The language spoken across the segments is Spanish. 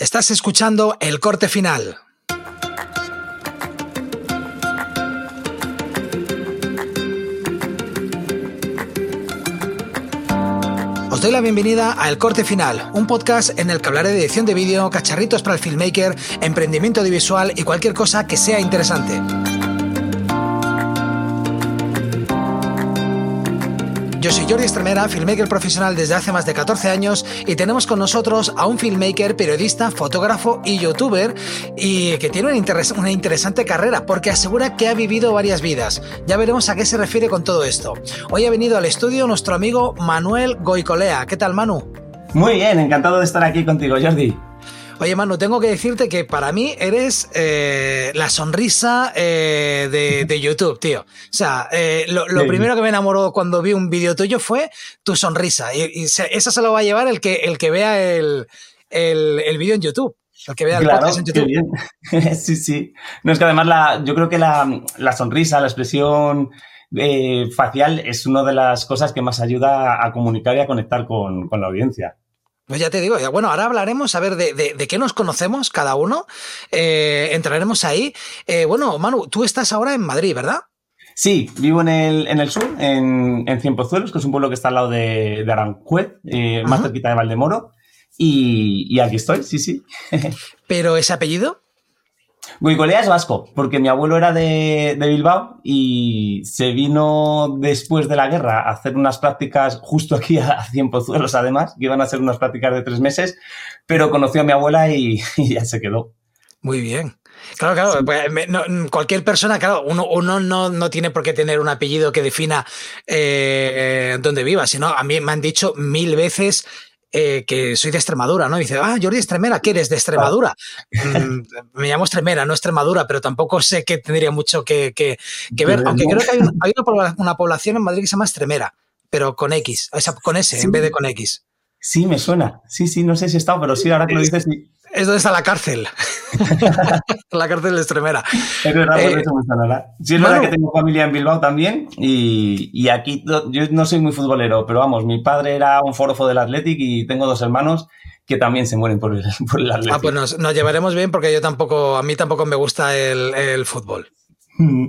Estás escuchando el corte final. Os doy la bienvenida a El Corte Final, un podcast en el que hablaré de edición de vídeo, cacharritos para el filmmaker, emprendimiento audiovisual y cualquier cosa que sea interesante. Yo soy Jordi Estremera, filmmaker profesional desde hace más de 14 años y tenemos con nosotros a un filmmaker, periodista, fotógrafo y youtuber y que tiene una, una interesante carrera porque asegura que ha vivido varias vidas. Ya veremos a qué se refiere con todo esto. Hoy ha venido al estudio nuestro amigo Manuel Goicolea. ¿Qué tal, Manu? Muy bien, encantado de estar aquí contigo, Jordi. Oye, Manu, tengo que decirte que para mí eres eh, la sonrisa eh, de, YouTube, tío. O sea, eh, lo, primero que me enamoró cuando vi un vídeo tuyo fue tu sonrisa. Y, eso se lo va a llevar el que, el que vea el, el, vídeo en YouTube. El que vea el podcast en YouTube. sí, sí. No es que además la, yo creo que la, la sonrisa, la expresión facial es una de las cosas que más ayuda a comunicar y a conectar con, con la audiencia. Pues ya te digo, bueno, ahora hablaremos a ver de, qué nos conocemos cada uno. Eh, entraremos ahí. Eh, bueno, Manu, tú estás ahora en Madrid, ¿verdad? Sí, vivo en el, en el sur, en, en Cienpozuelos, que es un pueblo que está al lado de, de Aranjuez, eh, más cerquita de Valdemoro. Y, y aquí estoy, sí, sí. ¿Pero ese apellido? Goicolea es vasco, porque mi abuelo era de, Bilbao y se vino después de la guerra a hacer unas prácticas justo aquí a, Cienpozuelos, además, que iban a ser unas prácticas de tres meses, pero conoció a mi abuela y, ya se quedó. Muy bien. Claro, claro, pues, cualquier persona, claro, uno, uno no, tiene por qué tener un apellido que defina eh, dónde viva, sino a mí me han dicho mil veces eh, que soy de Extremadura, ¿no? Y dice, ah, Jordi Estremera, ¿qué eres de Extremadura? Mm, me llamo Estremera, no Extremadura, pero tampoco sé que tendría mucho que, ver, aunque creo que hay, una, población en Madrid que se llama Estremera, pero con X, con S en vez de con X. Sí, me suena. Sí, sí, no sé si he estado, pero sí, ahora que lo dices, sí. Es donde está la cárcel. la cárcel de Estremera. Es verdad, por eh, eso me suena. Sí, es verdad que tengo familia en Bilbao también y, aquí yo no soy muy futbolero, pero vamos, mi padre era un forofo del Athletic y tengo dos hermanos que también se mueren por el, por el Athletic. Ah, pues nos, llevaremos bien porque yo tampoco, a mí tampoco me gusta el, fútbol. Mm.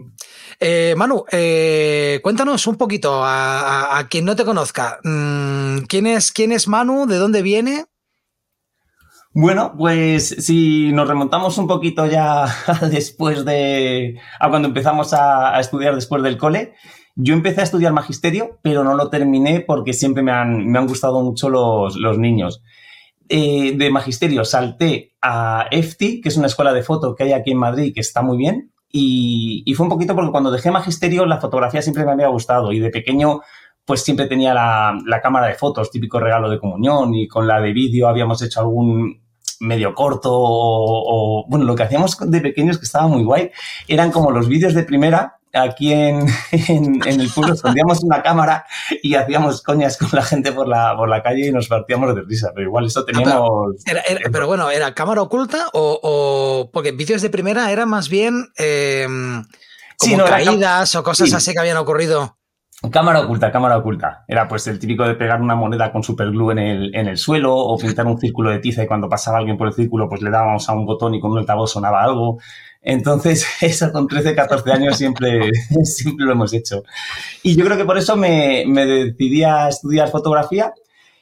Eh, Manu, eh, cuéntanos un poquito a, quien no te conozca. Mm, ¿quién, es, ¿Quién es Manu? ¿De dónde viene? Bueno, pues si nos remontamos un poquito ya después de. a cuando empezamos a, estudiar después del cole, yo empecé a estudiar magisterio, pero no lo terminé porque siempre me han, me han gustado mucho los, los niños. Eh, de magisterio salté a EFTI, que es una escuela de foto que hay aquí en Madrid que está muy bien. Y, y fue un poquito porque cuando dejé magisterio la fotografía siempre me había gustado y de pequeño pues siempre tenía la, la, cámara de fotos, típico regalo de comunión, y con la de vídeo habíamos hecho algún medio corto o, bueno, lo que hacíamos de pequeños que estaba muy guay, eran como los vídeos de primera aquí en, en, el pueblo escondíamos una cámara y hacíamos coñas con la gente por la, por la calle y nos partíamos de risa, pero igual eso ah, teníamos... pero, bueno, ¿era cámara oculta o, porque vídeos de primera era más bien eh, como caídas o cosas así que habían ocurrido? Cámara oculta, cámara oculta. Era pues el típico de pegar una moneda con superglue en el, en el suelo o pintar un círculo de tiza y cuando pasaba alguien por el círculo pues le dábamos a un botón y con un altavoz sonaba algo. Entonces, eso con 13, 14 años siempre, siempre lo hemos hecho. Y yo creo que por eso me, me decidí a estudiar fotografía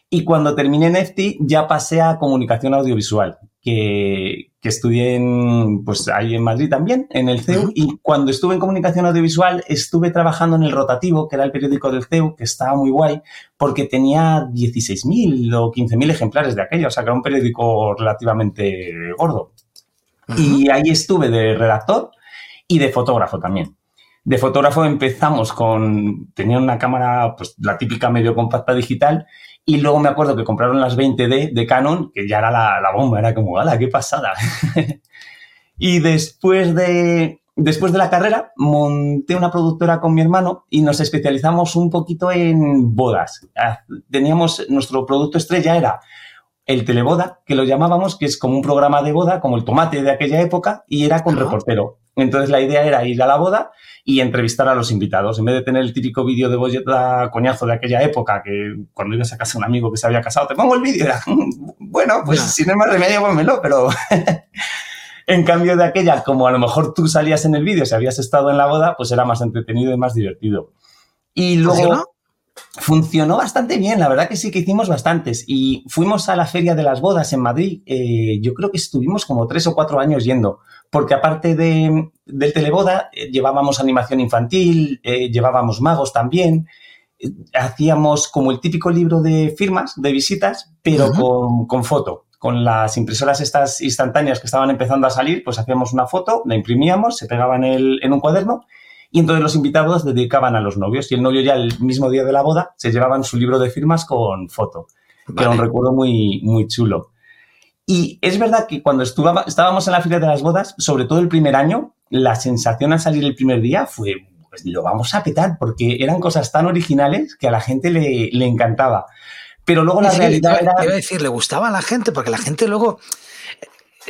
y cuando terminé en EFTI ya pasé a comunicación audiovisual, que, que estudié en, pues ahí en Madrid también, en el CEU, y cuando estuve en comunicación audiovisual estuve trabajando en el Rotativo, que era el periódico del CEU, que estaba muy guay, porque tenía 16.000 o 15.000 ejemplares de aquello, o sea que era un periódico relativamente gordo. Y ahí estuve de redactor y de fotógrafo también. De fotógrafo empezamos con, tenía una cámara, pues la típica medio compacta digital, y luego me acuerdo que compraron las 20D de Canon, que ya era la, bomba, era como, ¡hala, qué pasada! y después de, después de la carrera monté una productora con mi hermano y nos especializamos un poquito en bodas. Ah, teníamos, nuestro producto estrella era el teleboda, que lo llamábamos, que es como un programa de boda, como el tomate de aquella época, y era con reportero. Entonces la idea era ir a la boda y entrevistar a los invitados. En vez de tener el típico vídeo de bolleta coñazo de aquella época, que cuando ibas a casa de un amigo que se había casado, te pongo el vídeo. Bueno, pues si no hay más remedio, pónmelo, pero... en cambio de aquella, como a lo mejor tú salías en el vídeo si habías estado en la boda, pues era más entretenido y más divertido. Y luego funcionó bastante bien, la verdad que sí que hicimos bastantes. Y fuimos a la Feria de las Bodas en Madrid, eh, yo creo que estuvimos como tres o cuatro años yendo, porque aparte de, del teleboda, eh, llevábamos animación infantil, eh, llevábamos magos también, hacíamos como el típico libro de firmas, de visitas, pero con, con foto con las impresoras estas instantáneas que estaban empezando a salir, pues hacíamos una foto, la imprimíamos, se pegaba en, el, en un cuaderno y entonces los invitados dedicaban a los novios y el novio ya el mismo día de la boda se llevaban su libro de firmas con foto, que era un recuerdo muy, muy chulo. Y es verdad que cuando estábamos en la fila de las bodas, sobre todo el primer año, la sensación al salir el primer día fue, pues lo vamos a petar, porque eran cosas tan originales que a la gente le, le encantaba. Pero luego la realidad era... Debe decir, le gustaba a la gente, porque la gente luego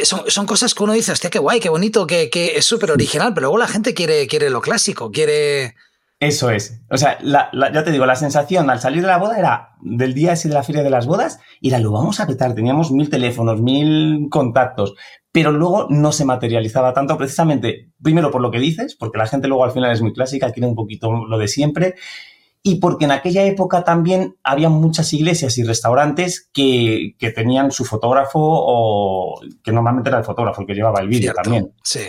son, cosas que uno dice, hostia, qué guay, qué bonito, que, es súper original, pero luego la gente quiere, quiere lo clásico, quiere... Eso es. O sea, ya te digo, la sensación al salir de la boda era del día ese de la feria de las bodas, y era, lo vamos a petar, teníamos mil teléfonos, mil contactos, pero luego no se materializaba tanto precisamente, primero por lo que dices, porque la gente luego al final es muy clásica, quiere un poquito lo de siempre, y porque en aquella época también había muchas iglesias y restaurantes que, tenían su fotógrafo o que normalmente era el fotógrafo el que llevaba el vídeo también. Sí.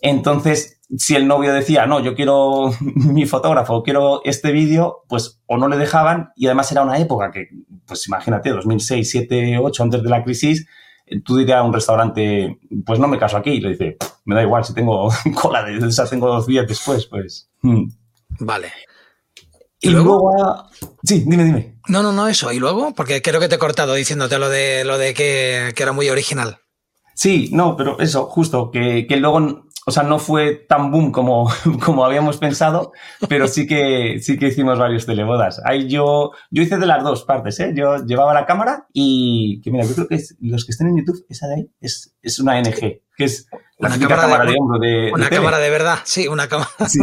Entonces, si el novio decía, no, yo quiero mi fotógrafo, quiero este vídeo, pues o no le dejaban y además era una época que, pues imagínate, 2006, 7, 8, antes de la crisis, eh, tú dirías a un restaurante, pues no me caso aquí, y le dice, me da igual si tengo cola de esa, tengo dos días después, pues. Hmm. Vale. ¿Y, luego? Sí, dime, dime. No, no, no, eso. ¿Y luego? Porque creo que te he cortado diciéndote lo de, lo de que, era muy original. Sí, no, pero eso, justo, que, que luego o sea, no fue tan boom como, como habíamos pensado, pero sí que, sí que hicimos varios telebodas. Ahí yo, yo hice de las dos partes, ¿eh? Yo llevaba la cámara y, que mira, yo creo que los que estén en YouTube, esa de ahí es, es una NG, que es una cámara, de, hombro de Una cámara de verdad, sí, una cámara. Sí.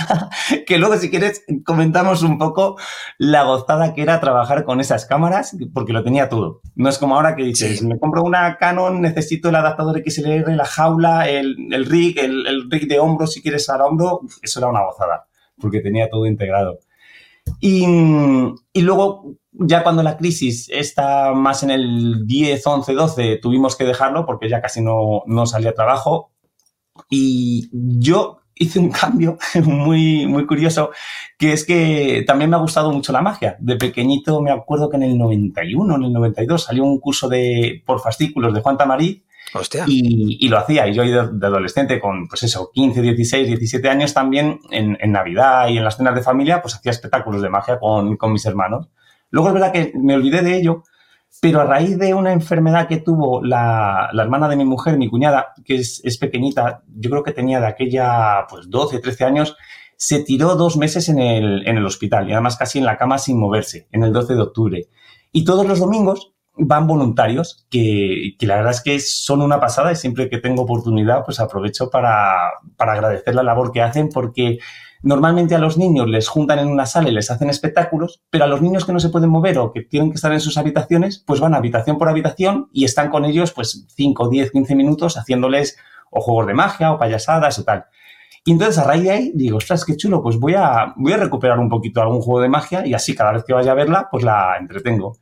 que luego, si quieres, comentamos un poco la gozada que era trabajar con esas cámaras, porque lo tenía todo. No es como ahora que dices, me compro una Canon, necesito el adaptador XLR, la jaula, el, el rig, el, rig de hombro, si quieres a hombro, eso era una gozada, porque tenía todo integrado. Y, y, luego, ya cuando la crisis está más en el 10, 11, 12, tuvimos que dejarlo porque ya casi no, no salía trabajo. Y yo hice un cambio muy, muy curioso, que es que también me ha gustado mucho la magia. De pequeñito me acuerdo que en el 91, en el 92, salió un curso de, por fascículos de Juan Tamarí. Y, lo hacía. Y yo de, adolescente, con pues eso, 15, 16, 17 años también, en, en, Navidad y en las cenas de familia, pues hacía espectáculos de magia con, con mis hermanos. Luego es verdad que me olvidé de ello, pero a raíz de una enfermedad que tuvo la, la hermana de mi mujer, mi cuñada, que es, es, pequeñita, yo creo que tenía de aquella pues 12, 13 años, se tiró dos meses en el, en el hospital y además casi en la cama sin moverse, en el 12 de octubre. Y todos los domingos van voluntarios, que, la verdad es que son una pasada y siempre que tengo oportunidad, pues aprovecho para, para agradecer la labor que hacen porque Normalmente a los niños les juntan en una sala y les hacen espectáculos, pero a los niños que no se pueden mover o que tienen que estar en sus habitaciones, pues van habitación por habitación y están con ellos pues 5, 10, 15 minutos haciéndoles o juegos de magia o payasadas o tal. Y entonces a raíz de ahí digo, ostras, qué chulo, pues voy a, voy a recuperar un poquito algún juego de magia y así cada vez que vaya a verla, pues la entretengo.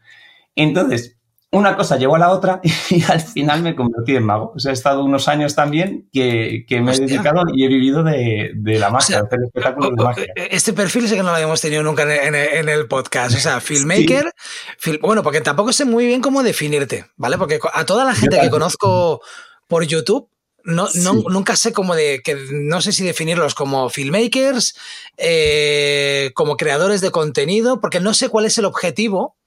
Entonces, una cosa llevó a la otra y al final me convertí en mago. O sea, he estado unos años también que, me he dedicado y he vivido de, la magia, de hacer espectáculos de magia. Este perfil sé que no lo habíamos tenido nunca en, el podcast. O sea, filmmaker, bueno, porque tampoco sé muy bien cómo definirte, ¿vale? Porque a toda la gente que conozco por YouTube, no, nunca sé cómo de, que no sé si definirlos como filmmakers, eh, como creadores de contenido, porque no sé cuál es el objetivo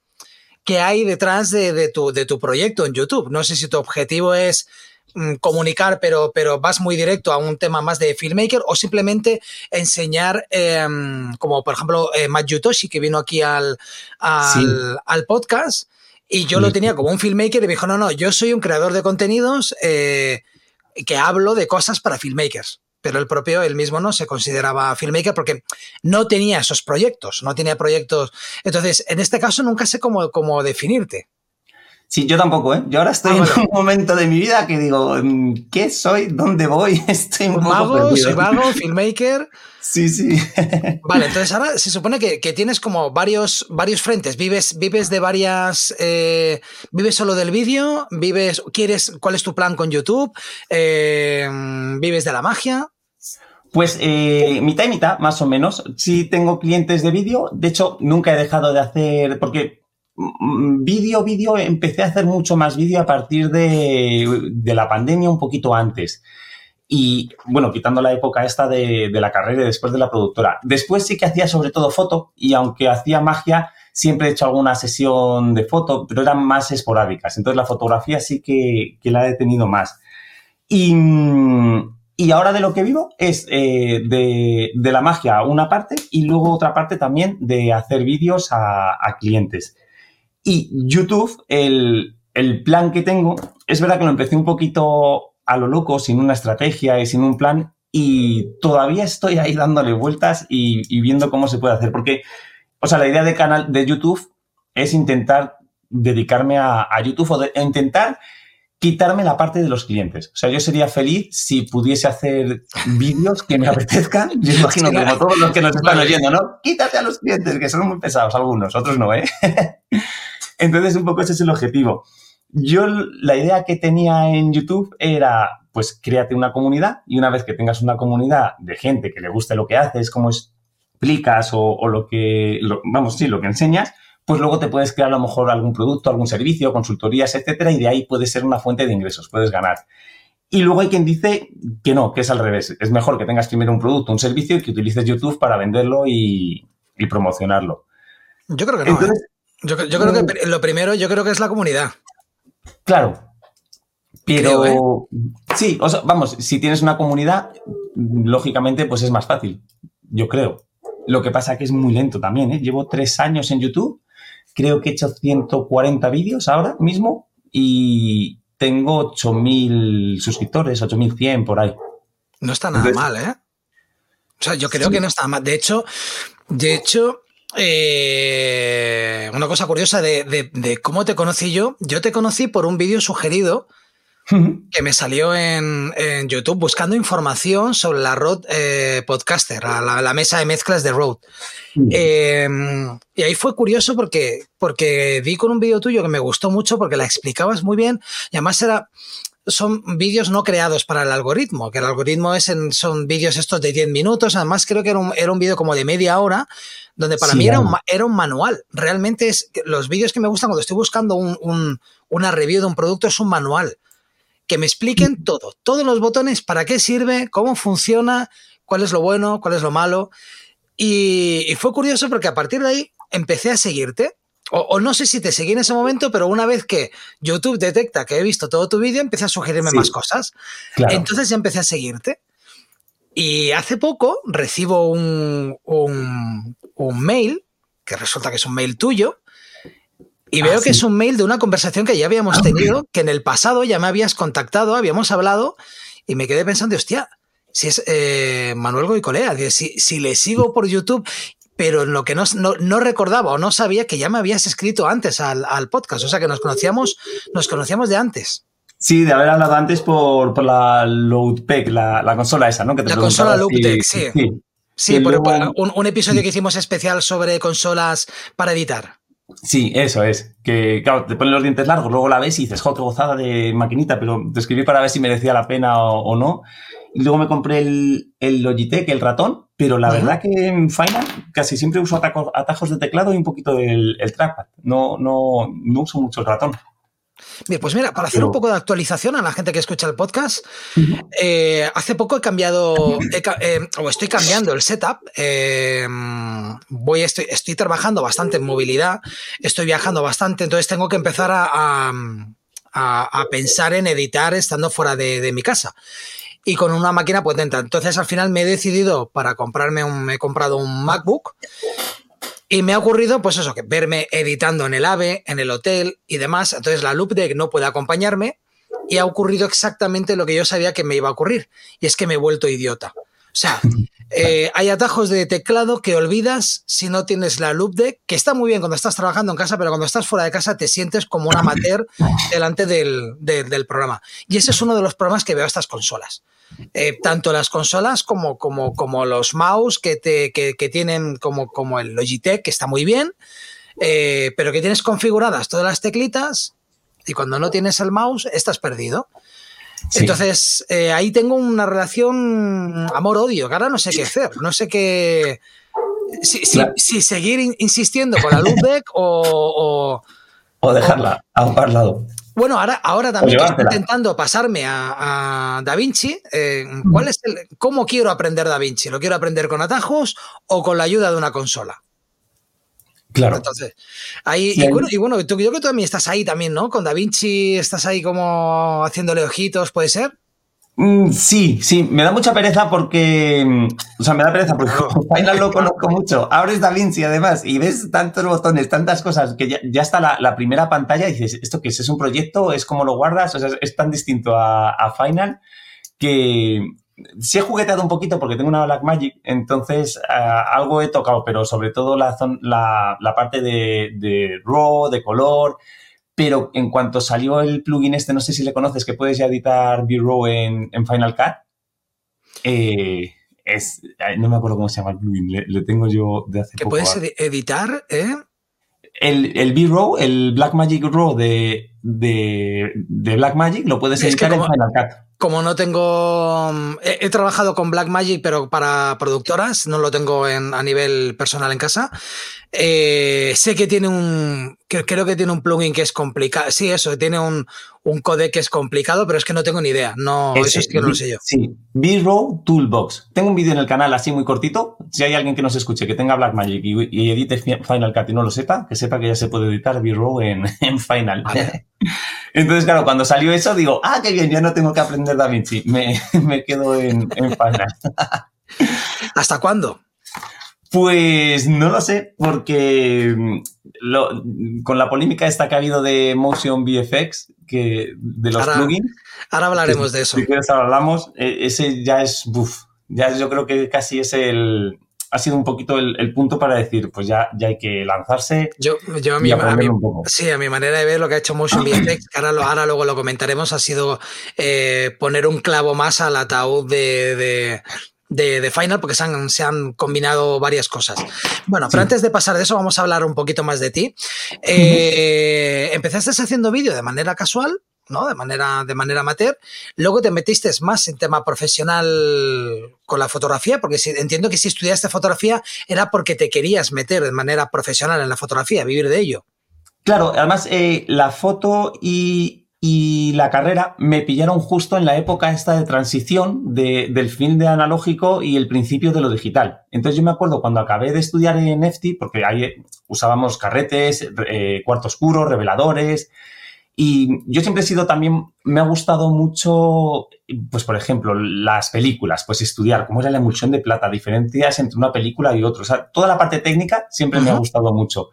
que hay detrás de, tu, de tu proyecto en YouTube. No sé si tu objetivo es mm, comunicar, pero, pero vas muy directo a un tema más de filmmaker o simplemente enseñar, em, como por ejemplo eh, Matt Yutoshi, que vino aquí al, al, podcast, y yo lo tenía como un filmmaker y me dijo, no, no, yo soy un creador de contenidos eh, que hablo de cosas para filmmakers. Pero el propio, él mismo no se consideraba filmmaker porque no tenía esos proyectos, no tenía proyectos. Entonces, en este caso nunca sé cómo, cómo definirte. Sí, yo tampoco, ¿eh? Yo ahora estoy ah, en un momento de mi vida que digo, mm, ¿qué soy? ¿Dónde voy? Estoy un mago, soy vago, filmmaker. Sí, sí. Vale, entonces ahora se supone que, tienes como varios, varios frentes. Vives, vives de varias. Eh, ¿Vives solo del vídeo? ¿Vives. ¿Quieres. ¿Cuál es tu plan con YouTube? Eh, ¿Vives de la magia? Pues eh, mitad y mitad, más o menos. Sí tengo clientes de vídeo. De hecho, nunca he dejado de hacer. Porque mm, vídeo, vídeo, empecé a hacer mucho más vídeo a partir de, de la pandemia, un poquito antes. Y bueno, quitando la época esta de, la carrera y después de la productora. Después sí que hacía sobre todo foto y aunque hacía magia, siempre he hecho alguna sesión de foto, pero eran más esporádicas. Entonces la fotografía sí que, la he tenido más. Y, y, ahora de lo que vivo es eh, de, la magia una parte y luego otra parte también de hacer vídeos a, a clientes. Y YouTube, el, el plan que tengo, es verdad que lo empecé un poquito a lo loco, sin una estrategia y sin un plan, y todavía estoy ahí dándole vueltas y, viendo cómo se puede hacer. Porque, o sea, la idea de canal de YouTube es intentar dedicarme a, YouTube o intentar quitarme la parte de los clientes. O sea, yo sería feliz si pudiese hacer vídeos que me apetezcan. Yo imagino que como todos los que nos están oyendo, ¿no? Quítate a los clientes, que son muy pesados algunos, otros no, ¿eh? Entonces, un poco ese es el objetivo. Yo la idea que tenía en YouTube era, pues créate una comunidad y una vez que tengas una comunidad de gente que le guste lo que haces, cómo explicas o, lo que, vamos, sí, lo que enseñas, pues luego te puedes crear a lo mejor algún producto, algún servicio, consultorías, etcétera, y de ahí puede ser una fuente de ingresos, puedes ganar. Y luego hay quien dice que no, que es al revés. Es mejor que tengas primero un producto, un servicio y que utilices YouTube para venderlo y, promocionarlo. Yo creo que no. ¿eh? yo, creo que mm. lo primero, yo creo que es la comunidad. Claro. Pero ¿eh? sí, o sea, vamos, si tienes una comunidad, lógicamente, pues es más fácil, yo creo. Lo que pasa que es muy lento también, ¿eh? Llevo tres años en YouTube, creo que he hecho 140 vídeos ahora mismo y tengo 8.000 suscriptores, 8.100 por ahí. No está nada mal, ¿eh? O sea, yo creo que no está mal. De hecho, de hecho, eh, una cosa curiosa de, cómo te conocí yo. Yo te conocí por un vídeo sugerido que me salió en, YouTube buscando información sobre la Rode eh, Podcaster, la, mesa de mezclas de Rode. Eh, y ahí fue curioso porque, porque vi con un vídeo tuyo que me gustó mucho porque la explicabas muy bien y además era son vídeos no creados para el algoritmo, que el algoritmo es en, son vídeos estos de 10 minutos, además creo que era un, era un vídeo como de media hora, donde para mí era un, era un, manual. Realmente es los vídeos que me gustan cuando estoy buscando un, una review de un producto es un manual. Que me expliquen mm. todo, todos los botones, para qué sirve, cómo funciona, cuál es lo bueno, cuál es lo malo. Y, y fue curioso porque a partir de ahí empecé a seguirte o, no sé si te seguí en ese momento, pero una vez que YouTube detecta que he visto todo tu vídeo, empieza a sugerirme más cosas. Entonces ya empecé a seguirte. Y hace poco recibo un, mail, que resulta que es un mail tuyo, y veo ah, que es un mail de una conversación que ya habíamos ah, tenido, que en el pasado ya me habías contactado, habíamos hablado, y me quedé pensando, hostia, si es eh, Manuel Goicolea, si, si le sigo por YouTube pero lo que no, no, recordaba o no sabía que ya me habías escrito antes al, podcast, o sea que nos conocíamos, nos conocíamos de antes. Sí, de haber hablado antes por, la Loadpack, la, la, consola esa, ¿no? la consola Loadpack, sí. Sí, por, un, episodio que hicimos especial sobre consolas para editar. Sí, eso es. Que, claro, te ponen los dientes largos, luego la ves y dices, joder, gozada de maquinita, pero te escribí para ver si merecía la pena o, no. Y luego me compré el, el Logitech, el ratón, pero la verdad que en Final casi siempre uso atajos, de teclado y un poquito del el trackpad. No, no, no uso mucho el ratón. Bien, pues mira, para hacer un poco de actualización a la gente que escucha el podcast, eh, hace poco he cambiado, eh, o estoy cambiando el setup. Eh, voy, estoy, estoy trabajando bastante en movilidad, estoy viajando bastante, entonces tengo que empezar a, pensar en editar estando fuera de, mi casa y con una máquina potente. Entonces al final me he decidido para comprarme un, me he comprado un MacBook y me ha ocurrido, pues eso, que verme editando en el AVE, en el hotel y demás. Entonces la Loop Deck no puede acompañarme. y ha ocurrido exactamente lo que yo sabía que me iba a ocurrir, y es que me he vuelto idiota. O sea, eh, hay atajos de teclado que olvidas si no tienes la loop deck, que está muy bien cuando estás trabajando en casa, pero cuando estás fuera de casa te sientes como un amateur delante del, programa. Y ese es uno de los problemas que veo a estas consolas. Eh, tanto las consolas como, como, como los mouse que, te, que, tienen como, como el Logitech, que está muy bien, eh, pero que tienes configuradas todas las teclitas y cuando no tienes el mouse estás perdido. Entonces, eh, ahí tengo una relación amor-odio, que ahora no sé qué hacer, no sé qué... Si, seguir insistiendo con la luz o, o... dejarla a un lado. Bueno, ahora, ahora también estoy intentando pasarme a, Da Vinci. Eh, ¿cuál es el, ¿Cómo quiero aprender Da Vinci? ¿Lo quiero aprender con atajos o con la ayuda de una consola? Claro. Entonces, ahí, y, bueno, y bueno, tú, yo creo que tú también estás ahí también, ¿no? Con Da Vinci estás ahí como haciéndole ojitos, ¿puede ser? Mm, sí, sí, me da mucha pereza porque. Mm, o sea, me da pereza porque Final lo conozco mucho. Abres Da Vinci además y ves tantos botones, tantas cosas que ya, está la, primera pantalla y dices, ¿esto qué es? ¿Es un proyecto? ¿Es como lo guardas? O sea, es tan distinto a Final que, sí he jugueteado un poquito porque tengo una Black Magic, entonces eh, algo he tocado, pero sobre todo la, la, parte de, de, RAW, de color. Pero en cuanto salió el plugin este, no sé si le conoces, que puedes ya editar V-RAW en, Final Cut. Eh, es, no me acuerdo cómo se llama el plugin, le, tengo yo de hace poco. ¿Que puedes editar? Eh? El, el V-RAW, el Blackmagic RAW de, de, de Blackmagic, lo puedes editar en Final Cut como no tengo. Mm, he, trabajado con Blackmagic, pero para productoras, no lo tengo a nivel personal en casa. Eh, sé que tiene un. Creo que tiene un plugin que es complicado. Sí, eso, tiene un, un codec que es complicado, pero es que no tengo ni idea. No, eso es que no lo sé yo. Sí, B-Row Toolbox. Tengo un vídeo en el canal así muy cortito. Si hay alguien que nos escuche que tenga Blackmagic y, y edite Final Cut y no lo sepa, que sepa que ya se puede editar B-Row en, en, Final. Entonces, claro, cuando salió eso, digo, ah, qué bien, ya no tengo que aprender DaVinci. Me, me quedo en, en Final. ¿Hasta cuándo? Pues no lo sé, porque mm, con la polémica esta que ha habido de Motion VFX, que, de los plugins. Ahora hablaremos de eso. Si quieres, ahora hablamos. E, ese ya es, buf, ya yo creo que casi es el, ha sido un poquito el, punto para decir, pues ya, ya hay que lanzarse. Yo, yo a, mi, sí, a mi manera de ver lo que ha hecho Motion VFX, que ahora, ahora luego lo comentaremos, ha sido eh, poner un clavo más al ataúd de, de, Final porque se han, se han, combinado varias cosas. Bueno, pero antes de pasar de eso, vamos a hablar un poquito más de ti. Eh, empezaste haciendo vídeo de manera casual, ¿no? De manera, de manera amateur. Luego te metiste más en tema profesional con la fotografía, porque si, entiendo que si estudiaste fotografía era porque te querías meter de manera profesional en la fotografía, vivir de ello. Claro, además eh, la foto y, y la carrera me pillaron justo en la época esta de transición del fin de analógico y el principio de lo digital. Entonces yo me acuerdo cuando acabé de estudiar en EFTI, porque ahí usábamos carretes, eh, cuarto oscuro, reveladores, y yo siempre he sido también, me ha gustado mucho, pues por ejemplo, las películas, pues estudiar cómo era la emulsión de plata, diferencias entre una película y otra. O sea, toda la parte técnica siempre me ha gustado mucho.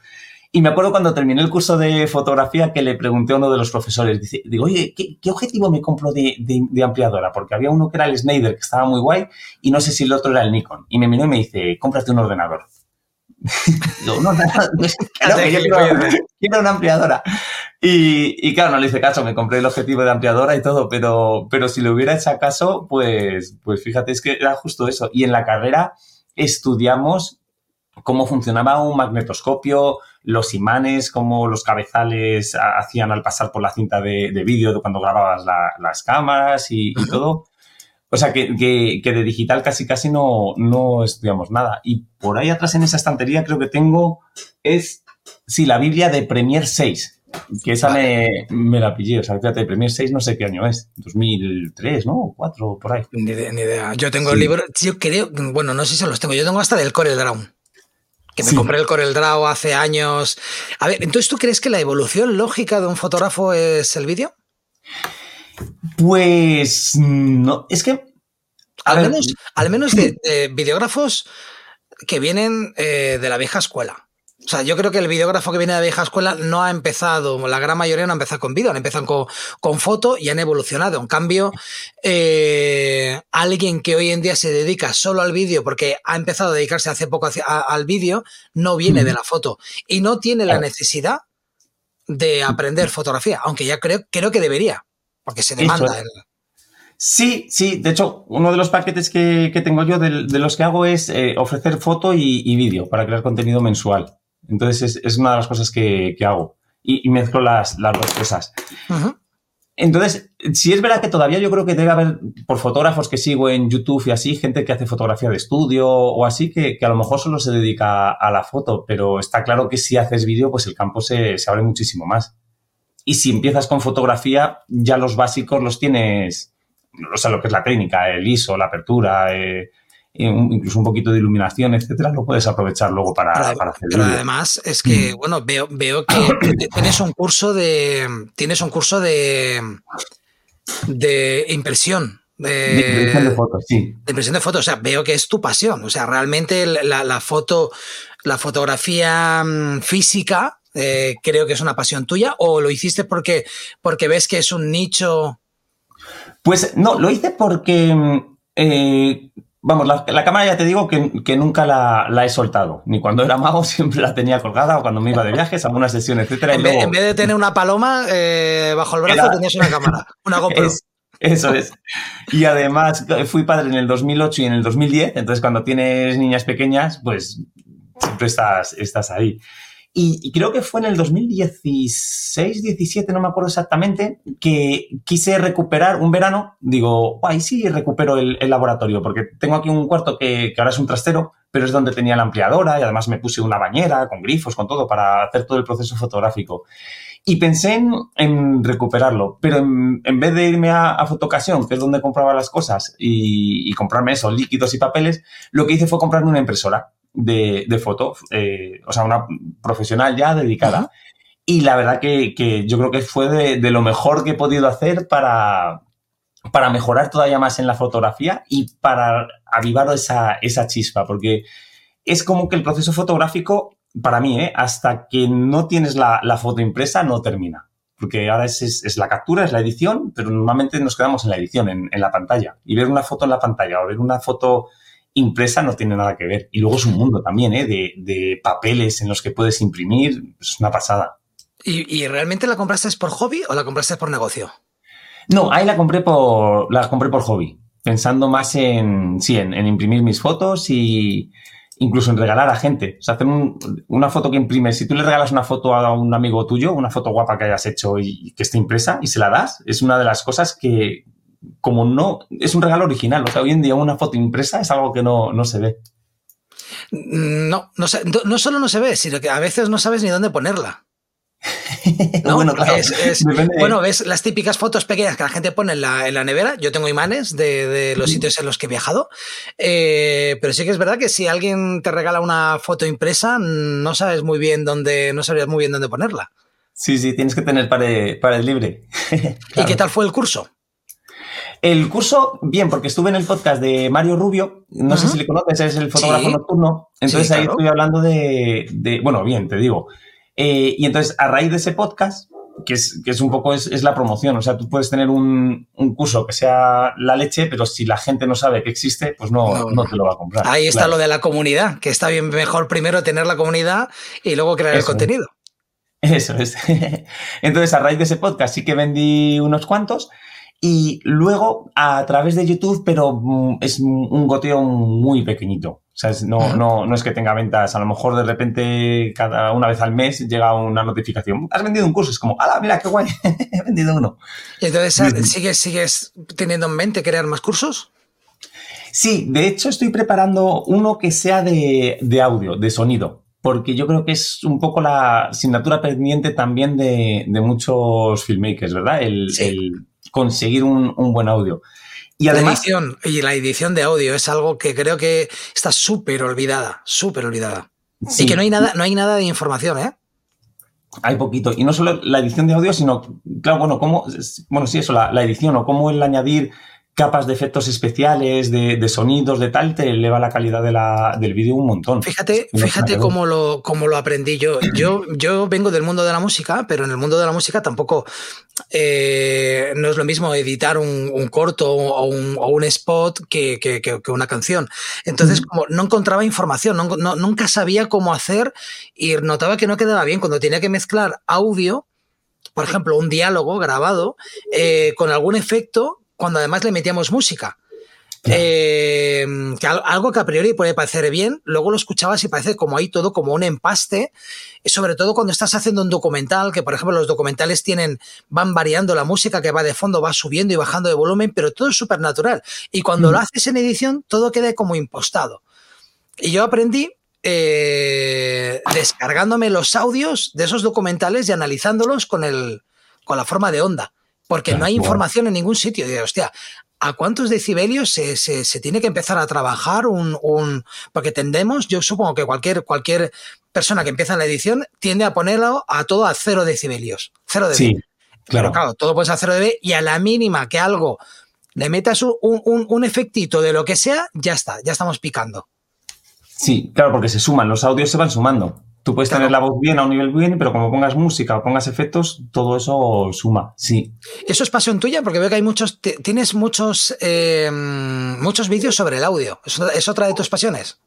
Y me acuerdo cuando terminé el curso de fotografía que le pregunté a uno de los profesores, dice, digo, oye, ¿qué, objetivo me compro de, ampliadora? Porque había uno que era el Snyder, que estaba muy guay, y no sé si el otro era el Nikon. Y me miró y me dice, cómprate un ordenador. no, no, no, quiero, una ampliadora. Y, y, claro, no le hice caso, me compré el objetivo de ampliadora y todo, pero, pero si le hubiera hecho caso, pues, pues fíjate, es que era justo eso. Y en la carrera estudiamos cómo funcionaba un magnetoscopio, los imanes, cómo los cabezales hacían al pasar por la cinta de, vídeo cuando grababas las cámaras y, todo. O sea, que, de digital casi casi no, no estudiamos nada. Y por ahí atrás en esa estantería creo que tengo, es, sí, la Biblia de Premiere 6. Que esa me, la pillé. O sea, fíjate, Premiere 6 no sé qué año es. 2003, ¿no? O 4, por ahí. Ni idea. Yo tengo el libro, yo creo, bueno, no sé si los tengo. Yo tengo hasta del Corel Draw que me compré el Corel Draw hace años. A ver, entonces ¿tú crees que la evolución lógica de un fotógrafo es el vídeo? Pues no, es que... Al menos, al menos de, videógrafos que vienen eh, de la vieja escuela. O sea, yo creo que el videógrafo que viene de la vieja escuela no ha empezado, la gran mayoría no ha empezado con vídeo, han empezado con, con foto y han evolucionado. En cambio, eh, alguien que hoy en día se dedica solo al vídeo, porque ha empezado a dedicarse hace poco al vídeo, no viene de la foto y no tiene la necesidad de aprender fotografía, aunque ya creo, creo que debería, porque se demanda. El... Sí, sí. De hecho, uno de los paquetes que, tengo yo de, los que hago es eh, ofrecer foto y, vídeo para crear contenido mensual. Entonces, es, una de las cosas que, hago. Y, mezclo las, las, dos cosas. Entonces, si es verdad que todavía yo creo que debe haber, por fotógrafos que sigo en YouTube y así, gente que hace fotografía de estudio o así, que, a lo mejor solo se dedica a la foto, pero está claro que si haces vídeo, pues el campo se, se abre muchísimo más. Y si empiezas con fotografía, ya los básicos los tienes o sea, lo que es la técnica, el ISO, la apertura, eh, incluso un poquito de iluminación, etcétera, lo puedes aprovechar luego para, para hacer. Pero además es que, mm. bueno, veo, veo que tienes un curso de. Tienes un curso de. de impresión. De, impresión de fotos, sí. De impresión de fotos. O sea, veo que es tu pasión. O sea, realmente la, foto, la fotografía mm, física, eh, creo que es una pasión tuya. ¿O lo hiciste porque, porque ves que es un nicho pues no, lo hice porque, mm, eh, vamos, la, cámara ya te digo que, nunca la, he soltado. Ni cuando era mago siempre la tenía colgada o cuando me iba de viajes, a alguna sesión, etc. En, vez, de tener una paloma eh, bajo el brazo, tenías una cámara, una GoPro. eso es. Y además fui padre en el 2008 y en el 2010, entonces cuando tienes niñas pequeñas, pues siempre estás, estás ahí. Y, creo que fue en el 2016, 17, no me acuerdo exactamente, que quise recuperar un verano. Digo, ay, sí, recupero el, laboratorio, porque tengo aquí un cuarto que, ahora es un trastero, pero es donde tenía la ampliadora y además me puse una bañera con grifos, con todo, para hacer todo el proceso fotográfico. Y pensé en, recuperarlo, pero en, vez de irme a, a Fotocasión, que es donde compraba las cosas, y, y comprarme eso, líquidos y papeles, lo que hice fue comprarme una impresora de, foto, eh, o sea, una profesional ya dedicada. Y la verdad que, yo creo que fue de, lo mejor que he podido hacer para, para mejorar todavía más en la fotografía y para avivar esa, esa chispa, porque es como que el proceso fotográfico, para mí, ¿eh? hasta que no tienes la, foto impresa, no termina. Porque ahora es, es, la captura, es la edición, pero normalmente nos quedamos en la edición, en, en, la pantalla. Y ver una foto en la pantalla o ver una foto impresa no tiene nada que ver. Y luego es un mundo también, ¿eh? de, papeles en los que puedes imprimir. Es una pasada. ¿Y, realmente la compraste por hobby o la compraste por negocio? No, ahí la compré por, la compré por hobby. Pensando más en, sí, en, imprimir mis fotos y incluso en regalar a gente. O sea, hacer una foto que imprimes. Si tú le regalas una foto a un amigo tuyo, una foto guapa que hayas hecho y que esté impresa y se la das, es una de las cosas que, como no, es un regalo original. O sea, hoy en día una foto impresa es algo que no, se ve. No, no, no, solo no se ve, sino que a veces no sabes ni dónde ponerla. bueno, bueno, ves las típicas fotos pequeñas que la gente pone en la, nevera. Yo tengo imanes de, los sitios en los que he viajado. Eh, pero sí que es verdad que si alguien te regala una foto impresa, no sabes muy bien dónde, no sabrías muy bien dónde ponerla. Sí, sí, tienes que tener para el libre. ¿Y qué tal fue el curso? El curso, bien, porque estuve en el podcast de Mario Rubio, no sé si le conoces, es el fotógrafo nocturno, entonces ahí estoy hablando de, bueno, bien, te digo. Eh, y entonces, a raíz de ese podcast, que es, que es un poco, es, la promoción, o sea, tú puedes tener un, curso que sea la leche, pero si la gente no sabe que existe, pues no, no, te lo va a comprar. Ahí está lo de la comunidad, que está bien mejor primero tener la comunidad y luego crear el contenido. Eso es. Entonces, a raíz de ese podcast sí que vendí unos cuantos y luego a través de YouTube, pero mm, es un goteo muy pequeñito. O sea, no, no, no es que tenga ventas. A lo mejor de repente, cada una vez al mes llega una notificación. Has vendido un curso. Es como, ¡hala, mira qué guay! He vendido uno. Y entonces, ¿sigues, ¿sigues teniendo en mente crear más cursos? Sí, de hecho estoy preparando uno que sea de, de audio, de sonido porque yo creo que es un poco la asignatura pendiente también de, de muchos filmmakers, ¿verdad? El, el, conseguir un, buen audio. Y además. La edición, y la edición de audio es algo que creo que está súper olvidada, súper olvidada. Y que no hay nada, no hay nada de información, ¿eh? Hay poquito. Y no solo la edición de audio, sino, claro, bueno, cómo, bueno, sí, eso, la, edición o cómo el añadir capas de efectos especiales, de, sonidos, de tal, te eleva la calidad de la, del vídeo un montón. Fíjate, fíjate cómo lo, cómo lo aprendí yo. yo. Yo vengo del mundo de la música, pero en el mundo de la música tampoco eh, no es lo mismo editar un, corto o un, spot que, que, una canción. Entonces, como no encontraba información, nunca sabía cómo hacer y notaba que no quedaba bien cuando tenía que mezclar audio por ejemplo, un diálogo grabado eh, con algún efecto cuando además le metíamos música. Eh, algo que a priori puede parecer bien, luego lo escuchabas y parece como ahí todo como un empaste, sobre todo cuando estás haciendo un documental, que por ejemplo los documentales tienen, van variando la música que va de fondo, va subiendo y bajando de volumen, pero todo es súper natural. Y cuando mm. lo haces en edición, todo queda como impostado. Y yo aprendí eh, descargándome los audios de esos documentales y analizándolos con, el, con la forma de onda porque no hay información en ningún sitio. Y, hostia, ¿a cuántos decibelios se, tiene que empezar a trabajar un, Porque tendemos, yo supongo que cualquier, cualquier persona que empieza en la edición tiende a ponerlo a todo a cero decibelios. Cero dB. Sí, claro. Pero claro, todo puede ser a cero dB y a la mínima que algo le metas un, un, efectito de lo que sea, ya está, ya estamos picando. Sí, claro, porque se suman, los audios se van sumando. Tú puedes tener la voz bien a un nivel bien, pero como pongas música o pongas efectos, todo eso suma, sí. Eso es pasión tuya, porque veo que hay muchos, tienes muchos, eh, muchos vídeos sobre el audio. ¿Es otra de tus pasiones?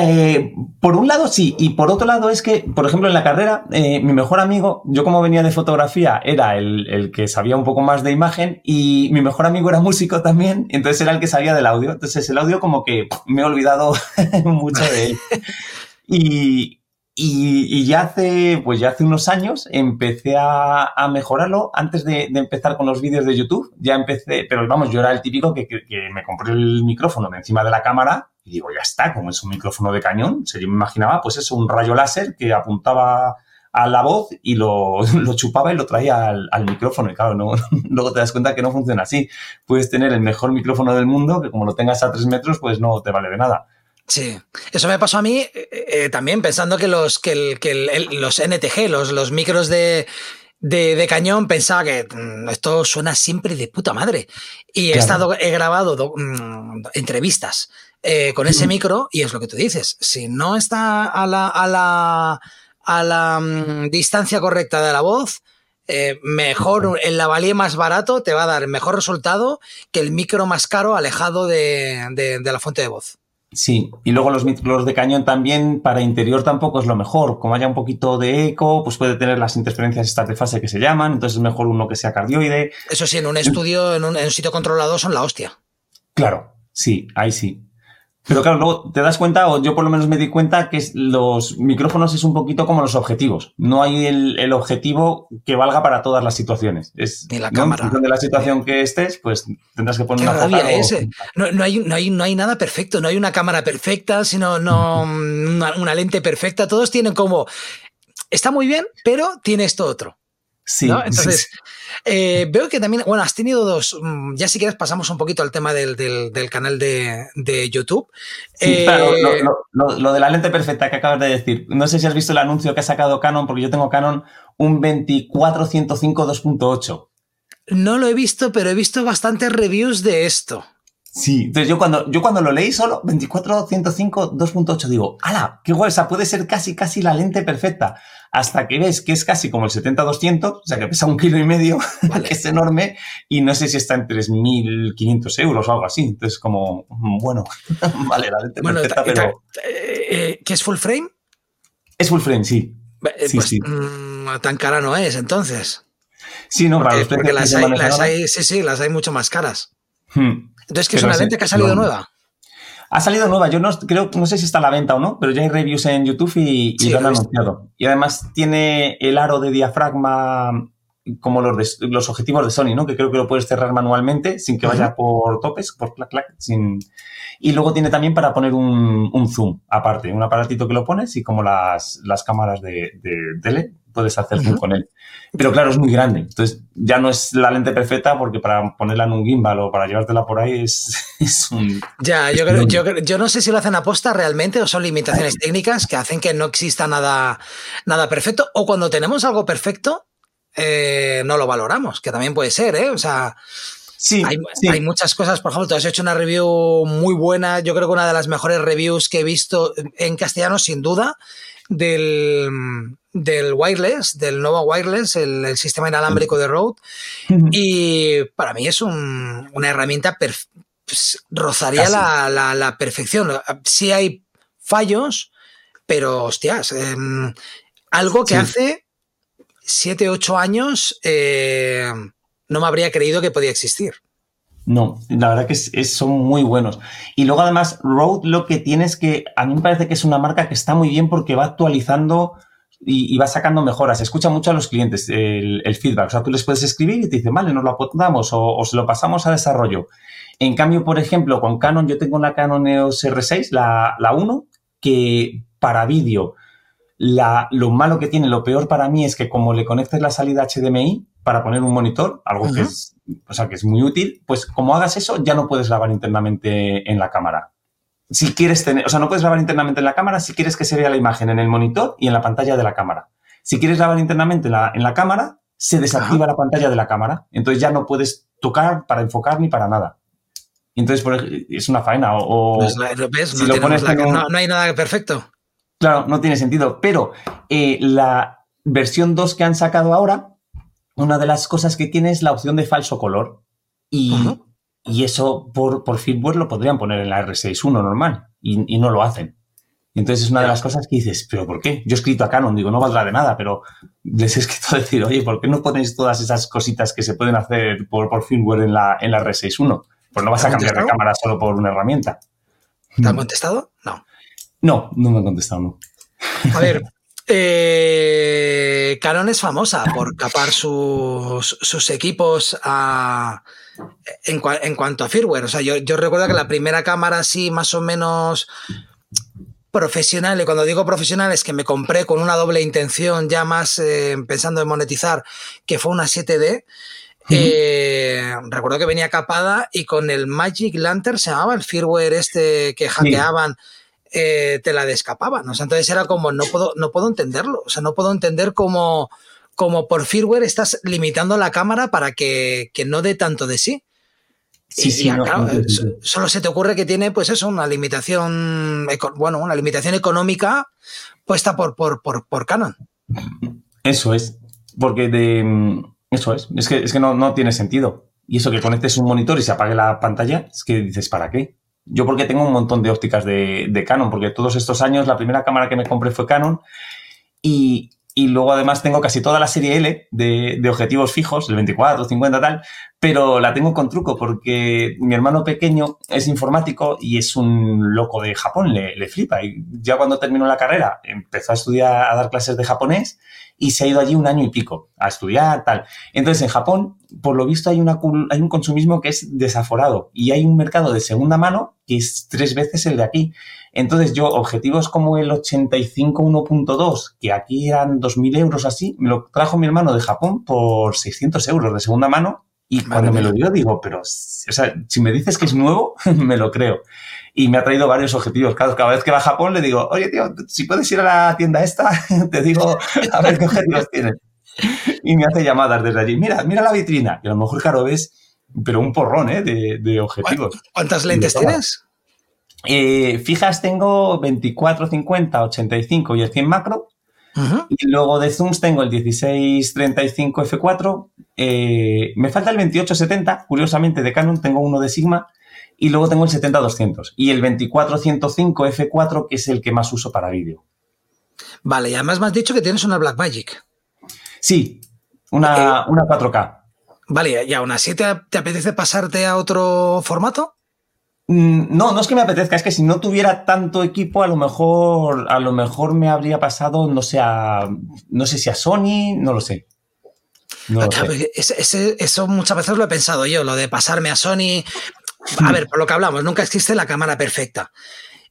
Eh, por un lado sí, y por otro lado es que, por ejemplo, en la carrera, eh, mi mejor amigo, yo como venía de fotografía, era el, el, que sabía un poco más de imagen y mi mejor amigo era músico también, entonces era el que sabía del audio. Entonces el audio como que me he olvidado mucho de él. Y, y, ya hace, pues ya hace unos años empecé a, a mejorarlo antes de, empezar con los vídeos de YouTube. Ya empecé, pero vamos, yo era el típico que, que, me compré el micrófono de encima de la cámara y digo, ya está, como es un micrófono de cañón, yo me imaginaba, pues eso, un rayo láser que apuntaba a la voz y lo, lo chupaba y lo traía al, al, micrófono. Y claro, no, luego te das cuenta que no funciona así. Puedes tener el mejor micrófono del mundo, que como lo tengas a tres metros, pues no te vale de nada. Sí, eso me pasó a mí eh, eh, también pensando que los, que los NTG, los, los micros de, de, cañón, pensaba que mm, esto suena siempre de puta madre. Y he estado, he grabado mm, entrevistas eh, con ese micro y es lo que tú dices. Si no está a la, a la, a la mm, distancia correcta de la voz, mejor el lavalier más barato te va a dar mejor resultado que el micro más caro alejado de, de la fuente de voz. Sí, y luego los micros de cañón también para interior tampoco es lo mejor. Como haya un poquito de eco, pues puede tener las interferencias estas de fase que se llaman, entonces es mejor uno que sea cardioide. Eso sí, en un estudio, en un, en un sitio controlado son la hostia. Claro, sí, ahí sí. Pero claro, luego te das cuenta, o yo por lo menos me di cuenta, que los micrófonos es un poquito como los objetivos. No hay el, objetivo que valga para todas las situaciones. Es, Ni la cámara. de la situación que estés, pues tendrás que poner una No, no, hay, no, hay, no hay nada perfecto, no hay una cámara perfecta, sino no, una lente perfecta. Todos tienen como... Está muy bien, pero tiene esto otro. Sí. Entonces, eh, veo que también, bueno, has tenido dos, mm, ya si quieres pasamos un poquito al tema del, canal de, YouTube. Sí, eh, lo, de la lente perfecta que acabas de decir, no sé si has visto el anuncio que ha sacado Canon, porque yo tengo Canon un 2405 2.8. No lo he visto, pero he visto bastantes reviews de esto. Sí, entonces yo cuando, yo cuando lo leí solo, 24-105, 2.8, digo, ¡hala! ¡Qué guay! O sea, puede ser casi, casi la lente perfecta. Hasta que ves que es casi como el 70-200, o sea, que pesa un kilo y medio, que es enorme, y no sé si está en 3.500 euros o algo así. Entonces, como, bueno, vale, la lente perfecta, pero... Eh, eh, ¿Qué es full frame? Es full frame, sí. Eh, sí, pues, sí. Mm, tan cara no es, entonces. Sí, no, para los porque las hay, las hay, sí, sí, las hay mucho más caras. Hmm. Entonces, ¿qué es una lente que ha salido nueva? Ha salido nueva, yo no creo, no sé si está a la venta o no, pero ya hay reviews en YouTube y, lo han anunciado. Y además tiene el aro de diafragma como los, los objetivos de Sony, ¿no? Que creo que lo puedes cerrar manualmente sin que vaya por topes, por clac, clac, sin... Y luego tiene también para poner un, zoom aparte, un aparatito que lo pones y como las, las cámaras de, de tele, puedes hacer zoom con él. Pero claro, es muy grande. Entonces ya no es la lente perfecta porque para ponerla en un gimbal o para llevártela por ahí es, un... Ya, yo, creo, yo, yo, no sé si lo hacen a posta realmente o son limitaciones técnicas que hacen que no exista nada, nada perfecto o cuando tenemos algo perfecto eh, no lo valoramos, que también puede ser, ¿eh? O sea... Sí, hay, muchas cosas, por ejemplo, tú has hecho una review muy buena, yo creo que una de las mejores reviews que he visto en castellano, sin duda, del, del wireless, del nuevo wireless, el, sistema inalámbrico de Rode. Y para mí es una herramienta, pues, rozaría la, perfección. Sí hay fallos, pero hostias, em, algo que hace 7, 8 años eh, no me habría creído que podía existir. No, la verdad que son muy buenos. Y luego además, Rode lo que tiene es que a mí me parece que es una marca que está muy bien porque va actualizando y, va sacando mejoras. Escucha mucho a los clientes el, feedback. O sea, tú les puedes escribir y te dicen, vale, nos lo apuntamos o, se lo pasamos a desarrollo. En cambio, por ejemplo, con Canon, yo tengo una Canon EOS R6, la, la 1, que para vídeo, lo malo que tiene, lo peor para mí es que como le conectes la salida HDMI, para poner un monitor, algo que es, o sea, que es muy útil, pues como hagas eso, ya no puedes grabar internamente en la cámara. Si quieres tener, o sea, no puedes grabar internamente en la cámara si quieres que se vea la imagen en el monitor y en la pantalla de la cámara. Si quieres grabar internamente en la, en la cámara, se desactiva la pantalla de la cámara. Entonces ya no puedes tocar para enfocar ni para nada. Entonces es una faena. O, pues si no, lo pones no, hay nada perfecto. Claro, no tiene sentido. Pero eh, la versión 2 que han sacado ahora una de las cosas que tiene es la opción de falso color. Y, eso por, por firmware lo podrían poner en la R61 normal y, no lo hacen. entonces es una de las cosas que dices, ¿pero por qué? Yo he escrito a Canon, digo, no valdrá de nada, pero les he escrito a decir, oye, ¿por qué no ponéis todas esas cositas que se pueden hacer por, por firmware en la, en la R61? Pues no vas a cambiar de cámara solo por una herramienta. ¿Te han contestado? No. No, no me han contestado, no. A ver, eh, Canon es famosa por capar sus, equipos en, cuanto a firmware. O sea, yo, recuerdo que la primera cámara así más o menos profesional, y cuando digo profesional es que me compré con una doble intención, ya más eh, pensando en monetizar, que fue una 7D. Eh, recuerdo que venía capada y con el Magic Lantern se llamaba el firmware este que hackeaban. Eh, te la descapaban. O sea, entonces era como, no puedo, no puedo entenderlo. O sea, no puedo entender cómo, como por firmware estás limitando la cámara para que, no dé tanto de sí. Sí, sí, solo se te ocurre que tiene, pues eso, una limitación, bueno, una limitación económica puesta por, por, por, Canon. Eso es, porque de, eso es, es que, es que no, no tiene sentido. Y eso que conectes un monitor y se apague la pantalla, es que dices, ¿para qué? Yo porque tengo un montón de ópticas de, Canon, porque todos estos años la primera cámara que me compré fue Canon y, luego además tengo casi toda la serie L de, objetivos fijos, el 24, 50 tal, pero la tengo con truco porque mi hermano pequeño es informático y es un loco de Japón, le, flipa. Y ya cuando terminó la carrera empezó a estudiar, a dar clases de japonés y se ha ido allí un año y pico a estudiar, tal. Entonces, en Japón, por lo visto, hay, una, hay un consumismo que es desaforado y hay un mercado de segunda mano que es tres veces el de aquí. Entonces, yo, objetivos como el 85 1.2, que aquí eran 2.000 euros así, me lo trajo mi hermano de Japón por 600 euros de segunda mano y cuando me lo dio, digo, pero, o sea, si me dices que es nuevo, me lo creo y me ha traído varios objetivos. Cada, vez que va a Japón le digo, oye, tío, si puedes ir a la tienda esta, te digo a ver qué objetivos tienes. Y me hace llamadas desde allí. Mira, mira la vitrina. Y a lo mejor, claro, ves, pero un porrón ¿eh? de, objetivos. ¿Cuántas lentes tienes? Eh, fijas tengo 24, 50, 85 y el 100 macro. Y luego de zooms tengo el 1635 F4. Eh, me falta el 2870. Curiosamente, de Canon tengo uno de Sigma y luego tengo el 70-200 y el 2405 F4, que es el que más uso para vídeo. Vale, y además me has dicho que tienes una Blackmagic. Sí, una, 4K. Vale, ¿y aún así te, apetece pasarte a otro formato? Mm, no, no es que me apetezca, es que si no tuviera tanto equipo, a lo mejor, a lo mejor me habría pasado, no sé, no sé si a Sony, no lo sé. No eso muchas veces lo he pensado yo, lo de pasarme a Sony, a ver, por lo que hablamos, nunca existe la cámara perfecta.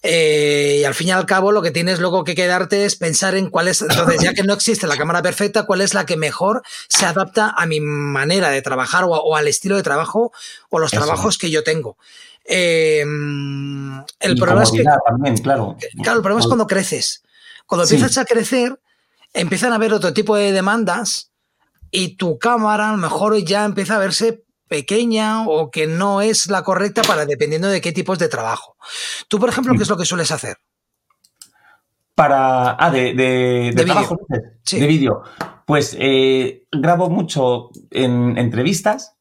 Eh, y al fin y al cabo, lo que tienes luego que quedarte es pensar en cuál es, entonces, ya que no existe la cámara perfecta, cuál es la que mejor se adapta a mi manera de trabajar o, al estilo de trabajo o los trabajos que yo tengo. Eh, el problema es que. También, claro. claro, el problema es cuando creces. Cuando empiezas a crecer, empiezan a haber otro tipo de demandas y tu cámara a lo mejor ya empieza a verse pequeña o que no es la correcta para dependiendo de qué tipos de trabajo. Tú, por ejemplo, ¿qué es lo que sueles hacer? Para. Ah, de, de, de, trabajo, de vídeo. Pues eh, grabo mucho en entrevistas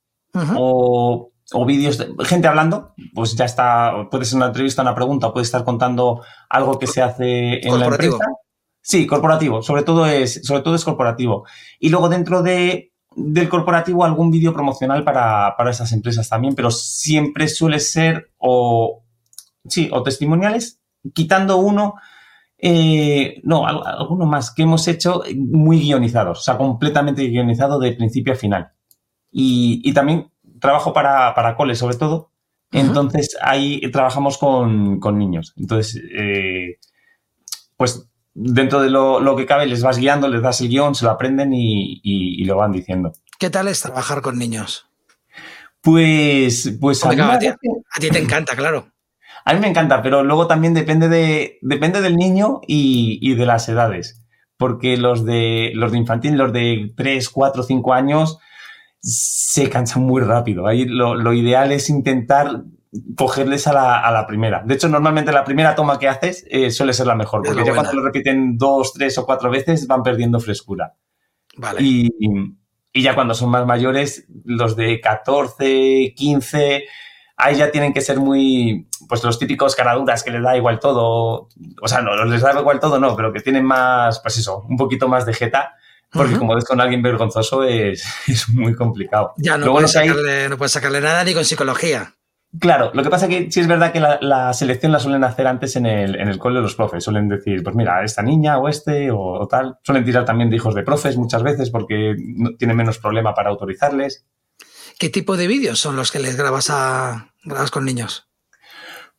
o, o, vídeos de gente hablando. Pues ya está. Puede ser una entrevista, una pregunta, puede estar contando algo que se hace en la empresa. Sí, corporativo. Sobre todo es, sobre todo es corporativo. Y luego dentro de, del corporativo algún vídeo promocional para, para esas empresas también, pero siempre suele ser o sí, o testimoniales, quitando uno eh, no, alguno más que hemos hecho muy guionizados, o sea, completamente guionizado de principio a final. Y, también trabajo para, para cole, sobre todo. Entonces, ahí trabajamos con, niños. Entonces, eh, pues dentro de lo, que cabe, les vas guiando, les das el guion, se lo aprenden y, lo van diciendo. ¿Qué tal es trabajar con niños? Pues, pues a, a ti te encanta, claro. A mí me encanta, pero luego también depende, de, depende del niño y, de las edades. Porque los de, los de infantil, los de 3, 4, 5 años, se cansan muy rápido. Ahí lo, ideal es intentar cogerles a la, primera. De hecho, normalmente la primera toma que haces eh, suele ser la mejor, porque ya cuando lo repiten dos, tres o cuatro veces van perdiendo frescura. Vale. Y, y ya cuando son más mayores, los de 14, 15 ahí ya tienen que ser muy, pues los típicos caraduras que les da igual todo, o sea, no, les da igual todo, no, pero que tienen más, pues eso, un poquito más de jeta, porque como ves con alguien vergonzoso es, es muy complicado. Ya, no puedes, sacarle, no puedes sacarle nada ni con psicología. Claro, lo que pasa es que sí es verdad que la, selección la suelen hacer antes en el, en el cole de los profes. Suelen decir, pues mira, esta niña o este o, tal. Suelen tirar también de hijos de profes muchas veces porque no, tienen menos problema para autorizarles. ¿Qué tipo de vídeos son los que les grabas, a, grabas con niños?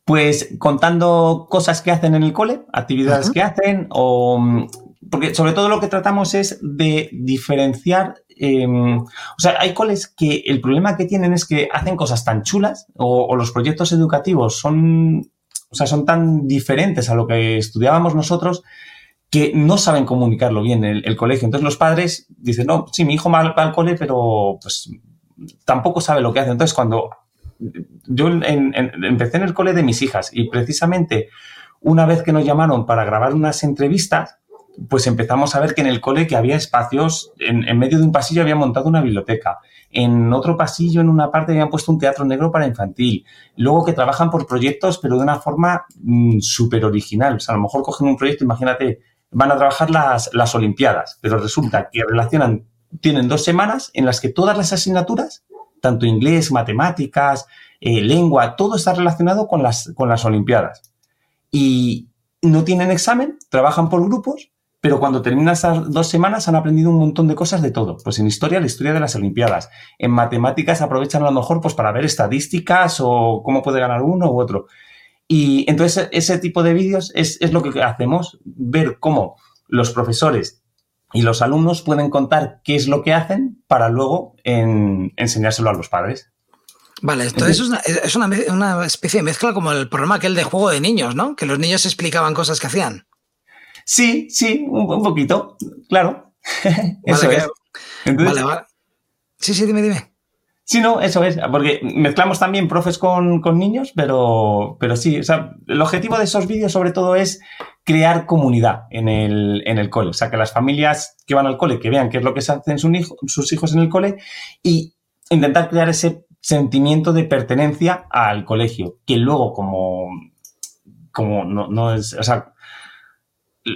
Pues contando cosas que hacen en el cole, actividades que hacen, o porque sobre todo lo que tratamos es de diferenciar. Em, o sea, hay coles que el problema que tienen es que hacen cosas tan chulas o, los proyectos educativos son, o sea, son tan diferentes a lo que estudiábamos nosotros que no saben comunicarlo bien el, el colegio. Entonces los padres dicen, no, sí, mi hijo va al cole, pero pues tampoco sabe lo que hace. Entonces, cuando yo empecé en el cole de mis hijas y precisamente una vez que nos llamaron para grabar unas entrevistas, pues empezamos a ver que en el cole que había espacios, en, medio de un pasillo había montado una biblioteca, en otro pasillo, en una parte, habían puesto un teatro negro para infantil, luego que trabajan por proyectos, pero de una forma mm, súper original. O sea, a lo mejor cogen un proyecto, imagínate, van a trabajar las, las Olimpiadas, pero resulta que relacionan tienen dos semanas en las que todas las asignaturas, tanto inglés, matemáticas, eh, lengua, todo está relacionado con las, con las Olimpiadas. Y no tienen examen, trabajan por grupos, pero cuando terminan esas dos semanas han aprendido un montón de cosas de todo. Pues en historia, la historia de las Olimpiadas. En matemáticas aprovechan a lo mejor pues para ver estadísticas o cómo puede ganar uno u otro. Y entonces ese tipo de vídeos es, es lo que hacemos, ver cómo los profesores y los alumnos pueden contar qué es lo que hacen para luego enseñárselo a los padres. Vale, entonces es, una, especie de mezcla como el programa aquel de juego de niños, ¿no? Que los niños explicaban cosas que hacían. Sí, sí, un, poquito, claro. eso es. vale, vale. Sí, sí, dime, dime. Sí, no, eso es, porque mezclamos también profes con, niños, pero, pero sí, o sea, el objetivo de esos vídeos sobre todo es crear comunidad en el, en el cole, o sea, que las familias que van al cole, que vean qué es lo que se hacen sus hijos en el cole y intentar crear ese sentimiento de pertenencia al colegio, que luego como, como no, no es, o sea,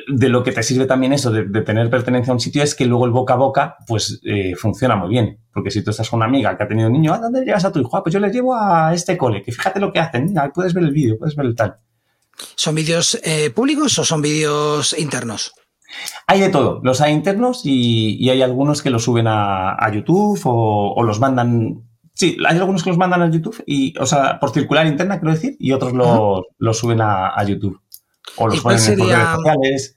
de lo que te sirve también eso de, tener pertenencia a un sitio es que luego el boca a boca pues eh, funciona muy bien. Porque si tú estás con una amiga que ha tenido un niño, ¿a dónde llevas a tu hijo? Ah, pues yo le llevo a este cole, que fíjate lo que hacen, mira, puedes ver el vídeo, puedes ver el tal. ¿Son vídeos eh, públicos o son vídeos internos? Hay de todo, los hay internos y, hay algunos que los suben a, YouTube o, los mandan Sí, hay algunos que los mandan a YouTube, y, o sea, por circular interna, quiero decir, y otros los, suben a, YouTube. O los ponen en redes sociales.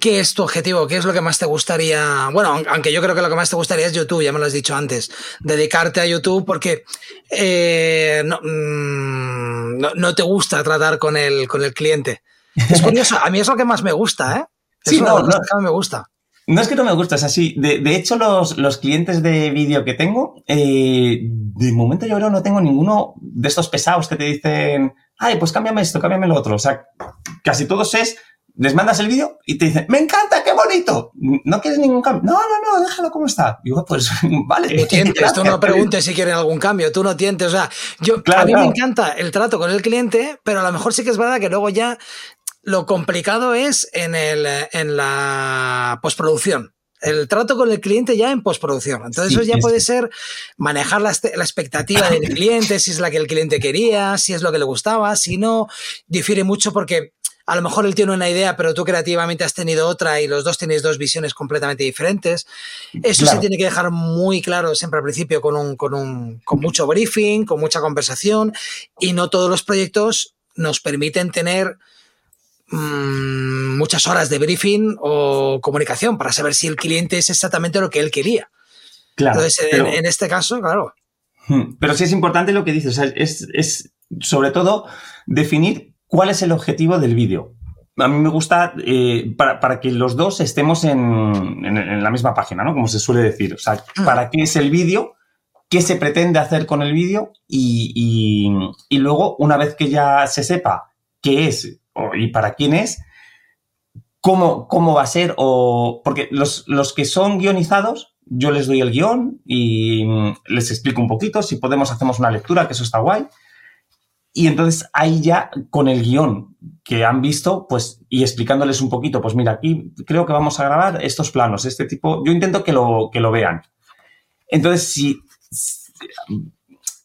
¿Qué es tu objetivo? ¿Qué es lo que más te gustaría? Bueno, aunque yo creo que lo que más te gustaría es YouTube, ya me lo has dicho antes. Dedicarte a YouTube porque eh, mm, no, te gusta tratar con el, con el cliente. Es curioso, a mí es lo que más me gusta, ¿eh? Es sí, no, me gusta. No es que no me guste, es así. De, de hecho, los, los, clientes de vídeo que tengo, eh, de momento yo creo no tengo ninguno de estos pesados que te dicen, ay, pues cámbiame esto, cámbiame lo otro. O sea, casi todos es, les mandas el vídeo y te dicen, me encanta, qué bonito. No quieres ningún cambio. No, no, no, déjalo como está. Digo, pues vale. Tú, tientes, tú no preguntes si quieren algún cambio, tú no tientes. O sea, yo, claro, a mí claro. me encanta el trato con el cliente, pero a lo mejor sí que es verdad que luego ya lo complicado es en, el, en la postproducción. El trato con el cliente ya en postproducción. Entonces, sí, eso ya puede ser manejar la, la, expectativa del cliente, si es la que el cliente quería, si es lo que le gustaba, si no, difiere mucho porque a lo mejor él tiene una idea, pero tú creativamente has tenido otra y los dos tenéis dos visiones completamente diferentes. Eso claro. se tiene que dejar muy claro siempre al principio con, un, con, un, con mucho briefing, con mucha conversación y no todos los proyectos nos permiten tener mmm, muchas horas de briefing o comunicación para saber si el cliente es exactamente lo que él quería. Claro, Entonces, pero, en, en, este caso, claro. Hmm, Pero sí es importante lo que dices, o sea, es, es sobre todo definir cuál es el objetivo del vídeo. A mí me gusta eh, para, para, que los dos estemos en, en, en, la misma página, ¿no? Como se suele decir. O sea, ¿para qué es el vídeo? ¿Qué se pretende hacer con el vídeo? Y, y, y, luego, una vez que ya se sepa qué es y para quién es, cómo, cómo va a ser. O, porque los, los que son guionizados, yo les doy el guion y les explico un poquito. Si podemos, hacemos una lectura, que eso está guay. Y entonces ahí ya con el guion que han visto, pues, y explicándoles un poquito, pues mira, aquí creo que vamos a grabar estos planos, este tipo, yo intento que lo, que lo vean. Entonces, si,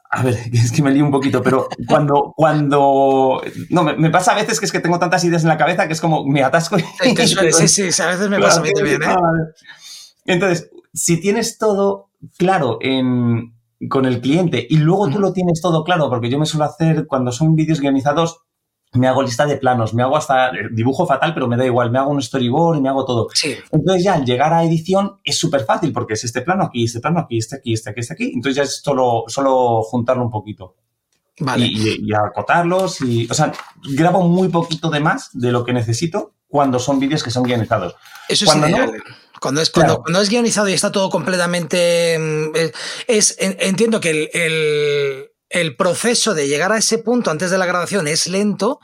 a ver, es que me lío un poquito, pero cuando, cuando, no, me, me, pasa a veces que es que tengo tantas ideas en la cabeza que es como me atasco. Y, sí, sí, sí, a veces me pasa a mí también, ¿eh? Entonces, si tienes todo claro en, con el cliente y luego tú lo tienes todo claro, porque yo me suelo hacer, cuando son vídeos guionizados, me hago lista de planos, me hago hasta dibujo fatal, pero me da igual, me hago un storyboard y me hago todo. Sí. Entonces ya al llegar a edición es súper fácil porque es este plano aquí, este plano aquí, este aquí, este aquí, este aquí. Entonces ya es solo, solo juntarlo un poquito. Vale. Y, y, y, acotarlos y, o sea, grabo muy poquito de más de lo que necesito cuando son vídeos que son guionizados. Eso cuando es ideal. No, cuando es, cuando, claro. cuando es guionizado y está todo completamente... mm, Es, es entiendo que el, el, el, proceso de llegar a ese punto antes de la grabación es lento,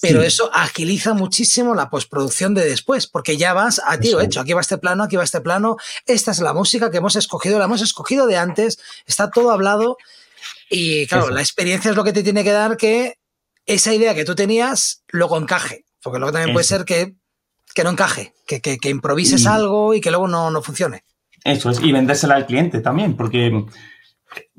pero sí. eso agiliza muchísimo la postproducción de después, porque ya vas a tiro hecho. Aquí va este plano, aquí va este plano, esta es la música que hemos escogido, la hemos escogido de antes, está todo hablado y claro, la experiencia es lo que te tiene que dar que esa idea que tú tenías luego encaje, porque luego también puede ser que que no encaje, que, que, que improvises y... algo y que luego no, no, funcione. Eso es, y vendérsela al cliente también, porque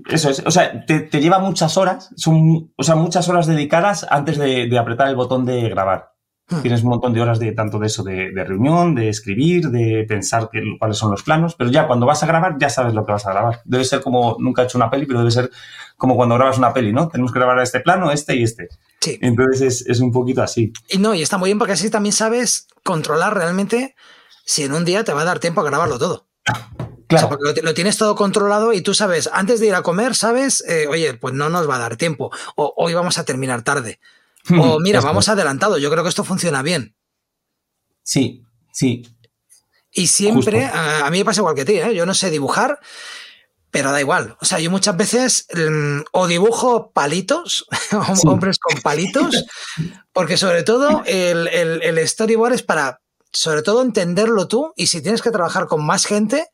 eso es, o sea, te, te lleva muchas horas, son, o sea, muchas horas dedicadas antes de, de apretar el botón de grabar. Hmm. Tienes un montón de horas de tanto de eso, de, de reunión, de escribir, de pensar que, cuáles son los planos, pero ya cuando vas a grabar ya sabes lo que vas a grabar. Debe ser como, nunca he hecho una peli, pero debe ser como cuando grabas una peli, ¿no? Tenemos que grabar este plano, este y este. Sí. Entonces es, es, un poquito así. Y no, y está muy bien porque así también sabes controlar realmente si en un día te va a dar tiempo a grabarlo todo. Claro. O sea, porque lo, tienes todo controlado y tú sabes, antes de ir a comer, sabes, eh, oye, pues no nos va a dar tiempo. O hoy vamos a terminar tarde. O mira, vamos adelantado. Yo creo que esto funciona bien. Sí, sí. Y siempre, a, a, mí me pasa igual que a ti, ¿eh? yo no sé dibujar, pero da igual. O sea, yo muchas veces um, o dibujo palitos, sí. hombres con palitos, porque sobre todo el, el, el, storyboard es para, sobre todo, entenderlo tú y si tienes que trabajar con más gente,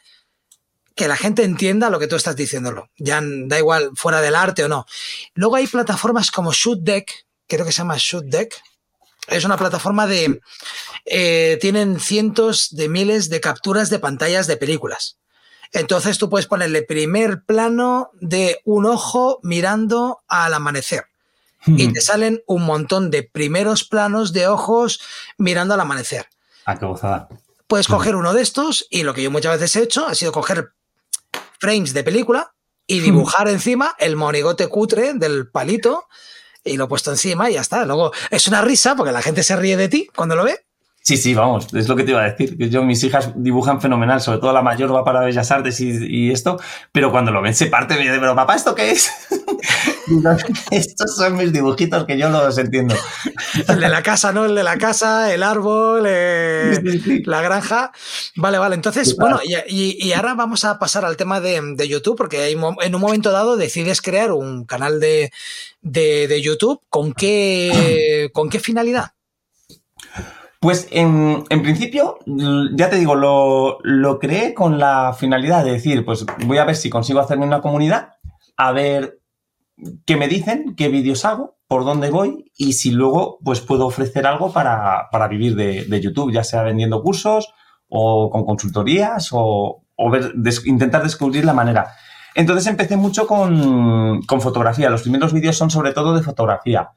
que la gente entienda lo que tú estás diciéndolo. Ya da igual fuera del arte o no. Luego hay plataformas como Shoot Deck, creo que se llama Shoot Deck. Es una plataforma de... Eh, tienen cientos de miles de capturas de pantallas de películas. Entonces tú puedes ponerle primer plano de un ojo mirando al amanecer. Y te salen un montón de primeros planos de ojos mirando al amanecer. Ah, qué gozada. Puedes coger uno de estos y lo que yo muchas veces he hecho ha sido coger frames de película y dibujar encima el monigote cutre del palito y lo he puesto encima y ya está. Luego es una risa porque la gente se ríe de ti cuando lo ve. Sí, sí, vamos, es lo que te iba a decir. Yo, mis hijas dibujan fenomenal, sobre todo la mayor va para Bellas Artes y, y esto, pero cuando lo ven se parte de, pero papá, ¿esto qué es? Estos son mis dibujitos que yo los entiendo. El de la casa, ¿no? El de la casa, el árbol, eh, la granja. Vale, vale. Entonces, bueno, y, ahora vamos a pasar al tema de, YouTube, porque en un momento dado decides crear un canal de, de YouTube. ¿Con qué, ¿Con qué finalidad? Pues en, principio, ya te digo, lo, lo, creé con la finalidad de decir, pues voy a ver si consigo hacerme una comunidad, a ver qué me dicen, qué vídeos hago, por dónde voy y si luego pues puedo ofrecer algo para, vivir de, YouTube, ya sea vendiendo cursos o con consultorías o, ver, intentar descubrir la manera. Entonces empecé mucho con, con fotografía. Los primeros vídeos son sobre todo de fotografía.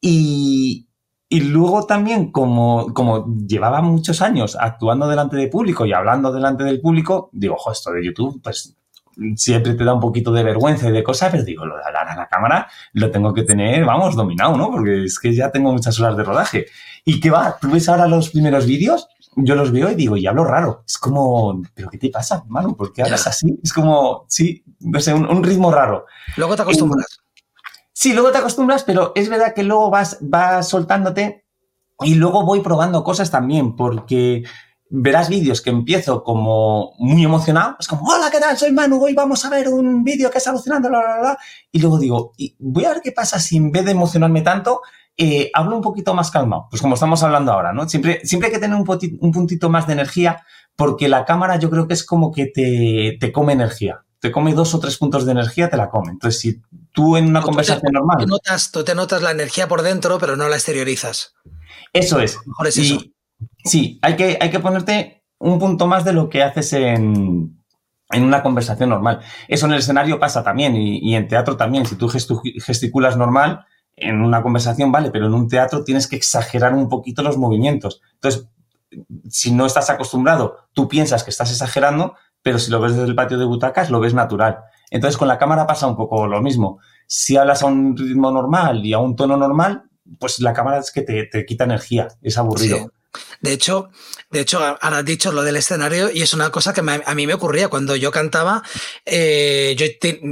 Y, y luego también, como, como llevaba muchos años actuando delante del público y hablando delante del público, digo, ojo, esto de YouTube, pues siempre te da un poquito de vergüenza y de cosas, pero digo, lo de hablar a la cámara lo tengo que tener, vamos, dominado, ¿no? Porque es que ya tengo muchas horas de rodaje. ¿Y qué va? ¿Tú ves ahora los primeros vídeos? Yo los veo y digo, y hablo raro. Es como, ¿pero qué te pasa, hermano? ¿Por qué hablas así? Es como, sí, no sé, un, ritmo raro. Luego te acostumbras. Sí, luego te acostumbras, pero es verdad que luego vas, vas soltándote y luego voy probando cosas también, porque verás vídeos que empiezo como muy emocionado, es como, hola, ¿qué tal? Soy Manu, hoy vamos a ver un vídeo que es alucinante, bla, bla, bla. Y luego digo, y voy a ver qué pasa si en vez de emocionarme tanto, eh, hablo un poquito más calmado, pues como estamos hablando ahora, ¿no? Siempre, siempre hay que tener un, un puntito más de energía, porque la cámara yo creo que es como que te, te come energía te come dos o tres puntos de energía, te la come. Entonces, si tú en una conversación normal. notas, tú te notas la energía por dentro, pero no la exteriorizas. Eso es. Mejor es eso. Sí, hay que, hay que ponerte un punto más de lo que haces en, en una conversación normal. Eso en el escenario pasa también y, en teatro también. Si tú gesticulas normal, en una conversación vale, pero en un teatro tienes que exagerar un poquito los movimientos. Entonces, si no estás acostumbrado, tú piensas que estás exagerando, pero si lo ves desde el patio de butacas, lo ves natural. Entonces, con la cámara pasa un poco lo mismo. Si hablas a un ritmo normal y a un tono normal, pues la cámara es que te, quita energía, es aburrido. De hecho, de hecho, ahora has dicho lo del escenario y es una cosa que a mí me ocurría cuando yo cantaba. Eh, yo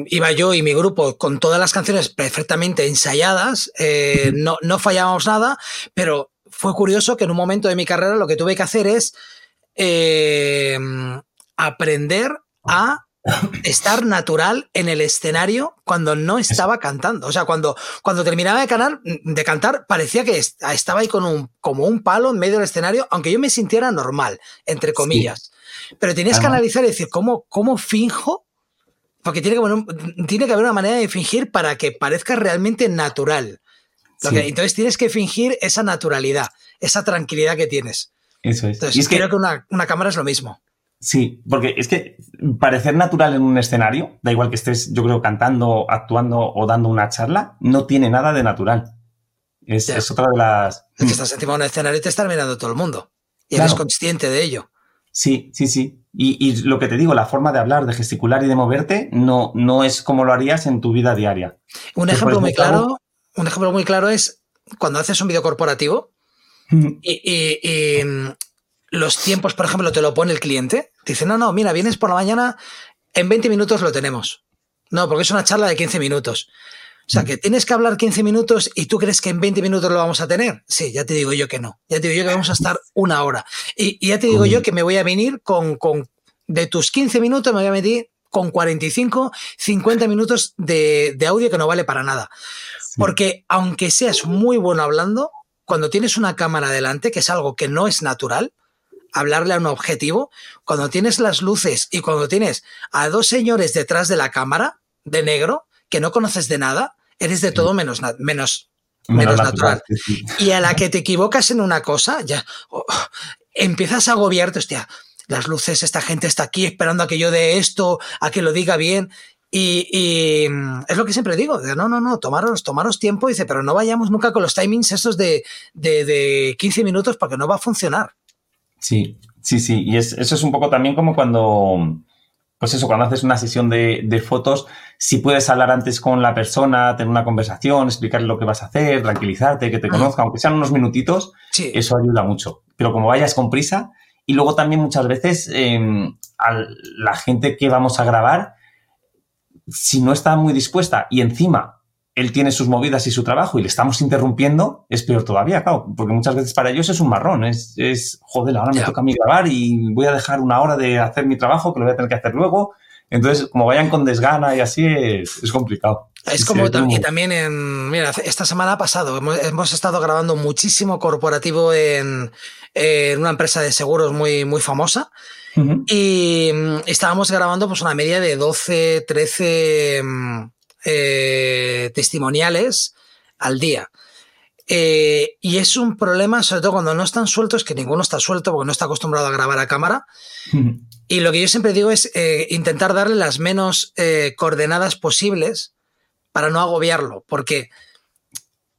iba yo y mi grupo con todas las canciones perfectamente ensayadas, eh, no, no fallábamos nada, pero fue curioso que en un momento de mi carrera lo que tuve que hacer es eh, aprender a estar natural en el escenario cuando no estaba cantando. O sea, cuando, cuando terminaba de cantar, de cantar, parecía que estaba ahí con un, como un palo en medio del escenario, aunque yo me sintiera normal, entre comillas. Pero tenías que analizar y decir, ¿cómo, cómo finjo? Porque tiene que, tiene que haber una manera de fingir para que parezca realmente natural. entonces tienes que fingir esa naturalidad, esa tranquilidad que tienes. Eso es. Entonces, creo que una, una cámara es lo mismo. Sí, porque es que parecer natural en un escenario, da igual que estés, yo creo, cantando, actuando o dando una charla, no tiene nada de natural. Es, otra de las. Es que estás encima de un escenario y te está mirando todo el mundo. Y eres consciente de ello. Sí, sí, sí. Y, lo que te digo, la forma de hablar, de gesticular y de moverte no, no es como lo harías en tu vida diaria. Un ejemplo muy claro, un ejemplo muy claro es cuando haces un video corporativo y, los tiempos, por ejemplo, te lo pone el cliente. dice, no, no, mira, vienes por la mañana, en 20 minutos lo tenemos. No, porque es una charla de 15 minutos. O sea, que tienes que hablar 15 minutos y tú crees que en 20 minutos lo vamos a tener. Sí, ya te digo yo que no. Ya te digo yo que vamos a estar una hora. Y, ya te digo yo que me voy a venir con, con, de tus 15 minutos, me voy a meter con 45, 50 minutos de, de audio que no vale para nada. Porque aunque seas muy bueno hablando, cuando tienes una cámara delante, que es algo que no es natural, hablarle a un objetivo, cuando tienes las luces y cuando tienes a dos señores detrás de la cámara, de negro, que no conoces de nada, eres de todo menos, menos, menos, natural. Y a la que te equivocas en una cosa, ya oh, empiezas a agobiarte, hostia, las luces, esta gente está aquí esperando a que yo dé esto, a que lo diga bien. Y, mm, es lo que siempre digo, no, no, no, tomaros, tomaros tiempo, dice, pero no vayamos nunca con los timings esos de, de, de 15 minutos porque no va a funcionar. Sí, sí, sí. Y eso es un poco también como cuando, pues eso, cuando haces una sesión de, fotos, si puedes hablar antes con la persona, tener una conversación, explicarle lo que vas a hacer, tranquilizarte, que te conozca, aunque sean unos minutitos, eso ayuda mucho. Pero como vayas con prisa, y luego también muchas veces em, a la gente que vamos a grabar, si no está muy dispuesta y encima él tiene sus movidas y su trabajo y le estamos interrumpiendo, es peor todavía, claro, porque muchas veces para ellos es un marrón, es, es joder, ahora me toca a mí grabar y voy a dejar una hora de hacer mi trabajo que lo voy a tener que hacer luego. Entonces, como vayan con desgana y así, es, es complicado. Es como, y también en, mira, esta semana pasado hemos, hemos estado grabando muchísimo corporativo en, en, una empresa de seguros muy, muy famosa. Uh -huh. Y estábamos grabando pues una media de 12, 13 eh, testimoniales al día. Eh, y es un problema, sobre todo cuando no están sueltos, que ninguno está suelto porque no está acostumbrado a grabar a cámara. Mm. Y lo que yo siempre digo es eh, intentar darle las menos eh, coordenadas posibles para no agobiarlo, porque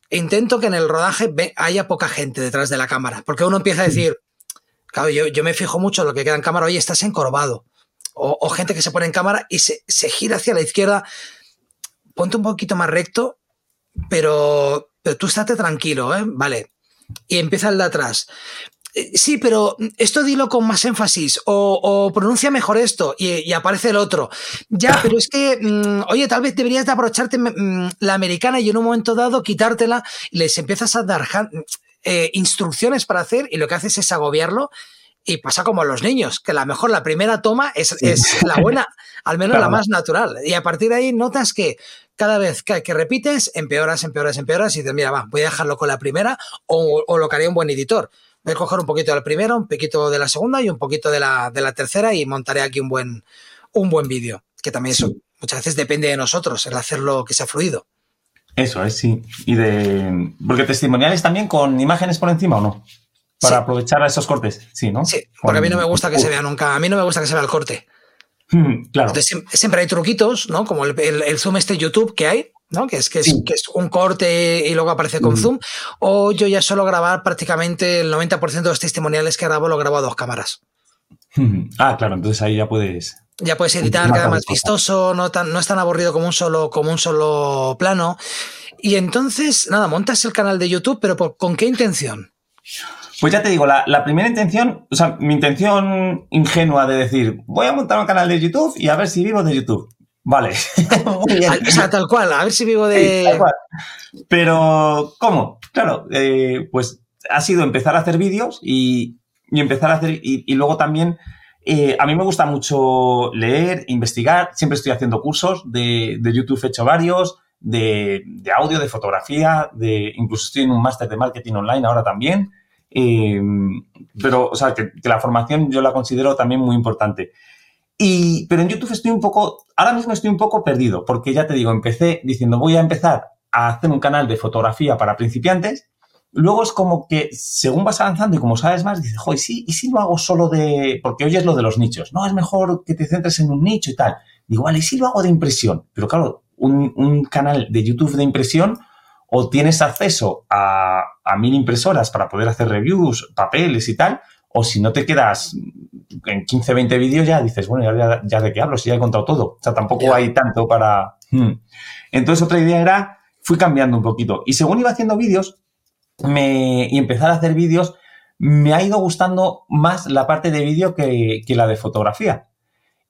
intento que en el rodaje haya poca gente detrás de la cámara, porque uno empieza a decir, claro, yo, yo me fijo mucho en lo que queda en cámara, oye, estás encorvado. O, o gente que se pone en cámara y se, se gira hacia la izquierda ponte un poquito más recto, pero, pero tú estate tranquilo, ¿eh? Vale. Y empieza el de atrás. Sí, pero esto dilo con más énfasis o, o pronuncia mejor esto y, y, aparece el otro. Ya, pero es que, mmm, oye, tal vez deberías de aprovecharte mmm, la americana y en un momento dado quitártela y les empiezas a dar eh, instrucciones para hacer y lo que haces es agobiarlo y pasa como a los niños, que a lo mejor la primera toma es, sí. es la buena, al menos claro. la más natural. Y a partir de ahí notas que cada vez que, que, repites, empeoras, empeoras, empeoras y dices, mira, va, voy a dejarlo con la primera o, o, lo que haría un buen editor. Voy a coger un poquito de la primera, un poquito de la segunda y un poquito de la, de la tercera y montaré aquí un buen, un buen vídeo. Que también eso sí. muchas veces depende de nosotros, el hacerlo que sea fluido. Eso es, sí. Y de. Porque testimoniales también con imágenes por encima o no? Para sí. aprovechar esos cortes, sí, ¿no? Sí, porque con... a mí no me gusta que se vea nunca, a mí no me gusta que se vea el corte. Mm, claro. Entonces, siempre hay truquitos, ¿no? Como el, el, el, zoom este YouTube que hay, ¿no? Que es, que es, sí. que es un corte y luego aparece con mm. zoom. O yo ya suelo grabar prácticamente el 90% de los testimoniales que grabo lo grabo a dos cámaras. Mm. Ah, claro, entonces ahí ya puedes. Ya puedes editar, queda más vistoso, no, tan, no es tan aburrido como un solo, como un solo plano. Y entonces, nada, montas el canal de YouTube, pero ¿con qué intención? Pues ya te digo, la, la, primera intención, o sea, mi intención ingenua de decir, voy a montar un canal de YouTube y a ver si vivo de YouTube. Vale. o sea, tal cual, a ver si vivo de. Sí, tal cual. Pero, ¿cómo? Claro, eh, pues ha sido empezar a hacer vídeos y, y, empezar a hacer. Y, y luego también, eh, a mí me gusta mucho leer, investigar. Siempre estoy haciendo cursos de, de YouTube, he hecho varios, de, de audio, de fotografía, de incluso estoy en un máster de marketing online ahora también. Eh, pero, o sea, que, que, la formación yo la considero también muy importante. Y, pero en YouTube estoy un poco, ahora mismo estoy un poco perdido, porque ya te digo, empecé diciendo voy a empezar a hacer un canal de fotografía para principiantes. Luego es como que según vas avanzando y como sabes más, dices, joder, sí, ¿y si lo hago solo de...? Porque oyes lo de los nichos. No, es mejor que te centres en un nicho y tal. Digo, vale, ¿y si lo hago de impresión? Pero claro, un, un canal de YouTube de impresión o tienes acceso a, a mil impresoras para poder hacer reviews, papeles y tal, o si no te quedas en 15, 20 vídeos ya dices, bueno, ya, ya, de qué hablo, si ya he contado todo. O sea, tampoco yeah. hay tanto para... Hmm. Entonces otra idea era, fui cambiando un poquito. Y según iba haciendo vídeos me, y empezar a hacer vídeos, me ha ido gustando más la parte de vídeo que, que la de fotografía.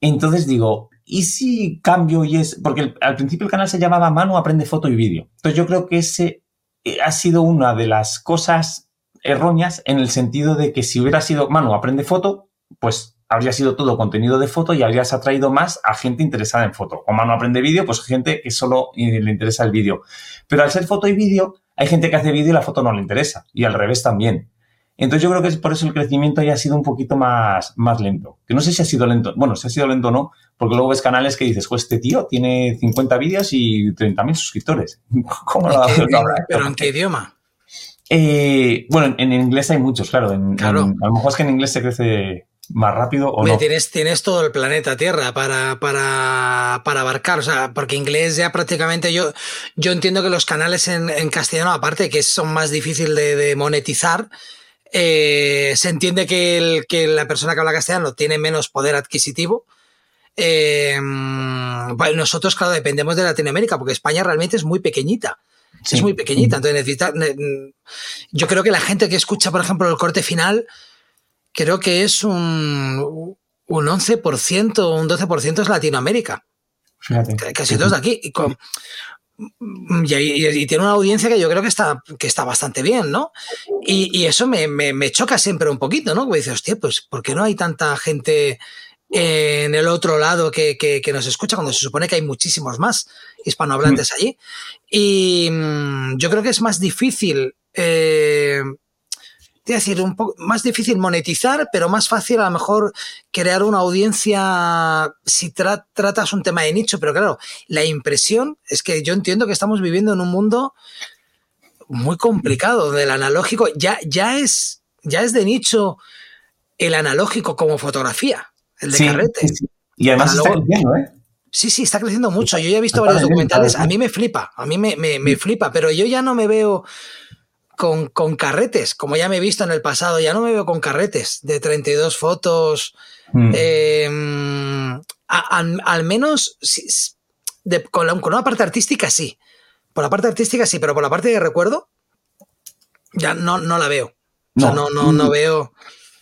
Entonces digo, ¿y si cambio y es...? Porque al principio el canal se llamaba Manu Aprende Foto y Vídeo. Entonces yo creo que ese eh, ha sido una de las cosas erróneas en el sentido de que si hubiera sido Manu Aprende Foto, pues habría sido todo contenido de foto y habrías atraído más a gente interesada en foto. O Manu Aprende Vídeo, pues gente que solo le interesa el vídeo. Pero al ser foto y vídeo, hay gente que hace vídeo y la foto no le interesa. Y al revés también. Entonces yo creo que es por eso el crecimiento haya sido un poquito más, más lento. Que no sé si ha sido lento. Bueno, si ha sido lento o no, porque luego ves canales que dices, pues este tío tiene 50 vídeos y 30.000 suscriptores. ¿Cómo lo haces? ¿Pero en qué idioma? Eh, bueno, en, en, inglés hay muchos, claro. En, claro. En, a lo mejor es que en inglés se crece más rápido o no. Tienes, tienes todo el planeta Tierra para, para, para abarcar, o sea, porque inglés ya prácticamente yo, yo entiendo que los canales en, en castellano, aparte que son más difíciles de, de monetizar, eh, se entiende que, el, que, la persona que habla castellano tiene menos poder adquisitivo. Eh, bueno, nosotros, claro, dependemos de Latinoamérica, porque España realmente es muy pequeñita. Sí. Es muy pequeñita. Entonces necesita. Yo creo que la gente que escucha, por ejemplo, el corte final, creo que es un, un 11%, un 12% es Latinoamérica. Fíjate. Casi todos de aquí. Y con, y, tiene una audiencia que yo creo que está, que está bastante bien, ¿no? Y, eso me, choca siempre un poquito, ¿no? Porque dices, hostia, pues, ¿por qué no hay tanta gente en el otro lado que, nos escucha cuando se supone que hay muchísimos más hispanohablantes mm. allí? Y mm, yo creo que es más difícil. Eh, decir, un poco más difícil monetizar, pero más fácil a lo mejor crear una audiencia si tratas un tema de nicho. Pero claro, la impresión es que yo entiendo que estamos viviendo en un mundo muy complicado del analógico. Ya, ya, es, ya es de nicho el analógico como fotografía, el de carrete. Y además está creciendo, ¿eh? Sí, sí, está creciendo mucho. Yo ya he visto varios documentales. A mí me flipa, a mí me, me flipa, pero yo ya no me veo con, con, carretes, como ya me he visto en el pasado, ya no me veo con carretes de 32 fotos. Mm. Em, al menos con, la, con, una parte artística sí. Por la parte artística sí, pero por la parte de recuerdo ya no, no la veo. No. no, no, no, veo.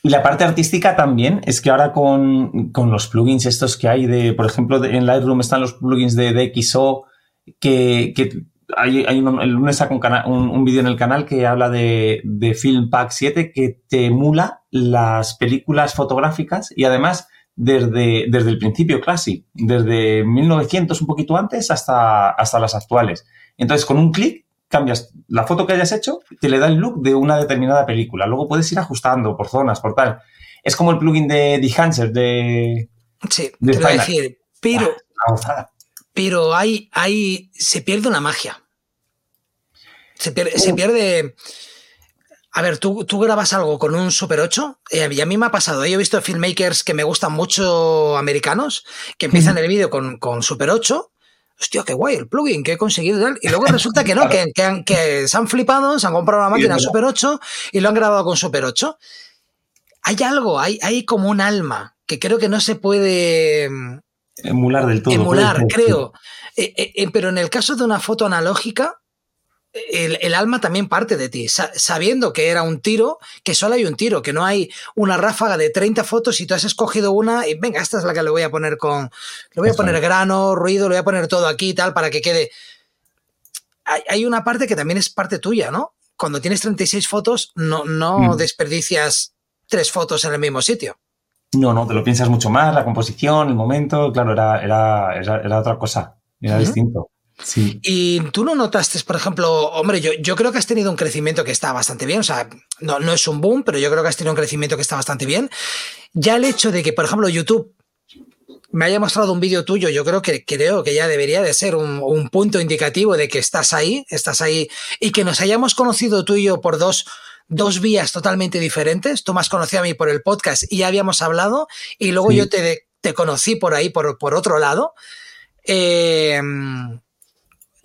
Y la parte artística también es que ahora con, con los plugins estos que hay de, por ejemplo, en Lightroom están los plugins de DxO que, que hay, el lunes saco un, vídeo en el canal que habla de, Film Pack 7 que te emula las películas fotográficas y además desde, desde el principio casi, desde 1900 un poquito antes hasta, hasta las actuales. Entonces con un clic cambias la foto que hayas hecho, te le da el look de una determinada película. Luego puedes ir ajustando por zonas, por tal. Es como el plugin de Dehancer de... Sí, de decir, pero... Ah, pero hay, hay, se pierde una magia. Se pierde, A ver, tú, tú, grabas algo con un Super 8 eh, y a mí me ha pasado. Yo he visto filmmakers que me gustan mucho americanos que empiezan el vídeo con, con, Super 8. Hostia, qué guay el plugin que he conseguido. Y luego resulta que no, que, que, se han flipado, se han comprado una máquina Super 8 y lo han grabado con Super 8. Hay algo, hay, hay como un alma que creo que no se puede Emular del todo. Emular, creo. Eh, eh, eh, pero en el caso de una foto analógica, el, alma también parte de ti, sabiendo que era un tiro, que solo hay un tiro, que no hay una ráfaga de 30 fotos y tú has escogido una y venga, esta es la que le voy a poner con, le voy a poner grano, ruido, le voy a poner todo aquí y tal para que quede. Hay, una parte que también es parte tuya, ¿no? Cuando tienes 36 fotos, no, no mm. desperdicias tres fotos en el mismo sitio. No, no, te lo piensas mucho más, la composición, el momento, claro, era, era, era, otra cosa, era distinto. Sí. Y tú no notaste, por ejemplo, hombre, yo, yo creo que has tenido un crecimiento que está bastante bien, o sea, no, no es un boom, pero yo creo que has tenido un crecimiento que está bastante bien. Ya el hecho de que, por ejemplo, YouTube me haya mostrado un vídeo tuyo, yo creo que creo que ya debería de ser un, un, punto indicativo de que estás ahí, estás ahí, y que nos hayamos conocido tú y yo por dos dos vías totalmente diferentes. Tú me has conocido a mí por el podcast y ya habíamos hablado, y luego yo te, te, conocí por ahí, por, por otro lado. Eh,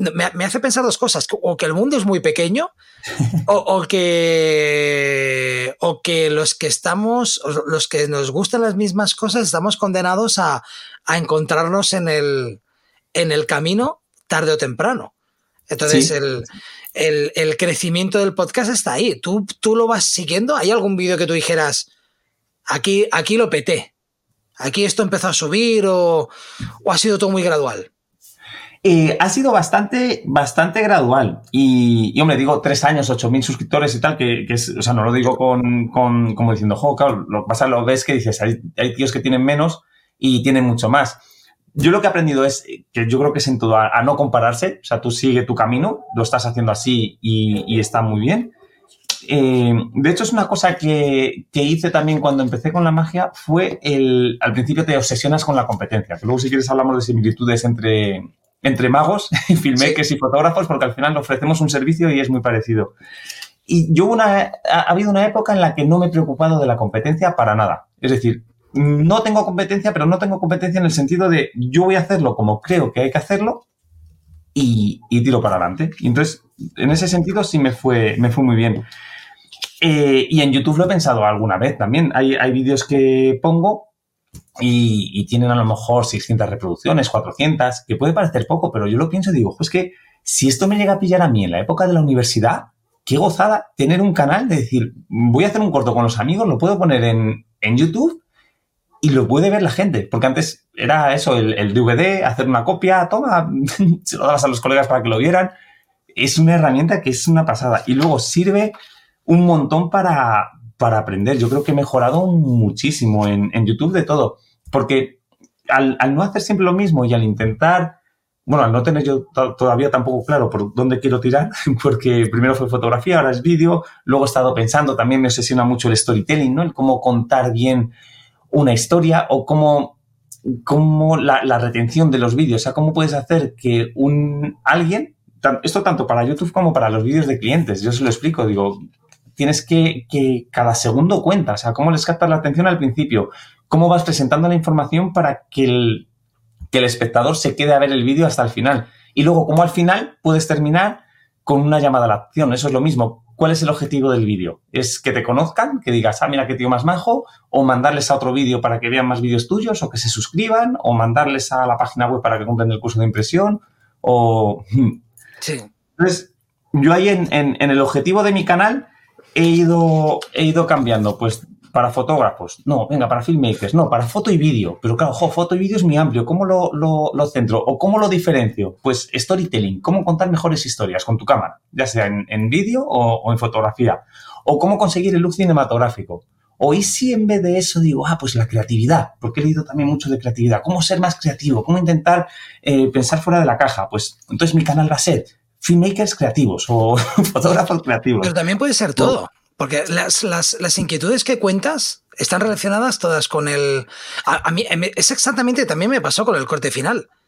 me, hace pensar dos cosas, o que el mundo es muy pequeño, o, que, o que los que estamos, los que nos gustan las mismas cosas, estamos condenados a, a encontrarnos en el, en el camino tarde o temprano. Entonces, el, el, crecimiento del podcast está ahí. ¿Tú, ¿Tú lo vas siguiendo? ¿Hay algún vídeo que tú dijeras, aquí, aquí lo peté? ¿Aquí esto empezó a subir o, ha sido todo muy gradual? Eh, ha sido bastante, bastante gradual. Y, hombre, digo tres años, ocho mil suscriptores y tal, que, es, o sea, no lo digo con, como diciendo, jo, claro, lo pasa, lo ves que dices, hay, hay tíos que tienen menos y tienen mucho más yo lo que he aprendido es que yo creo que es en todo a, no compararse. O sea, tú sigue tu camino, lo estás haciendo así y, está muy bien. Eh, de hecho, es una cosa que, hice también cuando empecé con la magia, fue el, al principio te obsesionas con la competencia, que luego si quieres hablamos de similitudes entre, entre magos, filmmakers y fotógrafos, porque al final ofrecemos un servicio y es muy parecido. Y yo una, ha habido una época en la que no me he preocupado de la competencia para nada. Es decir, no tengo competencia, pero no tengo competencia en el sentido de yo voy a hacerlo como creo que hay que hacerlo y, tiro para adelante. Y entonces, en ese sentido sí me fue, me fue muy bien. Eh, y en YouTube lo he pensado alguna vez también. Hay, hay vídeos que pongo y, tienen a lo mejor 600 reproducciones, 400, que puede parecer poco, pero yo lo pienso y digo, es que si esto me llega a pillar a mí en la época de la universidad, qué gozada tener un canal de decir, voy a hacer un corto con los amigos, lo puedo poner en, en YouTube y lo puede ver la gente, porque antes era eso, el, DVD, hacer una copia, toma, se lo dabas a los colegas para que lo vieran. Es una herramienta que es una pasada y luego sirve un montón para, para aprender. Yo creo que he mejorado muchísimo en, YouTube de todo, porque al, no hacer siempre lo mismo y al intentar, bueno, al no tener yo todavía tampoco claro por dónde quiero tirar, porque primero fue fotografía, ahora es vídeo, luego he estado pensando, también me obsesiona mucho el storytelling, ¿no? El cómo contar bien una historia o cómo, cómo la, la, retención de los vídeos, o sea, cómo puedes hacer que un alguien, esto tanto para YouTube como para los vídeos de clientes, yo se lo explico, digo, tienes que, que cada segundo cuenta, o sea, cómo les captas la atención al principio, cómo vas presentando la información para que el, que el espectador se quede a ver el vídeo hasta el final. Y luego, cómo al final puedes terminar con una llamada a la acción. Eso es lo mismo. ¿Cuál es el objetivo del vídeo? ¿Es que te conozcan, que digas, ah, mira qué tío más majo? ¿O mandarles a otro vídeo para que vean más vídeos tuyos? ¿O que se suscriban? ¿O mandarles a la página web para que compren el curso de impresión? ¿O...? Sí. Entonces, yo ahí en, en, el objetivo de mi canal he ido, he ido cambiando. Pues para fotógrafos, no, venga, para filmmakers, no, para foto y vídeo. Pero claro, foto y vídeo es muy amplio. ¿Cómo lo, lo, centro? ¿O cómo lo diferencio? Pues storytelling, cómo contar mejores historias con tu cámara, ya sea en, vídeo o, en fotografía. O cómo conseguir el look cinematográfico. O y si en vez de eso digo, ah, pues la creatividad, porque he leído también mucho de creatividad, cómo ser más creativo, cómo intentar eh, pensar fuera de la caja. Pues entonces mi canal va a ser filmmakers creativos o fotógrafos creativos. Pero también puede ser todo. Porque las, las, las, inquietudes que cuentas están relacionadas todas con el... A, mí es exactamente, también me pasó con el corte final.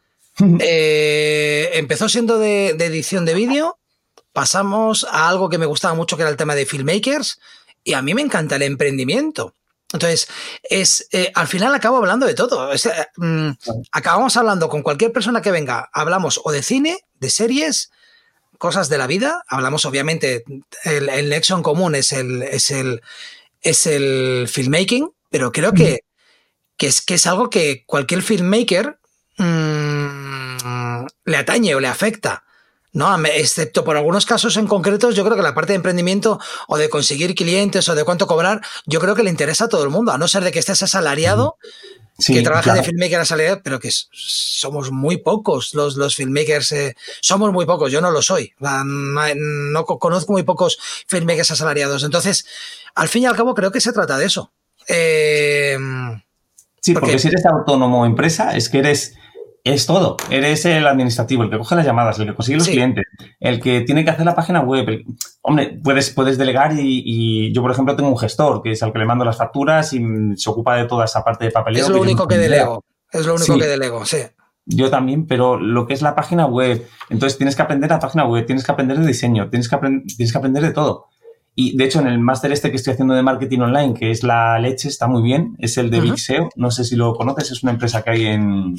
Eh, empezó siendo de, edición de vídeo, pasamos a algo que me gustaba mucho, que era el tema de filmmakers, y a mí me encanta el emprendimiento. Entonces, es, eh, al final acabo hablando de todo. Eh, mm, acabamos hablando con cualquier persona que venga, hablamos o de cine, de series, cosas de la vida. Hablamos, obviamente, el, el nexo en común es el, es el, es el filmmaking, pero creo que, que, es, que es algo que cualquier filmmaker mmm, le atañe o le afecta. ¿no? Excepto por algunos casos en concretos, yo creo que la parte de emprendimiento o de conseguir clientes o de cuánto cobrar, yo creo que le interesa a todo el mundo, a no ser de que estés asalariado que trabaja de filmmaker a salida, pero que somos muy pocos los, los filmmakers. Eh, somos muy pocos, yo no lo soy. No, conozco muy pocos filmmakers asalariados. Entonces, al fin y al cabo, creo que se trata de eso. Eh, sí, porque, porque si eres autónomo o empresa, es que eres es todo. Eres el administrativo, el que coge las llamadas, el que consigue los clientes, el que tiene que hacer la página web. Hombre, puedes, puedes delegar y, yo, por ejemplo, tengo un gestor que es al que le mando las facturas y se ocupa de toda esa parte de papeleo. Es lo único que delego. Es lo único que delego, sí. Yo también, pero lo que es la página web, entonces tienes que aprender la página web, tienes que aprender de diseño, tienes que, tienes que aprender de todo. Y de hecho, en el máster este que estoy haciendo de marketing online, que es la leche, está muy bien, es el de Big SEO. No sé si lo conoces, es una empresa que hay en,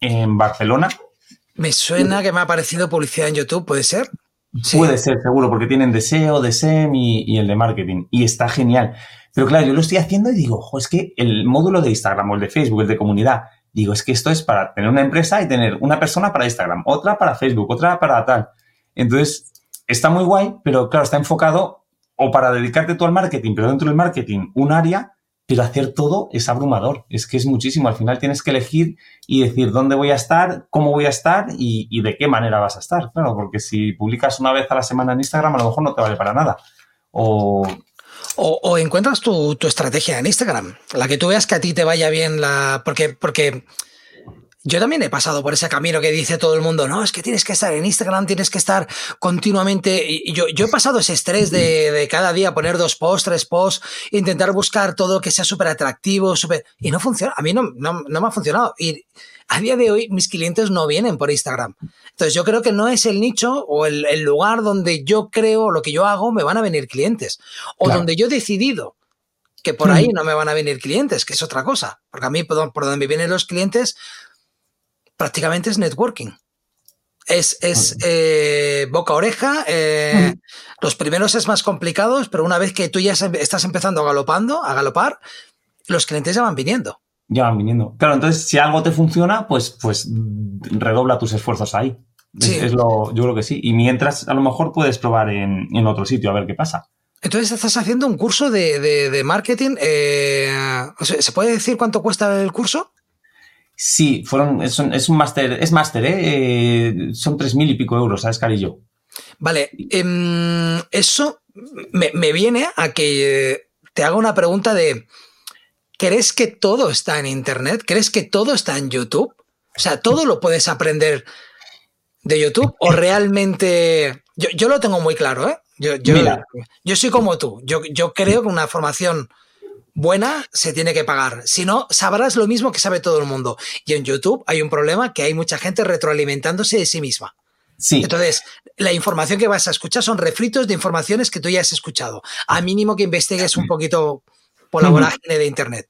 en Barcelona. Me suena que me ha aparecido publicidad en YouTube, ¿puede ser? Puede ser, seguro, porque tienen deseo, deseo y, y, el de marketing. Y está genial. Pero claro, yo lo estoy haciendo y digo, es que el módulo de Instagram o el de Facebook, el de comunidad, digo, es que esto es para tener una empresa y tener una persona para Instagram, otra para Facebook, otra para tal. Entonces, está muy guay, pero claro, está enfocado o para dedicarte tú al marketing, pero dentro del marketing, un área pero hacer todo es abrumador, es que es muchísimo. Al final tienes que elegir y decir dónde voy a estar, cómo voy a estar y, de qué manera vas a estar. Claro, porque si publicas una vez a la semana en Instagram, a lo mejor no te vale para nada. O, o, encuentras tu, tu, estrategia en Instagram, la que tú veas que a ti te vaya bien la. Porque, porque yo también he pasado por ese camino que dice todo el mundo, no, es que tienes que estar en Instagram, tienes que estar continuamente. Y yo, yo he pasado ese estrés de, de cada día poner dos posts, tres posts, intentar buscar todo que sea súper atractivo, súper... Y no funciona, a mí no, no, no me ha funcionado. Y a día de hoy mis clientes no vienen por Instagram. Entonces yo creo que no es el nicho o el, el lugar donde yo creo lo que yo hago me van a venir clientes. O donde yo he decidido que por ahí no me van a venir clientes, que es otra cosa. Porque a mí por, donde vienen los clientes prácticamente es networking. Es, es eh, boca a oreja. Eh, los primeros es más complicados, pero una vez que tú ya estás empezando a galopando, a galopar, los clientes ya van viniendo. Ya van viniendo. Claro, entonces si algo te funciona, pues, pues redobla tus esfuerzos ahí. Es, lo, yo creo que sí. Y mientras, a lo mejor puedes probar en, en otro sitio a ver qué pasa. Entonces estás haciendo un curso de, marketing. Eh, ¿Se puede decir cuánto cuesta el curso? Sí, fueron, es un, máster, es máster, ¿eh? ¿eh? son tres mil y pico euros, ¿sabes, Carillo? Vale, em, eso me, viene a que te haga una pregunta de, ¿crees que todo está en Internet? ¿Crees que todo está en YouTube? O sea, ¿todo lo puedes aprender de YouTube o realmente... Yo, lo tengo muy claro, ¿eh? Yo, yo, soy como tú. Yo, yo creo que una formación buena se tiene que pagar. Si no, sabrás lo mismo que sabe todo el mundo. Y en YouTube hay un problema que hay mucha gente retroalimentándose de sí misma. Sí. Entonces, la información que vas a escuchar son refritos de informaciones que tú ya has escuchado. A mínimo que investigues un poquito por la vorágine de Internet.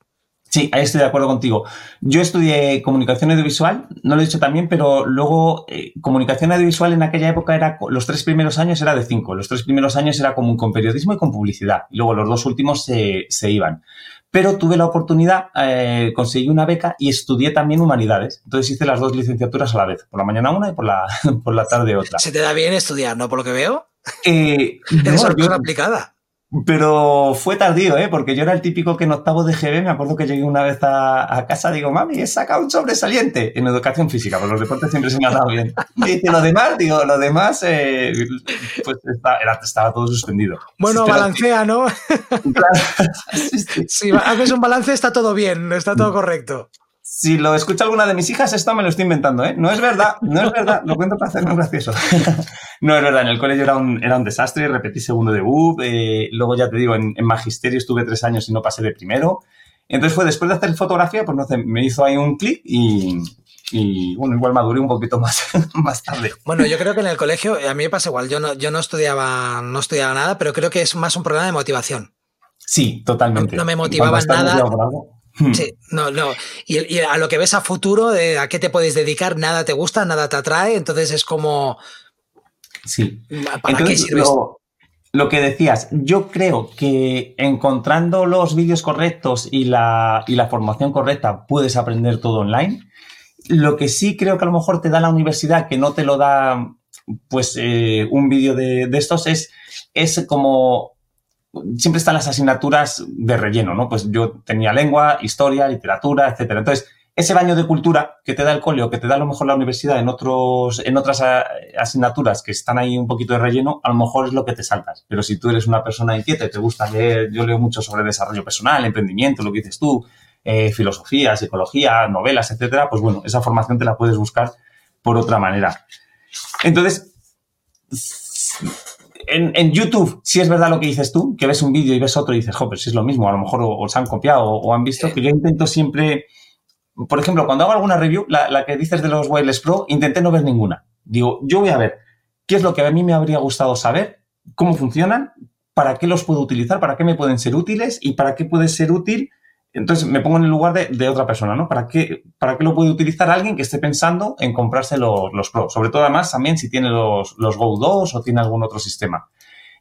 Sí, ahí estoy de acuerdo contigo. Yo estudié comunicación audiovisual, no lo he dicho también, pero luego eh, comunicación audiovisual en aquella época era, los tres primeros años era de cinco, los tres primeros años era común con periodismo y con publicidad, y luego los dos últimos se, iban. Pero tuve la oportunidad, eh, conseguí una beca y estudié también humanidades. Entonces hice las dos licenciaturas a la vez, por la mañana una y por la, por la tarde otra. Se te da bien estudiar, ¿no? Por lo que veo. Eh, Eres una aplicada. Pero fue tardío, ¿eh? Porque yo era el típico que en octavo de GB, me acuerdo que llegué una vez a, casa, digo, mami, he sacado un sobresaliente en educación física, porque los deportes siempre se me han dado bien. Y dice, lo demás, digo, lo demás, eh, pues estaba todo suspendido. Bueno, balancea, ¿no? si haces un balance, está todo bien, está todo correcto. Si lo escucha alguna de mis hijas, esto me lo estoy inventando, ¿eh? No es verdad, no es verdad, lo cuento para hacerme gracioso. no es verdad, en el colegio era un, era un desastre, repetí segundo de UB, eh, luego ya te digo, en, magisterio estuve tres años y no pasé de primero. Entonces fue después de hacer fotografía, pues no sé, me hizo ahí un clic y, y bueno, igual maduré un poquito más, más tarde. Bueno, yo creo que en el colegio, a mí me pasa igual, yo no, yo no estudiaba, no estudiaba nada, pero creo que es más un problema de motivación. Sí, totalmente. No, me motivaba nada. Sí, no, no. Y, a lo que ves a futuro, a qué te puedes dedicar, nada te gusta, nada te atrae, entonces es como... Sí. ¿Para qué sirves? Lo, que decías, yo creo que encontrando los vídeos correctos y la, la formación correcta puedes aprender todo online. Lo que sí creo que a lo mejor te da la universidad, que no te lo da pues eh, un vídeo de, de, estos, es, es como siempre están las asignaturas de relleno, ¿no? Pues yo tenía lengua, historia, literatura, etcétera. Entonces, ese baño de cultura que te da el coleo, que te da a lo mejor la universidad en otros, en otras asignaturas que están ahí un poquito de relleno, a lo mejor es lo que te saltas. Pero si tú eres una persona inquieta y te gusta leer, yo leo mucho sobre desarrollo personal, emprendimiento, lo que dices tú, eh, filosofía, psicología, novelas, etcétera, pues bueno, esa formación te la puedes buscar por otra manera. Entonces, en, YouTube, si es verdad lo que dices tú, que ves un vídeo y ves otro y dices, jo, si es lo mismo, a lo mejor os han copiado o, han visto, que yo intento siempre, por ejemplo, cuando hago alguna review, la, que dices de los Wireless Pro, intenté no ver ninguna. Digo, yo voy a ver qué es lo que a mí me habría gustado saber, cómo funcionan, para qué los puedo utilizar, para qué me pueden ser útiles y para qué puede ser útil entonces me pongo en el lugar de, otra persona, ¿no? ¿Para qué, ¿Para qué lo puede utilizar alguien que esté pensando en comprarse los, los Pro? Sobre todo además también si tiene los, los Go 2 o tiene algún otro sistema.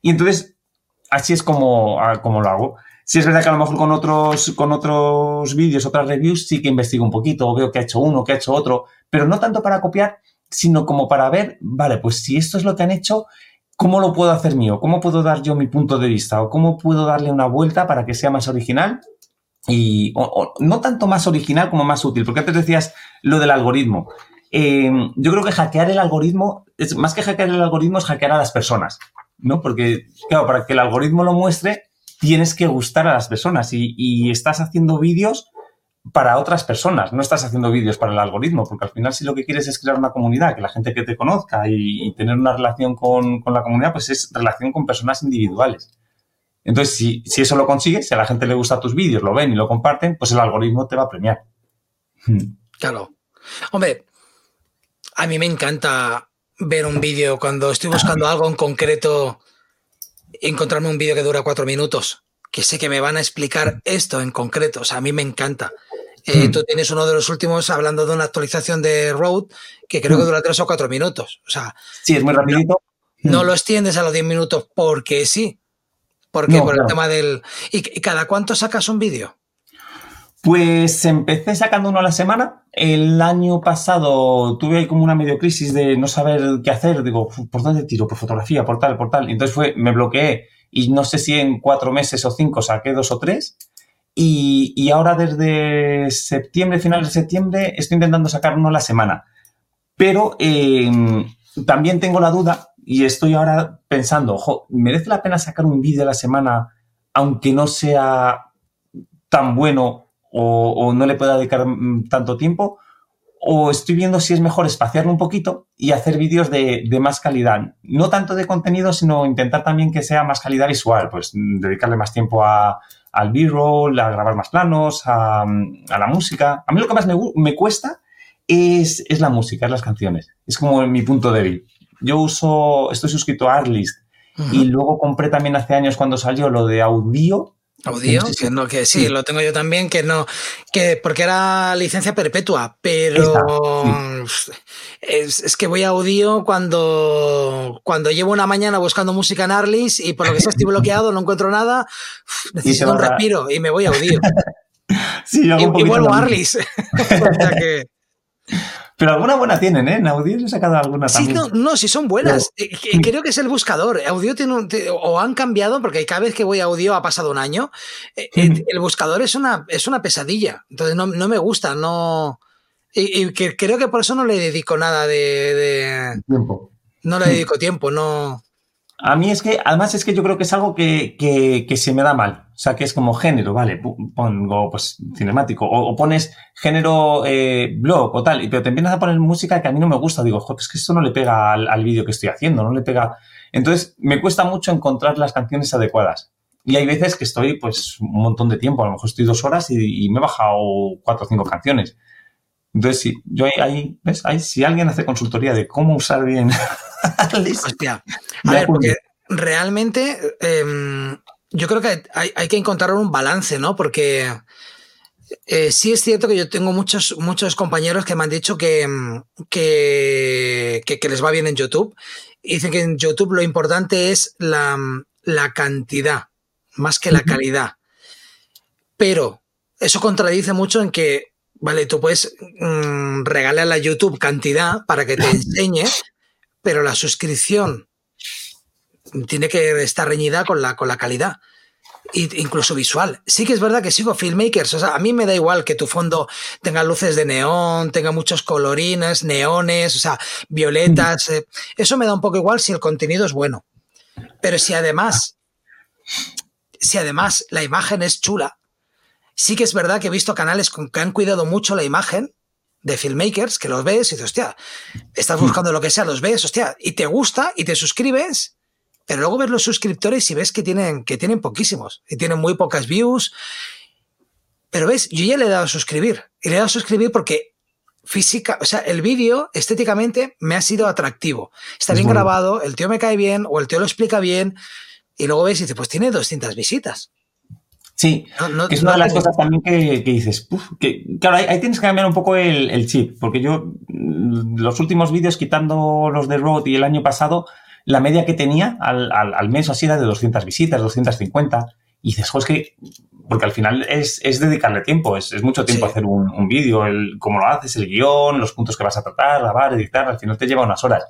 Y entonces, así es como, como lo hago. Si es verdad que a lo mejor con otros, con otros vídeos, otras reviews, sí que investigo un poquito, o veo que ha hecho uno, que ha hecho otro, pero no tanto para copiar, sino como para ver, vale, pues si esto es lo que han hecho, ¿cómo lo puedo hacer mío? ¿Cómo puedo dar yo mi punto de vista? ¿O cómo puedo darle una vuelta para que sea más original y no tanto más original como más útil, porque antes decías lo del algoritmo. Eh, yo creo que hackear el algoritmo, es, más que hackear el algoritmo, es hackear a las personas, ¿no? Porque, claro, para que el algoritmo lo muestre, tienes que gustar a las personas y, estás haciendo vídeos para otras personas, no estás haciendo vídeos para el algoritmo, porque al final si lo que quieres es crear una comunidad, que la gente que te conozca y, tener una relación con, con la comunidad, pues es relación con personas individuales. Entonces, si, eso lo consigues, si a la gente le gusta tus vídeos, lo ven y lo comparten, pues el algoritmo te va a premiar. Hmm. Claro. Hombre, a mí me encanta ver un vídeo cuando estoy buscando algo en concreto, encontrarme un vídeo que dura cuatro minutos, que sé que me van a explicar esto en concreto. O sea, a mí me encanta. Eh, hmm. tú tienes uno de los últimos hablando de una actualización de Road que creo que hmm. dura tres o cuatro minutos. O sea, sí, es muy rapidito. No, no lo extiendes a los diez minutos porque sí. ¿Por qué? Por el tema del... ¿Y, cada cuánto sacas un vídeo? Pues empecé sacando uno a la semana. El año pasado tuve ahí como una medio crisis de no saber qué hacer. Digo, ¿por dónde tiro? ¿Por fotografía? ¿Por tal? ¿Por tal? Y entonces fue, me bloqueé y no sé si en cuatro meses o cinco saqué dos o tres. Y, ahora desde septiembre, final de septiembre, estoy intentando sacar uno a la semana. Pero em, también tengo la duda y estoy ahora pensando, ojo, ¿merece la pena sacar un vídeo a la semana aunque no sea tan bueno o, no le pueda dedicar mm, tanto tiempo? ¿O estoy viendo si es mejor espaciarlo un poquito y hacer vídeos de, más calidad? No tanto de contenido, sino intentar también que sea más calidad visual, pues mm, dedicarle más tiempo al B-roll, a grabar más planos, a, la música. A mí lo que más me, cuesta es, es, la música, es las canciones. Es como mi punto débil yo uso, estoy suscrito a Artlist. Y luego compré también hace años cuando salió lo de Audio. Audio, que, no, que sí, lo tengo yo también, que no, que porque era licencia perpetua, pero es, que voy a audio cuando, cuando llevo una mañana buscando música en Artlist y por lo que sea estoy bloqueado, no encuentro nada, necesito un respiro y me voy a audio. sí, y, y, vuelvo a Artlist. o sea que, pero alguna buena tienen, ¿eh? En audio he sacado alguna también. Sí, no, no, sí son buenas. Eh, creo que es el buscador. Audio tiene o han cambiado, porque cada vez que voy a audio ha pasado un año. Eh, eh, el, buscador es una, es una pesadilla. Entonces no, me gusta, no. Y, creo que por eso no le dedico nada de. Tiempo. No le dedico tiempo, no. A mí es que, además es que yo creo que es algo que, que, se me da mal. O sea, que es como género, vale, pongo pues cinemático, o, pones género eh, blog o tal, pero te empiezas a poner música que a mí no me gusta. Digo, joder, es que esto no le pega al, vídeo que estoy haciendo, no le pega. Entonces, me cuesta mucho encontrar las canciones adecuadas. Y hay veces que estoy, pues, un montón de tiempo, a lo mejor estoy dos horas y, me he bajado cuatro o cinco canciones. Entonces, sí, yo ahí, ¿ves? Ahí, si alguien hace consultoría de cómo usar bien Hostia. A ver, porque realmente em, yo creo que hay, que encontrar un balance, ¿no? Porque eh, sí es cierto que yo tengo muchos, muchos compañeros que me han dicho que, que, les va bien en YouTube. Y dicen que en YouTube lo importante es la, cantidad, más que la calidad. Pero eso contradice mucho en que, vale, tú puedes mm, regalarle a YouTube cantidad para que te enseñe, pero la suscripción tiene que estar reñida con la, con la calidad. incluso visual. Sí que es verdad que sigo filmmakers. O sea, a mí me da igual que tu fondo tenga luces de neón, tenga muchos colorines, neones, o sea, violetas. Eh, eso me da un poco igual si el contenido es bueno. Pero si además, si además la imagen es chula, sí que es verdad que he visto canales que han cuidado mucho la imagen de filmmakers que los ves y dices, hostia, estás buscando lo que sea, los ves, hostia, y te gusta y te suscribes, pero luego ves los suscriptores y ves que tienen, que tienen poquísimos y tienen muy pocas views. Pero ves, yo ya le he dado a suscribir y le he dado a suscribir porque física, o sea, el vídeo estéticamente me ha sido atractivo. Está bien grabado, el tío me cae bien o el tío lo explica bien y luego ves y dices, pues tiene 200 visitas. Sí, es una de las cosas también que, dices, que, claro, ahí, tienes que cambiar un poco el, chip, porque yo mm, los últimos vídeos, quitando los de Road y el año pasado, la media que tenía al, al, mes así era de 200 visitas, 250, y dices, joder, es que, porque al final es, dedicarle tiempo, es, mucho tiempo hacer un, un vídeo, el cómo lo haces, el guion, los puntos que vas a tratar, grabar, editar, al final te lleva unas horas.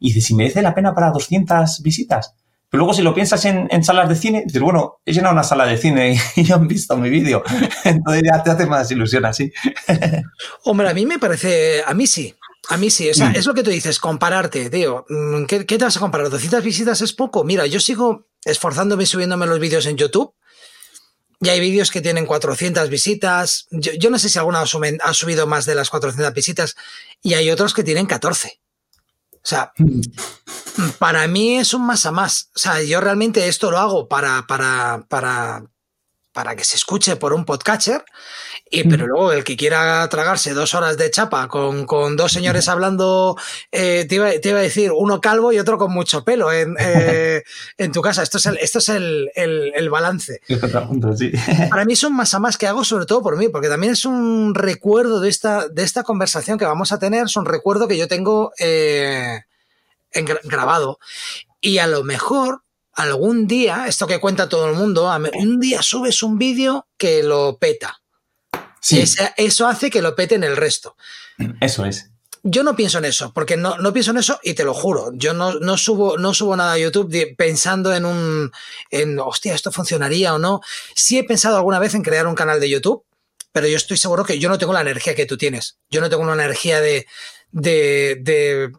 Y dices, si merece la pena para 200 visitas, pero luego si lo piensas en, salas de cine, dices, bueno, he llenado una sala de cine y, han visto mi vídeo. Entonces ya te hace más ilusión así. Hombre, a mí me parece, a mí sí. A mí sí, o sea, mm. es lo que tú dices, compararte, tío. Mm, ¿Qué, te vas a comparar? ¿200 visitas es poco? Mira, yo sigo esforzándome subiéndome los vídeos en YouTube. Y hay vídeos que tienen 400 visitas. Yo, no sé si alguna ha subido más de las 400 visitas. Y hay otros que tienen 14. O sea, mm para mí es un más a más. O sea, yo realmente esto lo hago para, para, para, para que se escuche por un podcatcher. Y, pero luego el que quiera tragarse dos horas de chapa con, dos señores hablando, eh, te, iba, a decir, uno calvo y otro con mucho pelo en, eh, tu casa. Esto es el, esto es el, el, balance. Para mí es un más a más que hago sobre todo por mí, porque también es un recuerdo de esta, de esta conversación que vamos a tener, es un recuerdo que yo tengo eh, grabado. Y a lo mejor algún día, esto que cuenta todo el mundo, un día subes un vídeo que lo peta. Sí. eso hace que lo peten el resto. Eso es. yo no pienso en eso, porque no, no pienso en eso y te lo juro. Yo no, no, subo, no subo nada a YouTube pensando en un, en, hostia, esto funcionaría o no. Sí he pensado alguna vez en crear un canal de YouTube, pero yo estoy seguro que yo no tengo la energía que tú tienes. Yo no tengo una energía de, de, de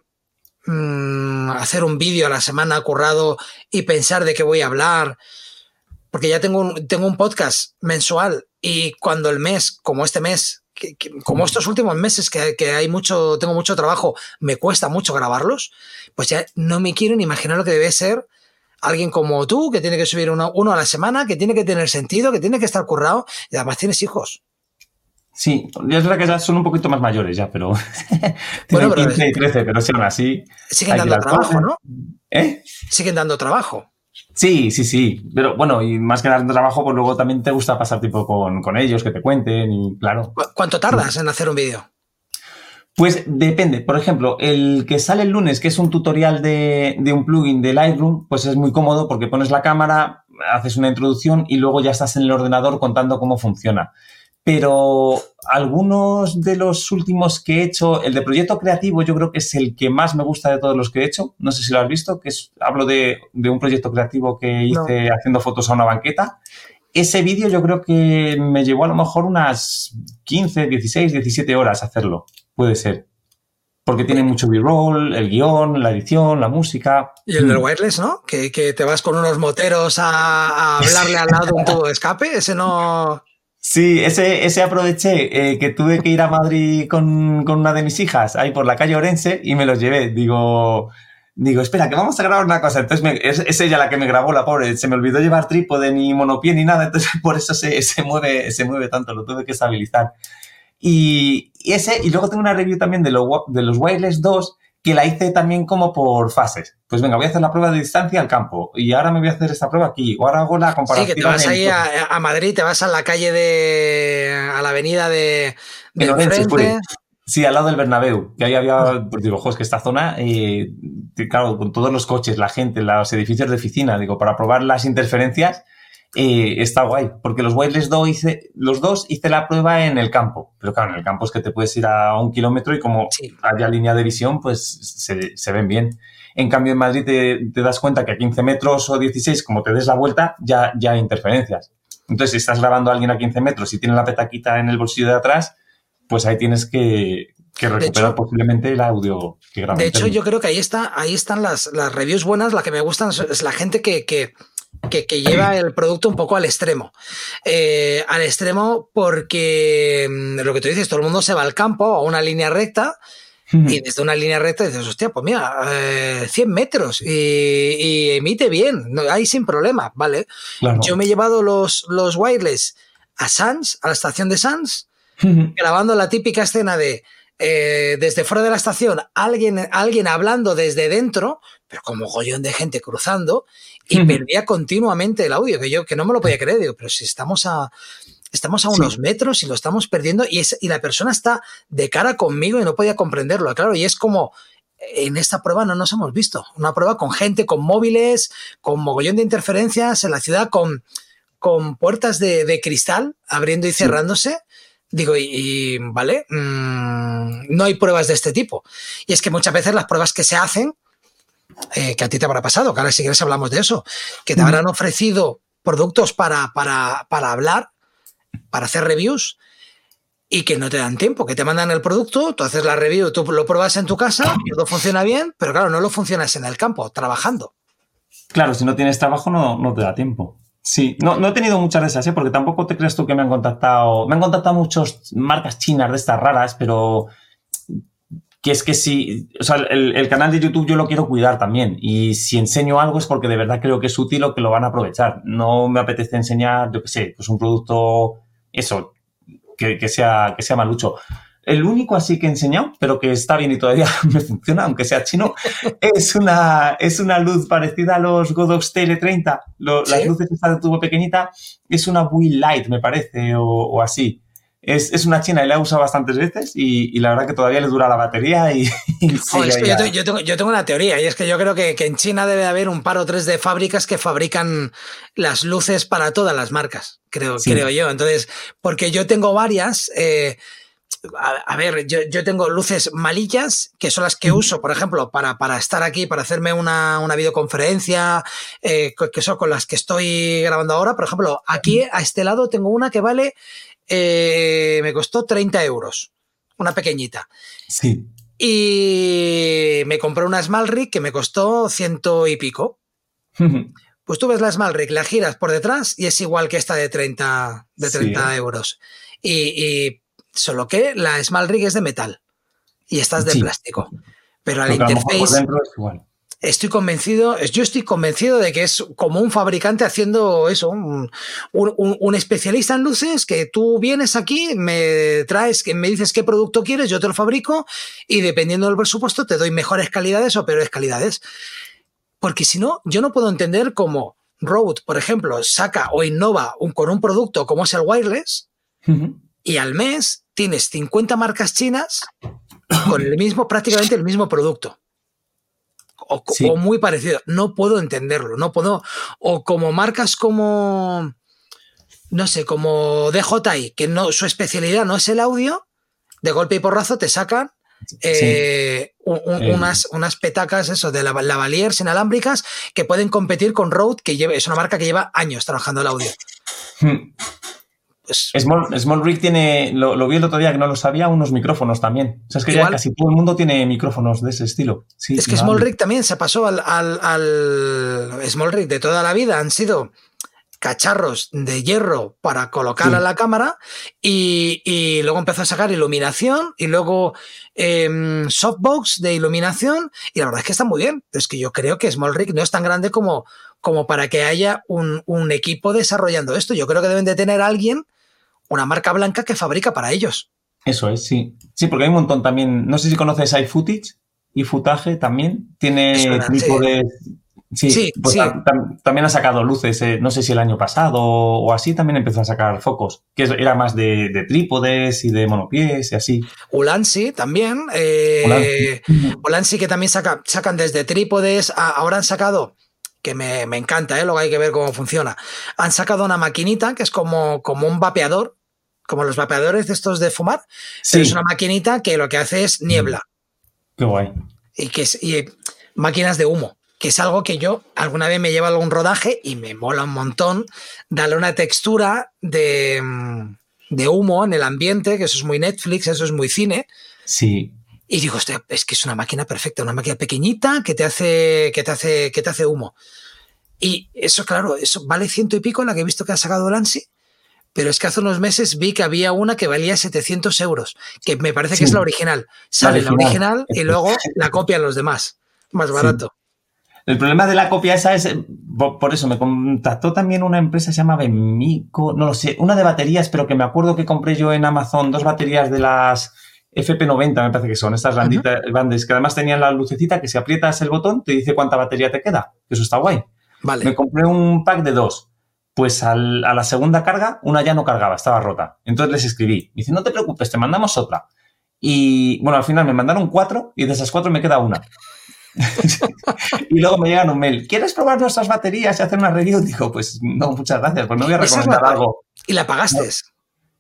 mmm, hacer un vídeo a la semana currado y pensar de qué voy a hablar. Porque ya tengo un, tengo un podcast mensual y cuando el mes, como este mes, que, que, como estos últimos meses que, que, hay mucho, tengo mucho trabajo, me cuesta mucho grabarlos, pues ya no me quiero ni imaginar lo que debe ser alguien como tú, que tiene que subir uno, uno a la semana, que tiene que tener sentido, que tiene que estar currado y además tienes hijos. Sí, es verdad que ya son un poquito más mayores ya, pero tienen bueno, pero 15 y 13, pero aún así. Siguen dando trabajo, ¿no? ¿Eh? Siguen dando trabajo. Sí, sí, sí. Pero bueno, y más que dar trabajo, pues luego también te gusta pasar tiempo con, con ellos, que te cuenten y claro. ¿Cuánto tardas sí. en hacer un vídeo? Pues depende. Por ejemplo, el que sale el lunes, que es un tutorial de, de, un plugin de Lightroom, pues es muy cómodo porque pones la cámara, haces una introducción y luego ya estás en el ordenador contando cómo funciona. Pero algunos de los últimos que he hecho, el de proyecto creativo, yo creo que es el que más me gusta de todos los que he hecho. No sé si lo has visto, que es, hablo de, de un proyecto creativo que hice no. haciendo fotos a una banqueta. Ese vídeo yo creo que me llevó a lo mejor unas 15, 16, 17 horas hacerlo. Puede ser. Porque tiene mucho b-roll, el guion, la edición, la música. Y el del wireless, ¿no? Que, que te vas con unos moteros a, a hablarle al lado de un tubo de escape. Ese no. Sí, ese, ese aproveché eh, que tuve que ir a Madrid con, con, una de mis hijas ahí por la calle Orense y me los llevé. Digo, digo, espera, que vamos a grabar una cosa. Entonces es, es, ella la que me grabó, la pobre. Se me olvidó llevar trípode ni monopié ni nada. Entonces por eso se, se, mueve, se mueve tanto, lo tuve que estabilizar. Y, y ese, y luego tengo una review también de, lo, de los Wireless 2 que la hice también como por fases. Pues venga, voy a hacer la prueba de distancia al campo y ahora me voy a hacer esta prueba aquí o ahora hago la comparación. Sí, que te vas ahí a, a, Madrid, te vas a la calle de... a la avenida de... de Orense. Sí, al lado del Bernabéu, que ahí había, pues digo, es que esta zona, eh, claro, con todos los coches, la gente, los edificios de oficina, digo, para probar las interferencias, eh, está guay, porque los wireless do hice, los dos hice la prueba en el campo, pero claro, en el campo es que te puedes ir a un kilómetro y como sí. haya línea de visión, pues se, se, ven bien. En cambio, en Madrid te, te, das cuenta que a 15 metros o 16, como te des la vuelta, ya, ya hay interferencias. Entonces, si estás grabando a alguien a 15 metros y tiene la petaquita en el bolsillo de atrás, pues ahí tienes que, que recuperar hecho, posiblemente el audio que grabas. De hecho, yo creo que ahí está, ahí están las, las reviews buenas. La que me gustan es la gente que, que que, que, lleva el producto un poco al extremo. Eh, al extremo porque mm, lo que tú dices, todo el mundo se va al campo a una línea recta y desde una línea recta dices, hostia, pues mira, eh, 100 metros y, y, emite bien, no, ahí sin problema, ¿vale? Claro. Yo me he llevado los, los wireless a Sans, a la estación de Sans, grabando la típica escena de eh, desde fuera de la estación, alguien, alguien hablando desde dentro, pero como gollón de gente cruzando, y perdía continuamente el audio, que yo que no me lo podía creer, digo, pero si estamos a estamos a unos sí. metros y lo estamos perdiendo y, es, y la persona está de cara conmigo y no podía comprenderlo, claro, y es como en esta prueba no nos hemos visto, una prueba con gente, con móviles, con mogollón de interferencias en la ciudad, con, con puertas de, de cristal abriendo y cerrándose. Sí. Digo, y, y vale, mmm, no hay pruebas de este tipo. Y es que muchas veces las pruebas que se hacen eh, que a ti te habrá pasado, que ahora si quieres hablamos de eso, que te mm. habrán ofrecido productos para, para, para hablar, para hacer reviews y que no te dan tiempo, que te mandan el producto, tú haces la review, tú lo pruebas en tu casa, todo funciona bien, pero claro, no lo funcionas en el campo, trabajando. Claro, si no tienes trabajo no, no te da tiempo. Sí, no, no he tenido muchas de esas, ¿eh? porque tampoco te crees tú que me han contactado. Me han contactado muchas marcas chinas de estas raras, pero que es que si, o sea, el, el, canal de YouTube yo lo quiero cuidar también. Y si enseño algo es porque de verdad creo que es útil o que lo van a aprovechar. No me apetece enseñar, yo qué sé, pues un producto, eso, que, que, sea, que sea malucho. El único así que he enseñado, pero que está bien y todavía me funciona, aunque sea chino, es una, es una luz parecida a los Godox TL30, lo, ¿Sí? las luces que están de tubo pequeñita, es una Wii Light, me parece, o, o así es, es, una china y la he usado bastantes veces y, y, la verdad que todavía le dura la batería y... y Joder, es que yo, yo, tengo, yo, tengo, una teoría y es que yo creo que, que, en China debe haber un par o tres de fábricas que fabrican las luces para todas las marcas, creo, sí. creo yo. Entonces, porque yo tengo varias... Eh, a, ver, yo, tengo luces malillas, que son las que uso, por ejemplo, para, para estar aquí, para hacerme una, una videoconferencia, eh, que son con las que estoy grabando ahora. Por ejemplo, aquí a este lado tengo una que vale, eh, me costó 30 euros, una pequeñita. Sí. Y me compré una Small Rig que me costó ciento y pico. Pues tú ves la Small Rig, la giras por detrás y es igual que esta de 30, de 30 euros. y Solo que la Small Rig es de metal y esta es de plástico. Pero al interface. Estoy convencido, yo estoy convencido de que es como un fabricante haciendo eso, un, especialista en luces que tú vienes aquí, me traes, me dices qué producto quieres, yo te lo fabrico y dependiendo del presupuesto te doy mejores calidades o peores calidades. Porque si no, yo no puedo entender cómo Rode, por ejemplo, saca o innova con un producto como es el wireless y al mes tienes 50 marcas chinas con el mismo, prácticamente el mismo producto. O, muy parecido. No puedo entenderlo, no puedo. O como marcas como, no sé, como DJI, que no, su especialidad no es el audio, de golpe y porrazo te sacan eh, unas, unas petacas eso, de lavaliers inalámbricas que pueden competir con Rode, que es una marca que lleva años trabajando el audio. Hmm. Pues Small, Rig tiene, lo, vi el otro día que no lo sabía, unos micrófonos también. O sea, es que ya casi todo el mundo tiene micrófonos de ese estilo. es que Small Rig también se pasó al, Small Rig de toda la vida. Han sido cacharros de hierro para colocar a la cámara y, luego empezó a sacar iluminación y luego em, softbox de iluminación y la verdad es que está muy bien. Es que yo creo que Small Rig no es tan grande como, como para que haya un, un equipo desarrollando esto. Yo creo que deben de tener alguien una marca blanca que fabrica para ellos. Eso es, sí. Sí, porque hay un montón también. No sé si conoces iFootage y Footage también. Tiene tipo de. Sí, pues también ha sacado luces, eh, no sé si el año pasado o así, también empezó a sacar focos, que era más de, trípodes y de monopies y así. Ulansi también. Eh, Ulansi. que también saca, sacan desde trípodes, ahora han sacado que me, encanta, ¿eh? luego hay que ver cómo funciona. Han sacado una maquinita que es como, como un vapeador, como los vapeadores de estos de fumar, pero es una maquinita que lo que hace es niebla. Qué guay. Y que es, y máquinas de humo, que es algo que yo alguna vez me llevo a algún rodaje y me mola un montón darle una textura de, de humo en el ambiente, que eso es muy Netflix, eso es muy cine. Sí. Y digo, es que es una máquina perfecta, una máquina pequeñita que te hace, que te hace, que te hace humo. Y eso, claro, eso vale ciento y pico la que he visto que ha sacado Lancy, pero es que hace unos meses vi que había una que valía 700 euros, que me parece que es la original. Sale la original, y luego la copian los demás, más barato. El problema de la copia esa es, por eso me contactó también una empresa se llama Bemico, no lo sé, una de baterías, pero que me acuerdo que compré yo en Amazon dos baterías de las FP90 me parece que son, estas bandes que además tenían la lucecita que si aprietas el botón te dice cuánta batería te queda. Eso está guay. Vale. Me compré un pack de dos. Pues a la segunda carga, una ya no cargaba, estaba rota. Entonces les escribí. Me dice, no te preocupes, te mandamos otra. Y bueno, al final me mandaron cuatro y de esas cuatro me queda una. y luego me llegan un mail. ¿Quieres probar nuestras baterías y hacer una review? Digo, pues no, muchas gracias, pues no voy a recomendar algo. ¿Y la pagaste?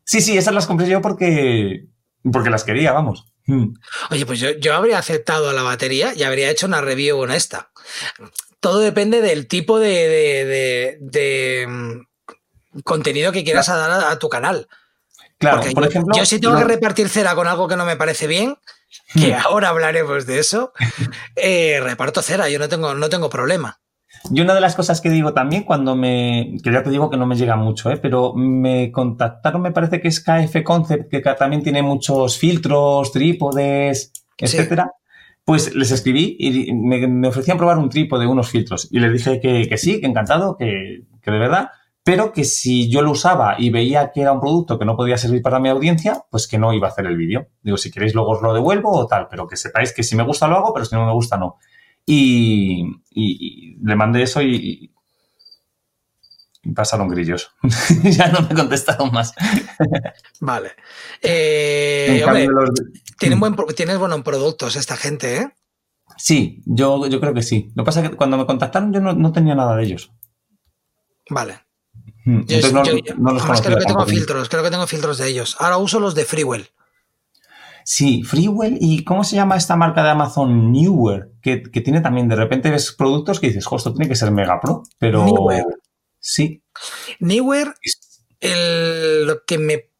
Sí, sí, esas las compré yo porque, porque las quería, vamos. Hmm. Oye, pues yo, habría aceptado la batería y habría hecho una review honesta. Todo depende del tipo de, mm, contenido que quieras dar a, tu canal. Claro, por yo, ejemplo. Yo si tengo que repartir cera con algo que no me parece bien, que hmm. ahora hablaremos de eso, eh, reparto cera, yo no tengo, no tengo problema. Y una de las cosas que digo también cuando me, que ya te digo que no me llega mucho, ¿eh? pero me contactaron, me parece que es KF Concept, que también tiene muchos filtros, trípodes, etcétera. Pues les escribí y me, ofrecían probar un trípode, unos filtros. Y les dije que, sí, que encantado, que, que, de verdad, pero que si yo lo usaba y veía que era un producto que no podía servir para mi audiencia, pues que no iba a hacer el vídeo. Digo, si queréis luego os lo devuelvo o tal, pero que sepáis que si me gusta lo hago, pero si no me gusta no. Y, le mandé eso y, pasaron grillos. ya no me contestaron más. vale. Eh, tienen buen, tienes buenos productos esta gente, ¿eh? Sí, yo, yo creo que sí. Lo que pasa es que cuando me contactaron yo no, tenía nada de ellos. Vale. Hmm, entonces no, los creo que tengo filtros, creo que tengo filtros de ellos. Ahora uso los de Freewell. Sí, Freewell y ¿cómo se llama esta marca de Amazon? Newer, que, tiene también, de repente ves productos que dices, esto tiene que ser Mega Pro, pero... Newer. Sí. Newer, el, lo que me...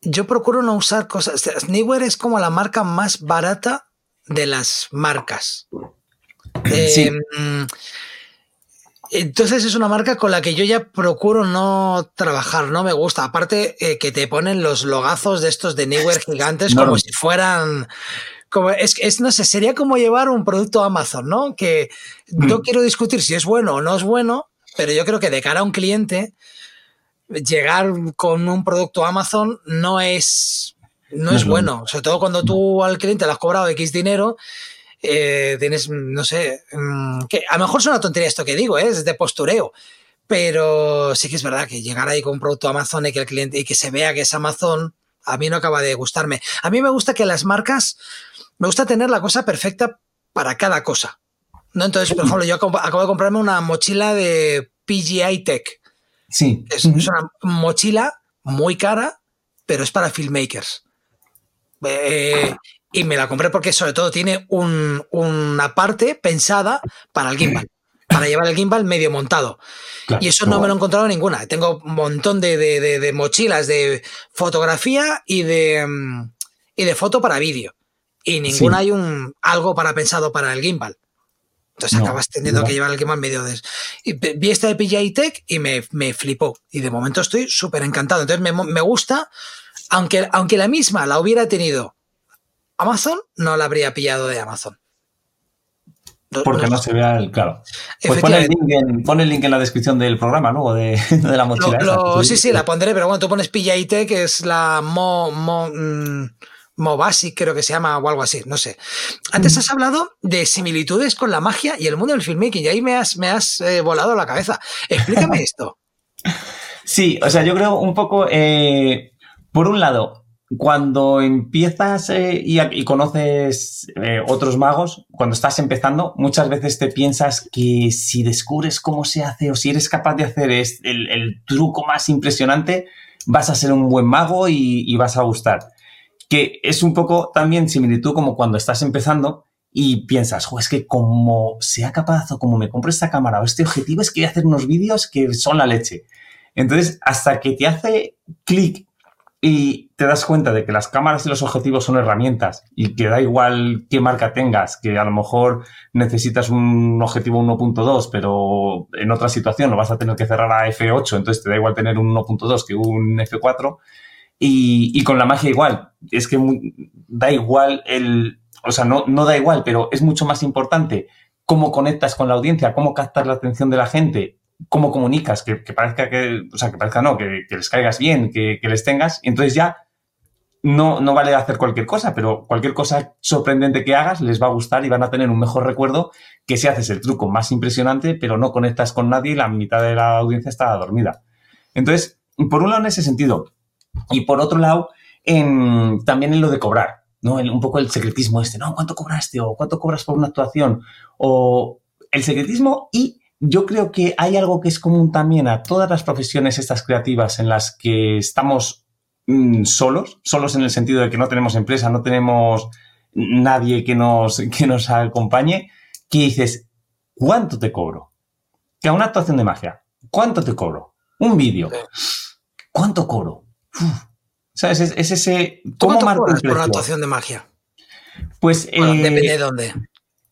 Yo procuro no usar cosas... Newer es como la marca más barata de las marcas. Sí. Em, entonces es una marca con la que yo ya procuro no trabajar, no me gusta. Aparte eh, que te ponen los logazos de estos de Newer gigantes como si fueran... Como, es, no sé, sería como llevar un producto a Amazon, ¿no? Que no mm. quiero discutir si es bueno o no es bueno, pero yo creo que de cara a un cliente, llegar con un producto a Amazon no es, no, es bueno. Sobre todo cuando tú al cliente le has cobrado X dinero eh, tienes, no sé, mm, que a lo mejor es una tontería esto que digo, ¿eh? es de postureo, pero sí que es verdad que llegar ahí con un producto Amazon y que el cliente y que se vea que es Amazon, a mí no acaba de gustarme. A mí me gusta que las marcas, me gusta tener la cosa perfecta para cada cosa. ¿no? Entonces, por ejemplo, yo acabo de comprarme una mochila de PGI Tech. Sí. Es, es una mochila muy cara, pero es para filmmakers. Eh, y me la compré porque sobre todo tiene una parte pensada para el gimbal, para llevar el gimbal medio montado. y eso no me lo he encontrado ninguna. Tengo un montón de, mochilas de fotografía y de, mm, y de foto para vídeo. Y ninguna hay un algo para pensado para el gimbal. Entonces acabas teniendo que llevar el gimbal medio de... Y vi esta de PJI Tech y me, me flipó. Y de momento estoy súper encantado. Entonces me, me gusta, aunque, aunque la misma la hubiera tenido Amazon no la habría pillado de Amazon. Porque no, se vea el. Claro. Pues pon el, link en, la descripción del programa, ¿no? De, de la mochila. sí, sí, la pondré, pero bueno, tú pones IT, que es la Mo. Mo mm, Basic, creo que se llama, o algo así, no sé. Antes mm. has hablado de similitudes con la magia y el mundo del filmmaking, y ahí me has, me has eh, volado la cabeza. Explícame esto. Sí, o sea, yo creo un poco. Eh, por un lado, cuando empiezas eh, y, conoces eh, otros magos, cuando estás empezando, muchas veces te piensas que si descubres cómo se hace o si eres capaz de hacer el, truco más impresionante, vas a ser un buen mago y, vas a gustar. Que es un poco también similitud como cuando estás empezando y piensas, es que como sea capaz o como me compro esta cámara o este objetivo es que voy a hacer unos vídeos que son la leche. Entonces, hasta que te hace clic y te das cuenta de que las cámaras y los objetivos son herramientas y que da igual qué marca tengas, que a lo mejor necesitas un objetivo 1.2, pero en otra situación lo vas a tener que cerrar a F8, entonces te da igual tener un 1.2 que un F4. Y, con la magia igual, es que da igual el, o sea, no, no da igual, pero es mucho más importante cómo conectas con la audiencia, cómo captas la atención de la gente cómo comunicas, que, parezca que, o sea, que parezca no, que, les caigas bien, que, les tengas, entonces ya no, no vale hacer cualquier cosa, pero cualquier cosa sorprendente que hagas les va a gustar y van a tener un mejor recuerdo que si haces el truco más impresionante, pero no conectas con nadie y la mitad de la audiencia está dormida. Entonces, por un lado en ese sentido, y por otro lado, también en lo de cobrar, ¿no? un poco el secretismo este, ¿no? ¿Cuánto cobraste? ¿O cuánto cobras por una actuación? O el secretismo y yo creo que hay algo que es común también a todas las profesiones estas creativas en las que estamos mm, solos, solos en el sentido de que no tenemos empresa, no tenemos nadie que nos, que nos acompañe, que dices, ¿cuánto te cobro? Que a una actuación de magia, ¿cuánto te cobro? Un vídeo, ¿cuánto cobro? ¿Sabes? Es, ese... ¿Cómo ¿Cuánto cobras por una actuación de magia? Pues... depende de dónde.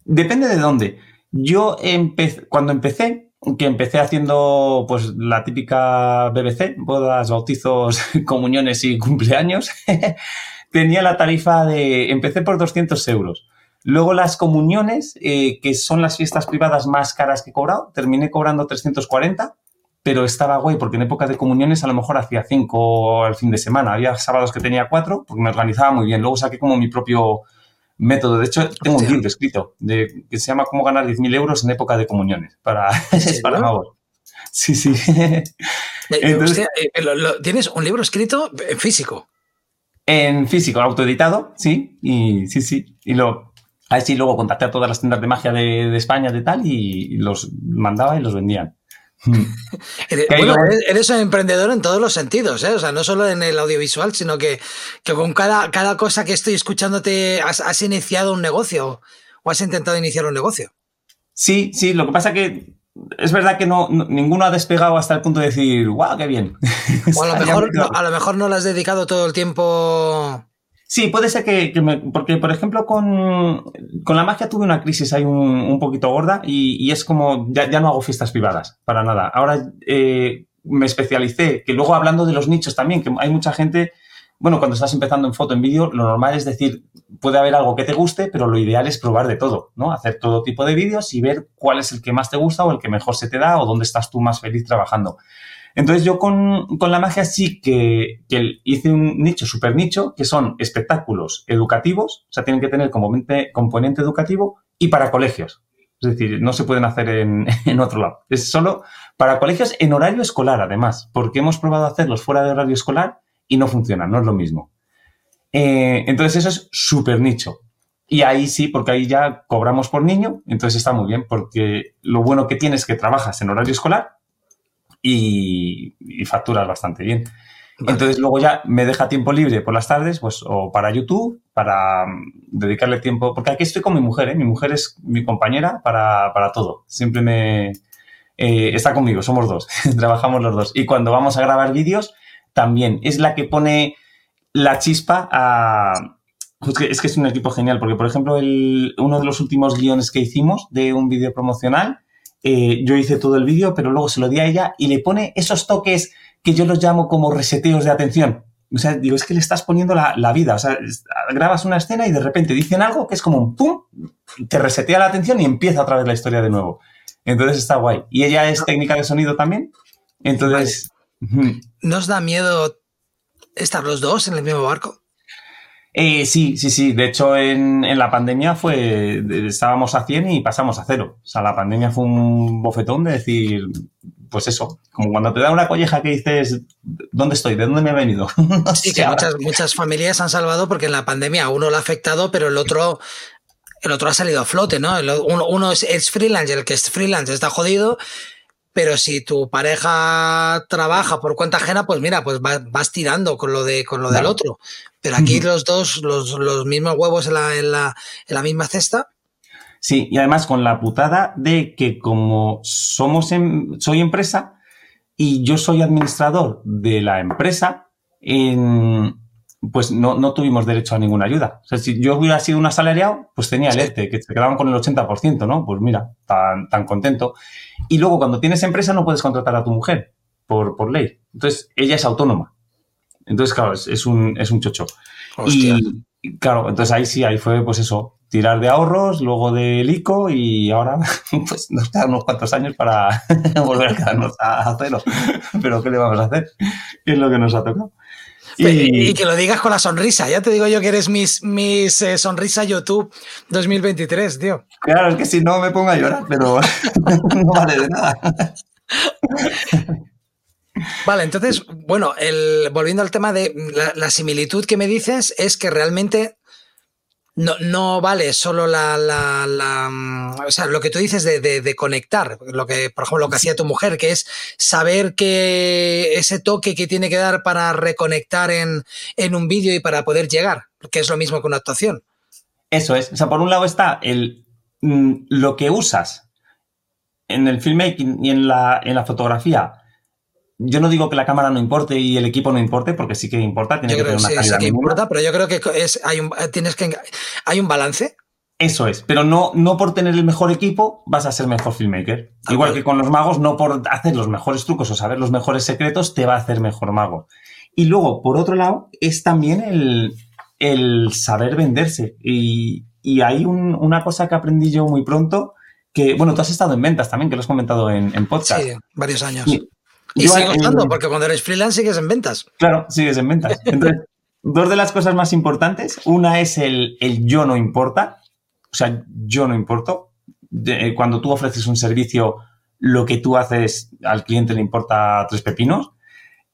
Depende de dónde. Yo empecé, cuando empecé, que empecé haciendo pues la típica BBC, bodas, bautizos, comuniones y cumpleaños, tenía la tarifa de, empecé por 200 euros. Luego las comuniones, eh, que son las fiestas privadas más caras que he cobrado, terminé cobrando 340, pero estaba guay porque en época de comuniones a lo mejor hacía 5 al fin de semana. Había sábados que tenía 4 porque me organizaba muy bien. Luego saqué como mi propio método. De hecho, tengo un libro escrito de, que se llama Cómo ganar 10.000 euros en época de comuniones para, para. Sí, sí. Eh, eh, ¿Tienes un libro escrito en físico? En físico, autoeditado, sí. Y sí, sí. Y lo, ahí sí, luego contacté a todas las tiendas de magia de, España de tal y los mandaba y los vendían. Bueno, eres un emprendedor en todos los sentidos, ¿eh? o sea, no solo en el audiovisual, sino que, con cada, cada, cosa que estoy escuchándote has, iniciado un negocio o has intentado iniciar un negocio. Sí, sí, lo que pasa que es verdad que no, ninguno ha despegado hasta el punto de decir, guau, qué bien. O a lo, mejor, no, a lo mejor no le has dedicado todo el tiempo Sí, puede ser que, me, porque por ejemplo con, la magia tuve una crisis ahí un, poquito gorda y, es como, ya, no hago fiestas privadas, para nada. Ahora eh, me especialicé, que luego hablando de los nichos también, que hay mucha gente, bueno, cuando estás empezando en foto, en vídeo, lo normal es decir, puede haber algo que te guste, pero lo ideal es probar de todo, ¿no? Hacer todo tipo de vídeos y ver cuál es el que más te gusta o el que mejor se te da o dónde estás tú más feliz trabajando. Entonces yo con, la magia sí que, hice un nicho, super nicho, que son espectáculos educativos, o sea, tienen que tener componente, componente educativo y para colegios. Es decir, no se pueden hacer en, otro lado. Es solo para colegios en horario escolar, además, porque hemos probado hacerlos fuera de horario escolar y no funciona, no es lo mismo. Eh, entonces eso es súper nicho. Y ahí sí, porque ahí ya cobramos por niño, entonces está muy bien, porque lo bueno que tienes es que trabajas en horario escolar y, facturas bastante bien. Entonces luego ya me deja tiempo libre por las tardes, pues o para YouTube, para mm, dedicarle tiempo, porque aquí estoy con mi mujer, ¿eh? mi mujer es mi compañera para, todo, siempre me eh, está conmigo, somos dos, trabajamos los dos. Y cuando vamos a grabar vídeos, también es la que pone la chispa a... Es que es un equipo genial, porque por ejemplo el, uno de los últimos guiones que hicimos de un vídeo promocional, eh, yo hice todo el vídeo, pero luego se lo di a ella y le pone esos toques que yo los llamo como reseteos de atención. O sea, digo, es que le estás poniendo la, vida. O sea, grabas una escena y de repente dicen algo que es como un pum, te resetea la atención y empieza otra vez la historia de nuevo. Entonces está guay. Y ella es técnica de sonido también. Entonces. ¿Nos da miedo estar los dos en el mismo barco? Eh, sí, sí, sí. De hecho, en, la pandemia fue. Estábamos a 100 y pasamos a cero. O sea, la pandemia fue un bofetón de decir, pues eso, como cuando te da una colleja que dices, ¿dónde estoy? ¿De dónde me he venido? sí, que muchas, muchas familias han salvado porque en la pandemia uno lo ha afectado, pero el otro. El otro ha salido a flote, ¿no? uno, es, es freelance, el que es freelance está jodido, pero si tu pareja trabaja por cuenta ajena, pues mira, pues vas, tirando con lo de con lo del otro. Pero aquí los dos, los, mismos huevos en la, en, la, en la misma cesta. Sí, y además con la putada de que como somos en, soy empresa y yo soy administrador de la empresa, en, pues no, no, tuvimos derecho a ninguna ayuda. O sea, si yo hubiera sido un asalariado, pues tenía el ERTE, que se quedaban con el 80%, ¿no? Pues mira, tan, tan contento. Y luego, cuando tienes empresa, no puedes contratar a tu mujer por, por ley. Entonces, ella es autónoma. Entonces, claro, es, un, es un chocho. Y claro, entonces ahí sí, ahí fue, pues eso, tirar de ahorros, luego del ICO y ahora, pues nos quedan unos cuantos años para volver a quedarnos a cero. Pero, ¿qué le vamos a hacer? ¿Qué es lo que nos ha tocado? Y, que lo digas con la sonrisa. Ya te digo yo que eres mis, mis eh, sonrisa YouTube 2023, tío. Claro, es que si no me pongo a llorar, pero no vale de nada. Vale, entonces, bueno, el, volviendo al tema de la, similitud que me dices es que realmente no, no vale solo la, la, mm, O sea, lo que tú dices de, de, conectar, lo que, por ejemplo, lo que hacía tu mujer, que es saber que ese toque que tiene que dar para reconectar en, en un vídeo y para poder llegar, que es lo mismo que una actuación. Eso es. O sea, por un lado está el, mm, lo que usas en el filmmaking y en la, en la fotografía yo no digo que la cámara no importe y el equipo no importe, porque sí que importa, tiene que tener una calidad sí que importa, pero yo creo que es, hay un, tienes que, hay un balance. Eso es, pero no, no por tener el mejor equipo vas a ser mejor filmmaker. Igual que con los magos, no por hacer los mejores trucos o saber los mejores secretos te va a hacer mejor mago. Y luego, por otro lado, es también el, el saber venderse. Y, y hay una cosa que aprendí yo muy pronto, que, bueno, tú has estado en ventas también, que lo has comentado en, en podcast. Sí, varios años. Y sigue gustando, porque cuando eres freelance sigues en ventas. Claro, sigues en ventas. Entonces, dos de las cosas más importantes, una es el, el yo no importa, o sea, yo no importo. Eh, cuando tú ofreces un servicio, lo que tú haces al cliente le importa tres pepinos.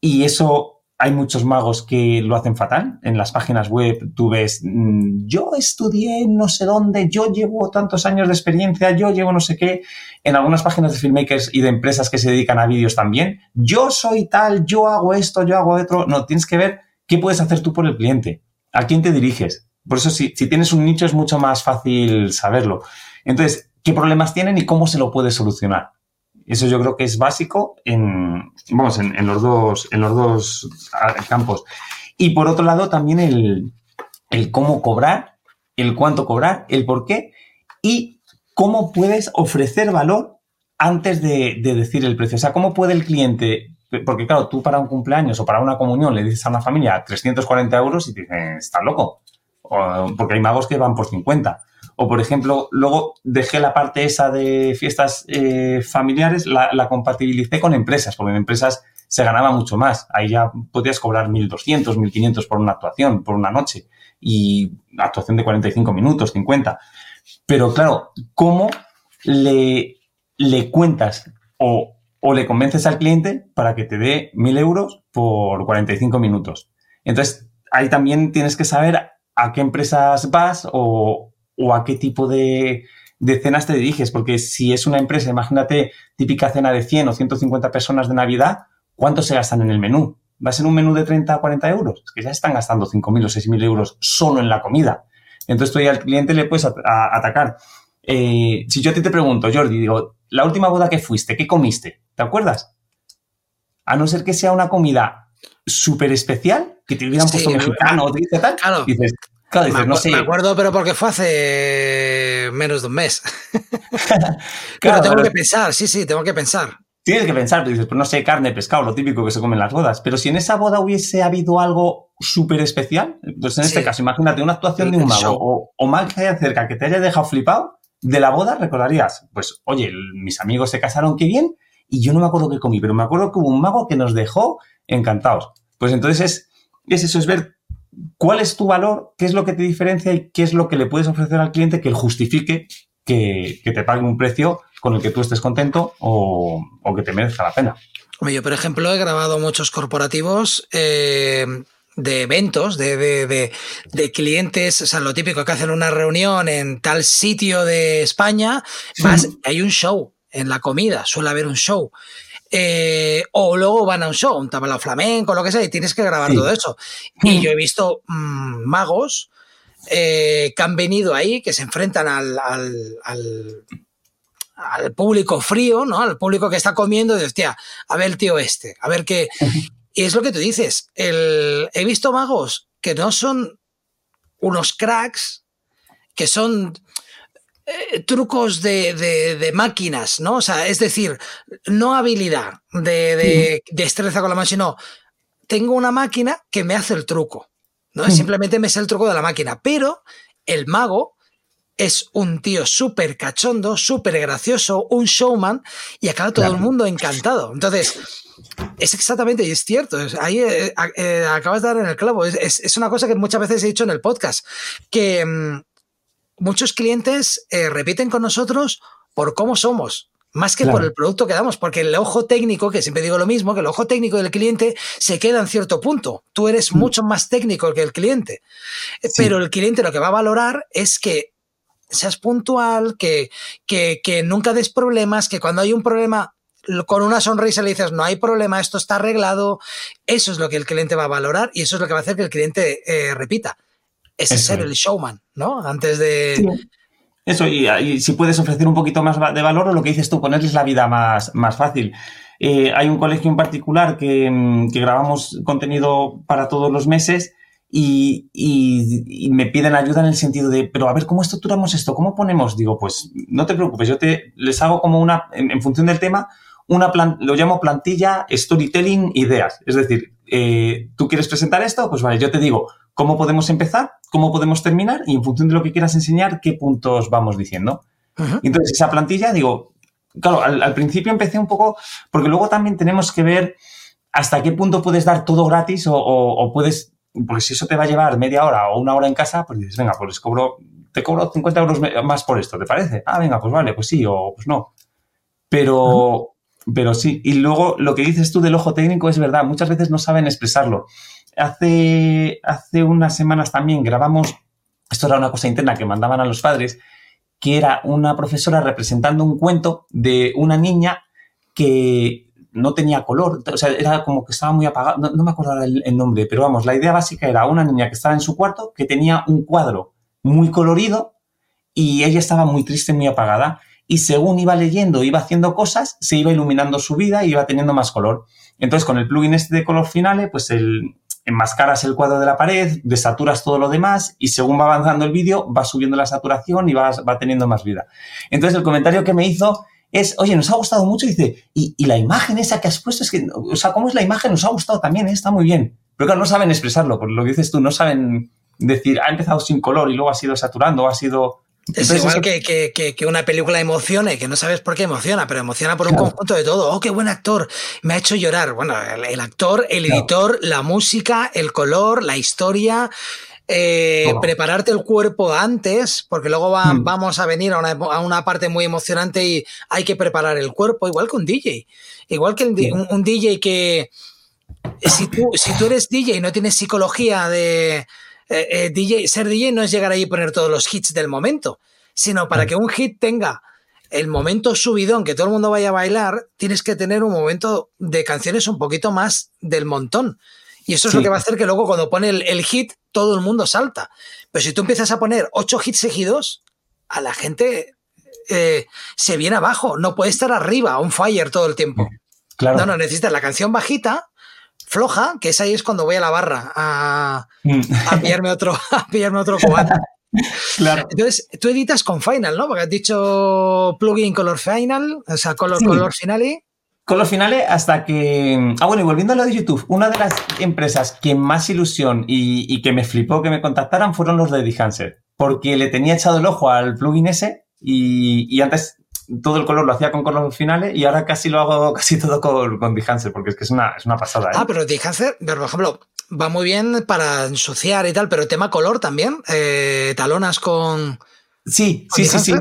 Y eso hay muchos magos que lo hacen fatal. En las páginas web tú ves, mm, yo estudié no sé dónde, yo llevo tantos años de experiencia, yo llevo no sé qué. En algunas páginas de filmmakers y de empresas que se dedican a vídeos también, yo soy tal, yo hago esto, yo hago otro. No, tienes que ver qué puedes hacer tú por el cliente, a quién te diriges. Por eso, si, si tienes un nicho, es mucho más fácil saberlo. Entonces, ¿qué problemas tienen y cómo se lo puedes solucionar? Eso yo creo que es básico en, vamos, en, los, dos, en los dos campos. Y por otro lado, también el, cómo cobrar, el cuánto cobrar, el por qué y cómo puedes ofrecer valor antes de, decir el precio. O sea, cómo puede el cliente porque claro, tú para un cumpleaños o para una comunión le dices a una familia 340 euros y te dicen, estás loco. porque hay magos que van por 50. O, por ejemplo, luego dejé la parte esa de fiestas eh, familiares, la, compatibilicé con empresas, porque en empresas se ganaba mucho más. Ahí ya podías cobrar 1.200, 1.500 por una actuación, por una noche, y actuación de 45 minutos, 50. Pero claro, ¿cómo le, le cuentas o, o le convences al cliente para que te dé 1.000 euros por 45 minutos? Entonces, ahí también tienes que saber a qué empresas vas o, o a qué tipo de, cenas te diriges, porque si es una empresa, imagínate típica cena de 100 o 150 personas de Navidad, ¿cuánto se gastan en el menú? ¿Va a ser un menú de 30 a 40 euros? Es que ya están gastando 5.000 o 6.000 euros solo en la comida. Entonces tú al cliente le puedes atacar. Eh, si yo a ti te pregunto, Jordi, digo, la última boda que fuiste, ¿qué comiste? ¿Te acuerdas? A no ser que sea una comida súper especial, que te hubieran puesto mexicano o tal, claro. dices, Claro, me, no acuerdo, pero porque fue hace menos de un mes. claro, tengo que pensar, sí, sí, tengo que pensar. Tienes que pensar, dices, pues no sé, carne, pescado, lo típico que se come en las bodas. Pero si en esa boda hubiese habido algo súper especial, pues en este caso, imagínate una actuación de un mago o, o más que haya cerca que te haya dejado flipado, de la boda recordarías, pues, oye, mis amigos se casaron, qué bien, y yo no me acuerdo qué comí, pero me acuerdo que hubo un mago que nos dejó encantados. Pues entonces es, es eso, es ver cuál es tu valor, qué es lo que te diferencia y qué es lo que le puedes ofrecer al cliente que justifique que, te pague un precio con el que tú estés contento o, que te merezca la pena. Yo, por ejemplo, he grabado muchos corporativos. Eh, de eventos, de, clientes, o sea, lo típico que hacen una reunión en tal sitio de España, más hay un show en la comida, suele haber un show. Eh, o luego van a un show, un tablao flamenco, lo que sea, y tienes que grabar todo eso. Y yo he visto mm, magos eh, que han venido ahí, que se enfrentan al, al, público frío, ¿no? Al público que está comiendo, y hostia, a ver el tío este, a ver qué. Y es lo que tú dices. he visto magos que no son unos cracks, que son eh, trucos de, máquinas, ¿no? O sea, es decir, no habilidad de, destreza con la mano, sino tengo una máquina que me hace el truco, ¿no? Simplemente me hace el truco de la máquina, pero el mago es un tío súper cachondo, súper gracioso, un showman y acaba todo el mundo encantado. Entonces, es exactamente, y es cierto, ahí eh, eh, acabas de dar en el clavo. Es, una cosa que muchas veces he dicho en el podcast, que mm, muchos clientes eh, repiten con nosotros por cómo somos, más que por el producto que damos, porque el ojo técnico, que siempre digo lo mismo, que el ojo técnico del cliente se queda en cierto punto. Tú eres mm. mucho más técnico que el cliente, pero el cliente lo que va a valorar es que seas puntual, que, que, que nunca des problemas, que cuando hay un problema con una sonrisa le dices, no hay problema, esto está arreglado. Eso es lo que el cliente va a valorar y eso es lo que va a hacer que el cliente eh, repita es ser el showman, ¿no? Antes de... Eso, y, si puedes ofrecer un poquito más de valor o lo que dices tú, ponerles la vida más, más fácil. Eh, hay un colegio en particular que, mm, que, grabamos contenido para todos los meses y, y, me piden ayuda en el sentido de, pero a ver, ¿cómo estructuramos esto? ¿Cómo ponemos? Digo, pues no te preocupes, yo te les hago como una, en, función del tema, una lo llamo plantilla storytelling ideas. Es decir, eh, ¿tú quieres presentar esto? Pues vale, yo te digo, cómo podemos empezar, cómo podemos terminar y en función de lo que quieras enseñar, qué puntos vamos diciendo. Entonces, esa plantilla, digo, claro, al, principio empecé un poco, porque luego también tenemos que ver hasta qué punto puedes dar todo gratis o, puedes, porque si eso te va a llevar media hora o una hora en casa, pues dices, venga, pues cobro, te cobro 50 euros más por esto, ¿te parece? Ah, venga, pues vale, pues sí, o pues no. Pero pero sí. Y luego lo que dices tú del ojo técnico es verdad, muchas veces no saben expresarlo. Hace, hace unas semanas también grabamos, esto era una cosa interna que mandaban a los padres, que era una profesora representando un cuento de una niña que no tenía color, o sea, era como que estaba muy apagado, no, me acuerdo el, el, nombre, pero vamos, la idea básica era una niña que estaba en su cuarto, que tenía un cuadro muy colorido y ella estaba muy triste, muy apagada, y según iba leyendo, iba haciendo cosas, se iba iluminando su vida y iba teniendo más color. Entonces, con el plugin este de color finale, pues el, enmascaras el cuadro de la pared, desaturas todo lo demás y según va avanzando el vídeo, va subiendo la saturación y va, va teniendo más vida. Entonces, el comentario que me hizo es, oye, nos ha gustado mucho, y dice, y, y, la imagen esa que has puesto, es que, o sea, ¿cómo es la imagen? Nos ha gustado también, ¿eh? está muy bien. Pero claro, no saben expresarlo, por lo que dices tú, no saben decir, ha empezado sin color y luego ha sido saturando, ha sido... Es igual que, que, que, una película emocione, que no sabes por qué emociona, pero emociona por un conjunto de todo. Oh, qué buen actor, me ha hecho llorar. Bueno, el, el actor, el claro. editor, la música, el color, la historia, eh, prepararte el cuerpo antes, porque luego va, mm. vamos a venir a una, a una, parte muy emocionante y hay que preparar el cuerpo, igual que un DJ. Igual que el, un, un, DJ que si tú, si tú eres DJ y no tienes psicología de eh, eh, DJ, ser DJ no es llegar ahí y poner todos los hits del momento, sino para que un hit tenga el momento subidón, que todo el mundo vaya a bailar, tienes que tener un momento de canciones un poquito más del montón. Y eso es sí. lo que va a hacer que luego cuando pone el, el, hit, todo el mundo salta. Pero si tú empiezas a poner ocho hits seguidos, a la gente eh, se viene abajo. No puede estar arriba, on fire todo el tiempo. Claro. No, no, necesitas la canción bajita, floja, que es ahí es cuando voy a la barra a, a pillarme otro, a pillarme otro. Claro. Entonces, tú editas con Final, ¿no? Porque has dicho plugin Color Final, o sea, Color, sí. color Finale. Color Finale hasta que... Ah, bueno, y volviendo a lo de YouTube, una de las empresas que más ilusión y, y que me flipó que me contactaran fueron los de Dehancer, porque le tenía echado el ojo al plugin ese y, y antes todo el color lo hacía con color finales y ahora casi lo hago casi todo con, con Dehancer, porque es que es una, es una pasada. ¿eh? Ah, pero Dehancer, por ejemplo, va muy bien para ensuciar y tal, pero tema color también, eh, talonas con... Sí, con sí, sí, sí,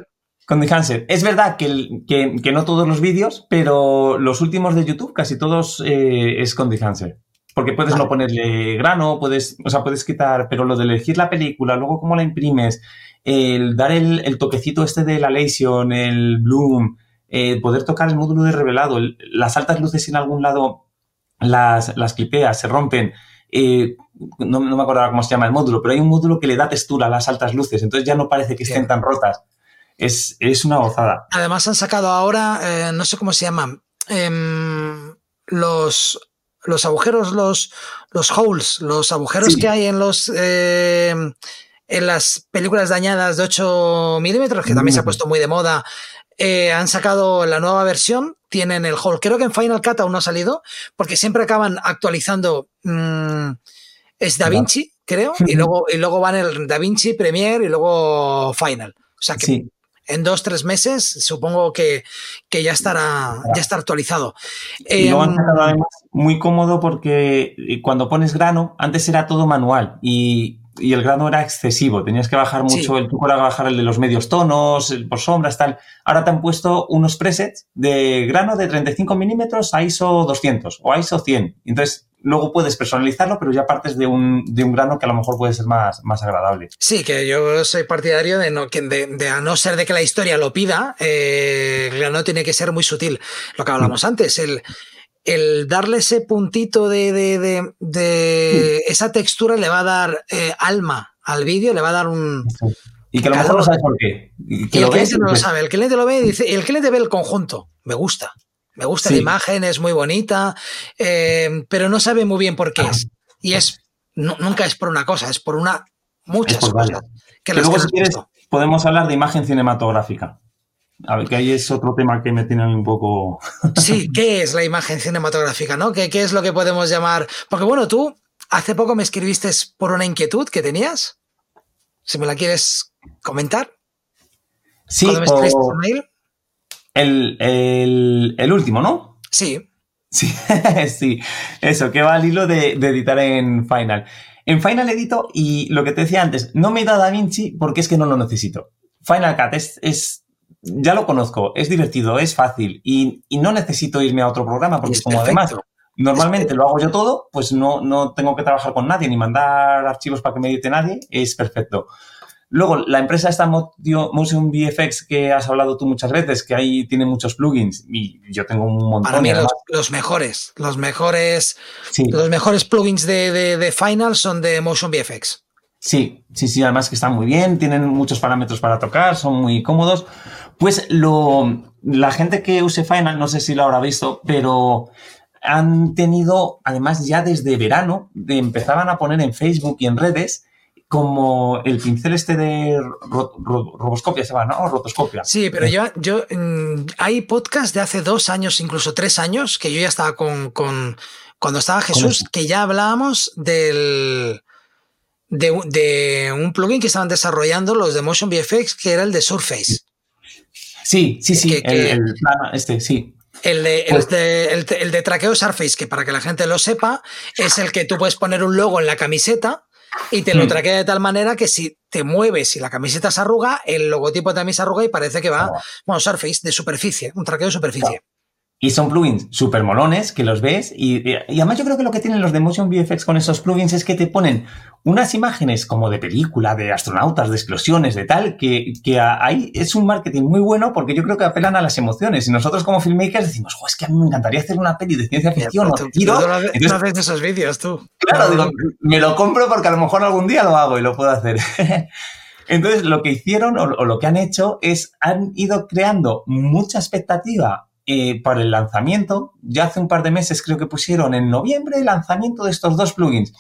con Dehancer. Es verdad que, el, que, que, no todos los vídeos, pero los últimos de YouTube casi todos eh, es con Dehancer. Porque puedes vale. no ponerle grano, puedes, o sea, puedes quitar, pero lo de elegir la película, luego cómo la imprimes, el dar el, el toquecito este de la Lesion, el Bloom, eh, poder tocar el módulo de revelado, el, las altas luces en algún lado las, las clipeas, se rompen. Eh, no, no, me acuerdo cómo se llama el módulo, pero hay un módulo que le da textura a las altas luces, entonces ya no parece que estén tan rotas. Es, es una gozada. Además han sacado ahora, eh, no sé cómo se llaman, eh, los, los agujeros, los, los holes, los agujeros sí. que hay en los... Eh, en las películas dañadas de 8 milímetros, que también se ha puesto muy de moda, eh, han sacado la nueva versión, tienen el hall. Creo que en Final Cut aún no ha salido, porque siempre acaban actualizando. Mmm, es Da Vinci, creo, y luego, y luego van el Da Vinci, Premiere y luego Final. O sea que sí. en dos, tres meses supongo que, que ya estará ya está actualizado. Y eh, lo han sacado además muy cómodo porque cuando pones grano, antes era todo manual y y el grano era excesivo, tenías que bajar mucho, sí. el truco era bajar el de los medios tonos, el por sombras, tal. Ahora te han puesto unos presets de grano de 35 milímetros a ISO 200 o a ISO 100. Entonces, luego puedes personalizarlo, pero ya partes de un, de un grano que a lo mejor puede ser más, más agradable. Sí, que yo soy partidario de, no, de, de a no ser de que la historia lo pida, eh, el grano tiene que ser muy sutil. Lo que hablamos mm. antes, el el darle ese puntito de, de, de, de mm. esa textura le va a dar eh, alma al vídeo, le va a dar un... Y que a lo mejor no sabes por qué. Y, que y el cliente no lo sabe. El cliente lo ve y dice, el cliente ve el conjunto. Me gusta. Me gusta sí. la imagen, es muy bonita, eh, pero no sabe muy bien por qué es. Y es, no, nunca es por una cosa, es por una, muchas por cosas. Que, que luego, si quieres, podemos hablar de imagen cinematográfica. A ver, que ahí es otro tema que me tiene un poco. Sí, ¿qué es la imagen cinematográfica, no? ¿Qué, ¿Qué, es lo que podemos llamar? Porque bueno, tú hace poco me escribiste por una inquietud que tenías. Si me la quieres comentar. Sí, me por... mail. El, el, el, último, ¿no? Sí. Sí, sí. Eso, que va al hilo de, de editar en Final. En Final edito y lo que te decía antes, no me da Da Vinci porque es que no lo necesito. Final Cut es, es ya lo conozco, es divertido, es fácil y, no necesito irme a otro programa porque como además normalmente lo hago yo todo, pues no, no tengo que trabajar con nadie ni mandar archivos para que me edite nadie, es perfecto. Luego, la empresa esta Motion VFX que has hablado tú muchas veces, que ahí tiene muchos plugins y yo tengo un montón. Para mí los, mejores, los mejores, los mejores plugins de, de, Final son de Motion VFX. Sí, sí, sí, además que están muy bien, tienen muchos parámetros para tocar, son muy cómodos. Pues lo, la gente que use Final, no sé si lo habrá visto, pero han tenido, además ya desde verano, de, empezaban a poner en Facebook y en redes como el pincel este de roboscopia se va, ¿no? Rotoscopia. Sí, pero yo, yo mm, hay podcast de hace dos años, incluso tres años, que yo ya estaba con, con cuando estaba Jesús, que ya hablábamos del de, un plugin que estaban desarrollando los de Motion VFX, que era el de Surface. Sí, sí, sí, el, este, sí. El de, el, pues de, el, de, traqueo Surface, que para que la gente lo sepa, es el que tú puedes poner un logo en la camiseta y te lo mm. traquea de tal manera que si te mueves y la camiseta se arruga, el logotipo también se arruga y parece que va, bueno, Surface de superficie, un traqueo de superficie. Y son plugins súper molones que los ves. Y, además yo creo que lo que tienen los de Motion VFX con esos plugins es que te ponen unas imágenes como de película, de astronautas, de explosiones, de tal, que, que ahí es un marketing muy bueno porque yo creo que apelan a las emociones. Y nosotros como filmmakers decimos, es que a mí me encantaría hacer una peli de ciencia ficción o tiro. Una vez esos vídeos tú. Claro, digo, me lo compro porque a lo mejor algún día lo hago y lo puedo hacer. Entonces, lo que hicieron o, lo que han hecho es han ido creando mucha expectativa eh, para el lanzamiento. Ya hace un par de meses creo que pusieron en noviembre el lanzamiento de estos dos plugins.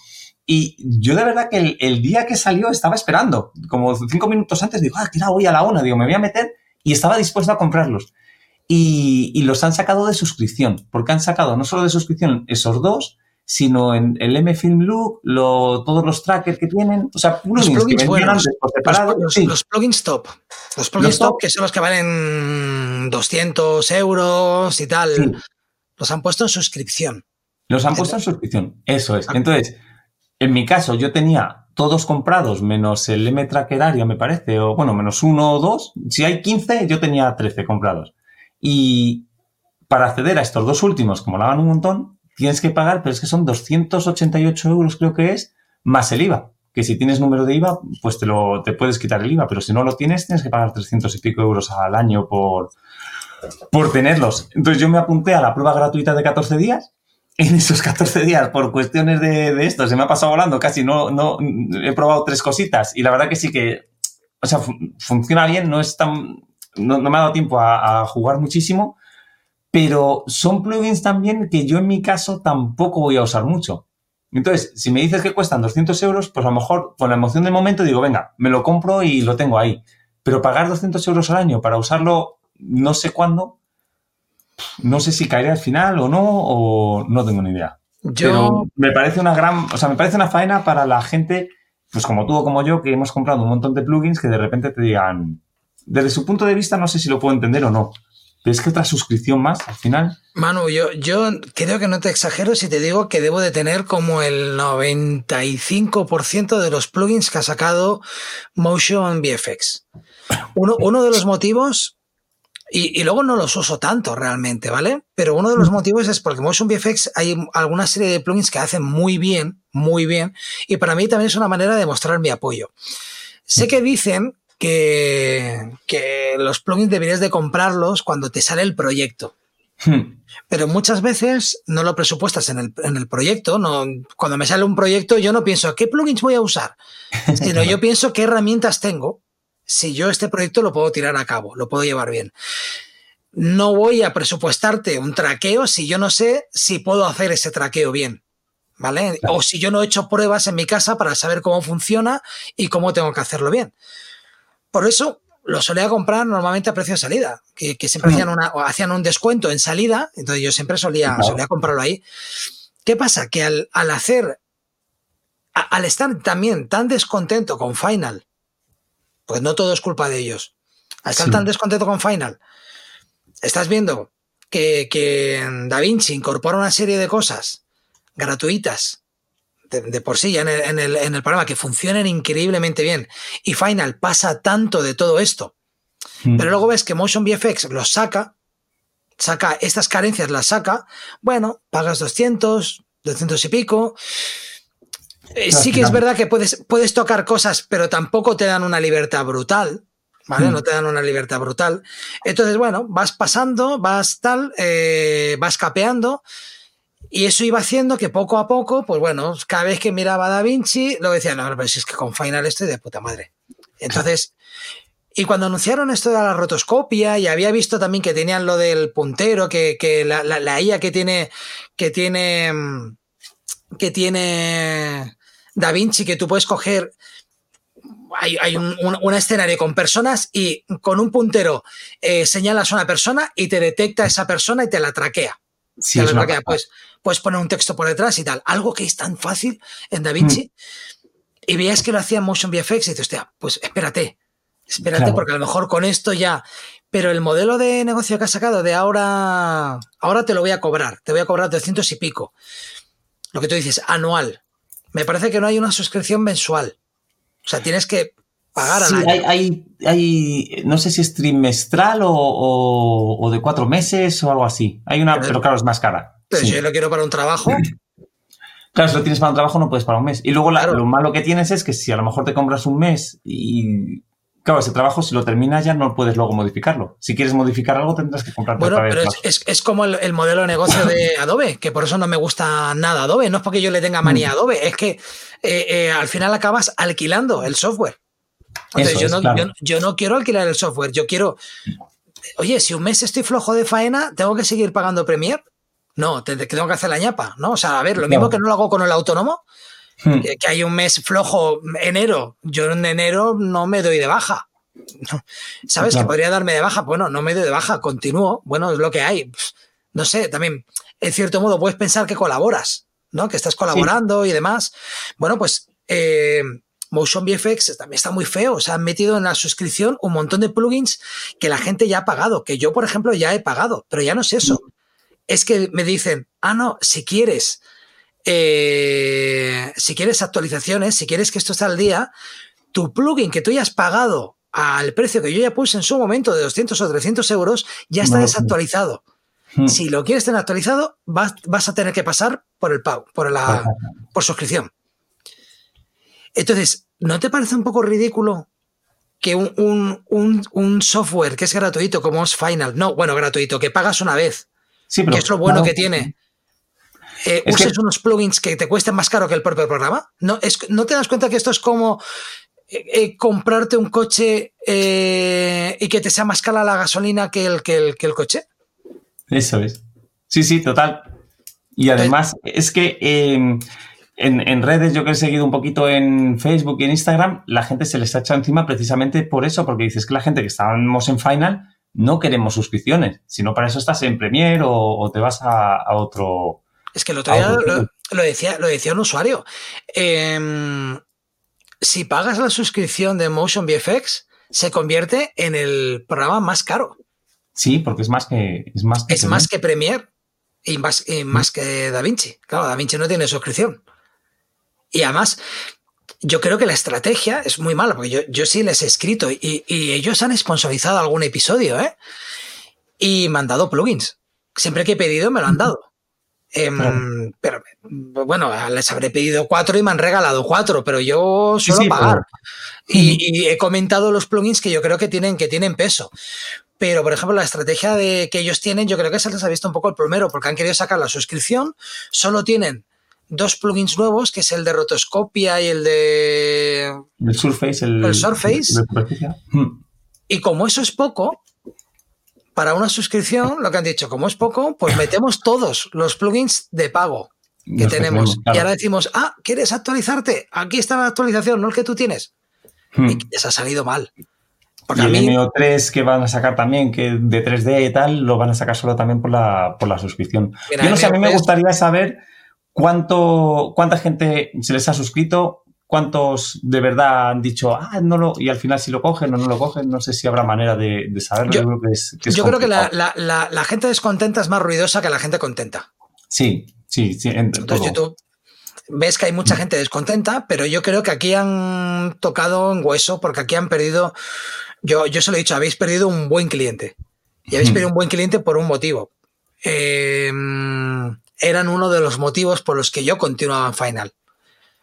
Y yo de verdad que el, día que salió estaba esperando. Como cinco minutos antes digo, ah, que voy a la una. Digo, me voy a meter y estaba dispuesto a comprarlos. Y, los han sacado de suscripción, porque han sacado no solo de suscripción esos dos, sino en el M-Film Look, todos los trackers que tienen, o sea, los plugins buenos, los, plugins top, los plugins top, que son los que valen 200 euros y tal, los han puesto en suscripción. Los han puesto en suscripción, eso es. Entonces, en mi caso, yo tenía todos comprados menos el M-Tracker Aria, me parece, o bueno, menos uno o dos. Si hay 15, yo tenía 13 comprados. Y para acceder a estos dos últimos, como la un montón, tienes que pagar, pero es que son 288 euros creo que es, más el IVA. Que si tienes número de IVA, pues te, lo, te puedes quitar el IVA, pero si no lo tienes, tienes que pagar 300 y pico euros al año por, por tenerlos. Entonces yo me apunté a la prueba gratuita de 14 días. En esos 14 días, por cuestiones de, esto, se me ha pasado volando casi, no, no, he probado tres cositas y la verdad que sí que, o sea, funciona bien, no es tan, no, me ha dado tiempo a jugar muchísimo, pero son plugins también que yo en mi caso tampoco voy a usar mucho. Entonces, si me dices que cuestan 200 euros, pues a lo mejor con la emoción del momento digo, venga, me lo compro y lo tengo ahí. Pero pagar 200 euros al año para usarlo no sé cuándo, no sé si caeré al final o no, o no tengo ni idea. Pero me parece una gran, o sea, me parece una faena para la gente, pues como tú o como yo, que hemos comprado un montón de plugins que de repente te digan, desde su punto de vista no sé si lo puedo entender o no, ¿Ves que otra suscripción más al final? Manu, yo, yo creo que no te exagero si te digo que debo de tener como el 95% de los plugins que ha sacado Motion VFX. Uno, uno de los motivos, y, luego no los uso tanto realmente, ¿vale? Pero uno de los motivos es porque Motion VFX hay alguna serie de plugins que hacen muy bien, muy bien, y para mí también es una manera de mostrar mi apoyo. Sé que dicen que, que los plugins deberías de comprarlos cuando te sale el proyecto. Hmm. Pero muchas veces no lo presupuestas en el, en el, proyecto. No, cuando me sale un proyecto, yo no pienso qué plugins voy a usar, sino yo pienso qué herramientas tengo. Si yo este proyecto lo puedo tirar a cabo, lo puedo llevar bien. No voy a presupuestarte un traqueo si yo no sé si puedo hacer ese traqueo bien. ¿Vale? O si yo no he hecho pruebas en mi casa para saber cómo funciona y cómo tengo que hacerlo bien. Por eso lo solía comprar normalmente a precio de salida, que, siempre hacían, una, hacían un descuento en salida, entonces yo siempre solía, solía comprarlo ahí. ¿Qué pasa? Que al, hacer, al estar también tan descontento con Final, pues no todo es culpa de ellos, al estar tan descontento con Final, estás viendo que, que DaVinci incorpora una serie de cosas gratuitas de, por sí ya en el, programa que funcionen increíblemente bien y Final pasa tanto de todo esto Mm. Pero luego ves que Motion VFX los saca, saca estas carencias, las saca, bueno, pagas 200, 200 y pico. Eh, sí que es verdad que puedes, puedes tocar cosas, pero tampoco te dan una libertad brutal. ¿Vale? Mm. No te dan una libertad brutal. Entonces, bueno, vas pasando, vas tal, eh, vas capeando. Y eso iba haciendo que poco a poco, pues bueno, cada vez que miraba a Da Vinci, lo decía, no, pero si es que con Final estoy de puta madre. Entonces, y cuando anunciaron esto de la rotoscopia, y había visto también que tenían lo del puntero, que, que la, la, IA que tiene, que tiene, que tiene Da Vinci, que tú puedes coger hay, hay un, un, escenario con personas y con un puntero eh, señalas a una persona y te detecta esa persona y te la traquea. Sí, te la traquea. Pues, puedes poner un texto por detrás y tal. Algo que es tan fácil en DaVinci. Mm. Y veías que lo hacía Motion VFX y dices, hostia, pues espérate, espérate, porque a lo mejor con esto ya. Pero el modelo de negocio que has sacado de ahora, ahora te lo voy a cobrar, te voy a cobrar 200 y pico. Lo que tú dices, anual. Me parece que no hay una suscripción mensual. O sea, tienes que sí, Hay, hay, no sé si es trimestral o, de cuatro meses o algo así. Hay una, pero, claro, es más cara. Pero si yo lo quiero para un trabajo. Claro, si lo tienes para un trabajo no puedes para un mes. Y luego lo malo que tienes es que si a lo mejor te compras un mes y Claro, ese trabajo, si lo terminas ya no puedes luego modificarlo. Si quieres modificar algo, tendrás que comprarte Bueno, pero es, como el, modelo de negocio de Adobe, que por eso no me gusta nada Adobe. No es porque yo le tenga manía a mm. Adobe, es que eh, eh, al final acabas alquilando el software. Entonces, yo, no, yo, no quiero alquilar el software, yo quiero. Oye, si un mes estoy flojo de faena, ¿tengo que seguir pagando Premiere? No, tengo que hacer la ñapa, ¿no? O sea, a ver, lo mismo que no lo hago con el autónomo, Hmm. que, hay un mes flojo, enero, yo en enero no me doy de baja. ¿Sabes? Que podría darme de baja. Bueno, no me doy de baja, continúo. Bueno, es lo que hay. No sé, también, en cierto modo, puedes pensar que colaboras, ¿no? Que estás colaborando y demás. Bueno, pues eh, Motion VFX también está muy feo. O sea, han metido en la suscripción un montón de plugins que la gente ya ha pagado, que yo, por ejemplo, ya he pagado, pero ya no es eso. Es que me dicen, ah, no, si quieres eh, si quieres actualizaciones, si quieres que esto esté al día, tu plugin que tú ya has pagado al precio que yo ya puse en su momento de 200 o 300 euros, ya está desactualizado. Hmm. Si lo quieres tener actualizado, vas, a tener que pasar por el pago, por la por suscripción. Entonces, ¿no te parece un poco ridículo que un, software que es gratuito como es Final, no, bueno, gratuito, que pagas una vez, que es lo bueno que tiene, eh, uses unos plugins que te cuesten más caro que el propio programa. ¿No, es, ¿no te das cuenta que esto es como eh, eh, comprarte un coche y que te sea más cara la gasolina que el, que el, que el coche? Eso es. Sí, sí, total. Y además es que en, redes, yo que he seguido un poquito en Facebook y en Instagram, la gente se les ha echado encima precisamente por eso, porque dices que la gente que estábamos en Final no queremos suscripciones, sino para eso estás en Premiere o, te vas a otro es que el otro día lo, decía, lo decía un usuario. Em, si pagas la suscripción de Motion VFX, se convierte en el programa más caro. Sí, porque es más que. Es más que, es más que Premiere y más, más que DaVinci. Claro, DaVinci no tiene suscripción. Y además, yo creo que la estrategia es muy mala, porque yo, sí les he escrito y, y, ellos han sponsorizado algún episodio, ¿eh? Y me han dado plugins. Siempre que he pedido me lo han dado. Em, pero bueno, les habré pedido cuatro y me han regalado cuatro, pero yo suelo pagar. Y, he comentado los plugins que yo creo que tienen, que tienen peso. Pero, por ejemplo, la estrategia de, que ellos tienen, yo creo que se les ha visto un poco el primero, porque han querido sacar la suscripción. Solo tienen dos plugins nuevos, que es el de rotoscopia y el de. El Surface. El, Surface. y como eso es poco, para una suscripción, lo que han dicho, como es poco, pues metemos todos los plugins de pago que tenemos. Y ahora decimos, ah, ¿quieres actualizarte? Aquí está la actualización, no el que tú tienes. Hmm. Y les ha salido mal. Porque y el MO3 que van a sacar también, que de 3D y tal, lo van a sacar solo también por la, por la suscripción. Yo no sé, a mí me gustaría saber cuánto, cuánta gente se les ha suscrito, cuántos de verdad han dicho, ah, no lo, y al final si lo cogen o no lo cogen, no sé si habrá manera de, saberlo. Yo, creo que es, yo creo que la, gente descontenta es más ruidosa que la gente contenta. Sí, sí, sí. Entonces YouTube ves que hay mucha gente descontenta, pero yo creo que aquí han tocado en hueso porque aquí han perdido Yo, yo se lo he dicho, habéis perdido un buen cliente. Y habéis perdido un buen cliente por un motivo. Eh, eran uno de los motivos por los que yo continuaba en Final.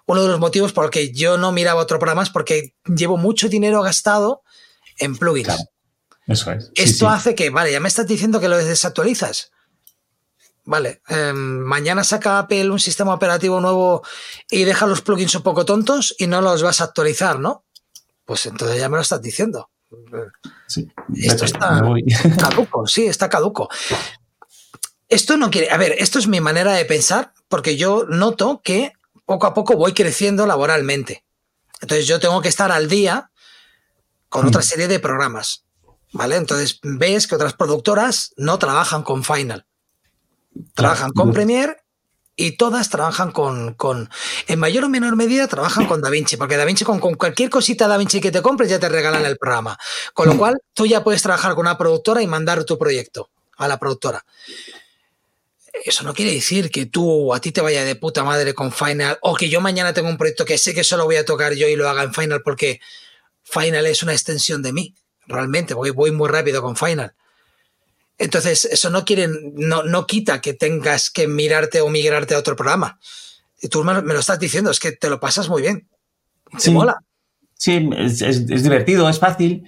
Uno de los motivos por los que yo no miraba otro programa es porque llevo mucho dinero gastado en plugins. Eso es. Esto hace que, vale, ya me estás diciendo que lo desactualizas. Vale, em, mañana saca Apple un sistema operativo nuevo y deja los plugins un poco tontos y no los vas a actualizar, ¿no? Pues entonces ya me lo estás diciendo. Sí, esto está caduco, sí, está caduco. Esto no quiere, a ver, esto es mi manera de pensar porque yo noto que poco a poco voy creciendo laboralmente. Entonces yo tengo que estar al día con mm. otra serie de programas. ¿Vale? Entonces ves que otras productoras no trabajan con Final. Trabajan con Premiere y todas trabajan con, con, en mayor o menor medida, trabajan con DaVinci, porque DaVinci, con, con cualquier cosita DaVinci que te compres, ya te regalan el programa. Con lo mm. cual, tú ya puedes trabajar con una productora y mandar tu proyecto a la productora. Eso no quiere decir que tú a ti te vaya de puta madre con Final o que yo mañana tengo un proyecto que sé que solo voy a tocar yo y lo haga en Final porque Final es una extensión de mí. Realmente, voy, voy muy rápido con Final. Entonces, eso no quiere, no, no quita que tengas que mirarte o migrarte a otro programa. Y tú me, lo estás diciendo, es que te lo pasas muy bien. sí. mola. Sí, es, es, divertido, es fácil,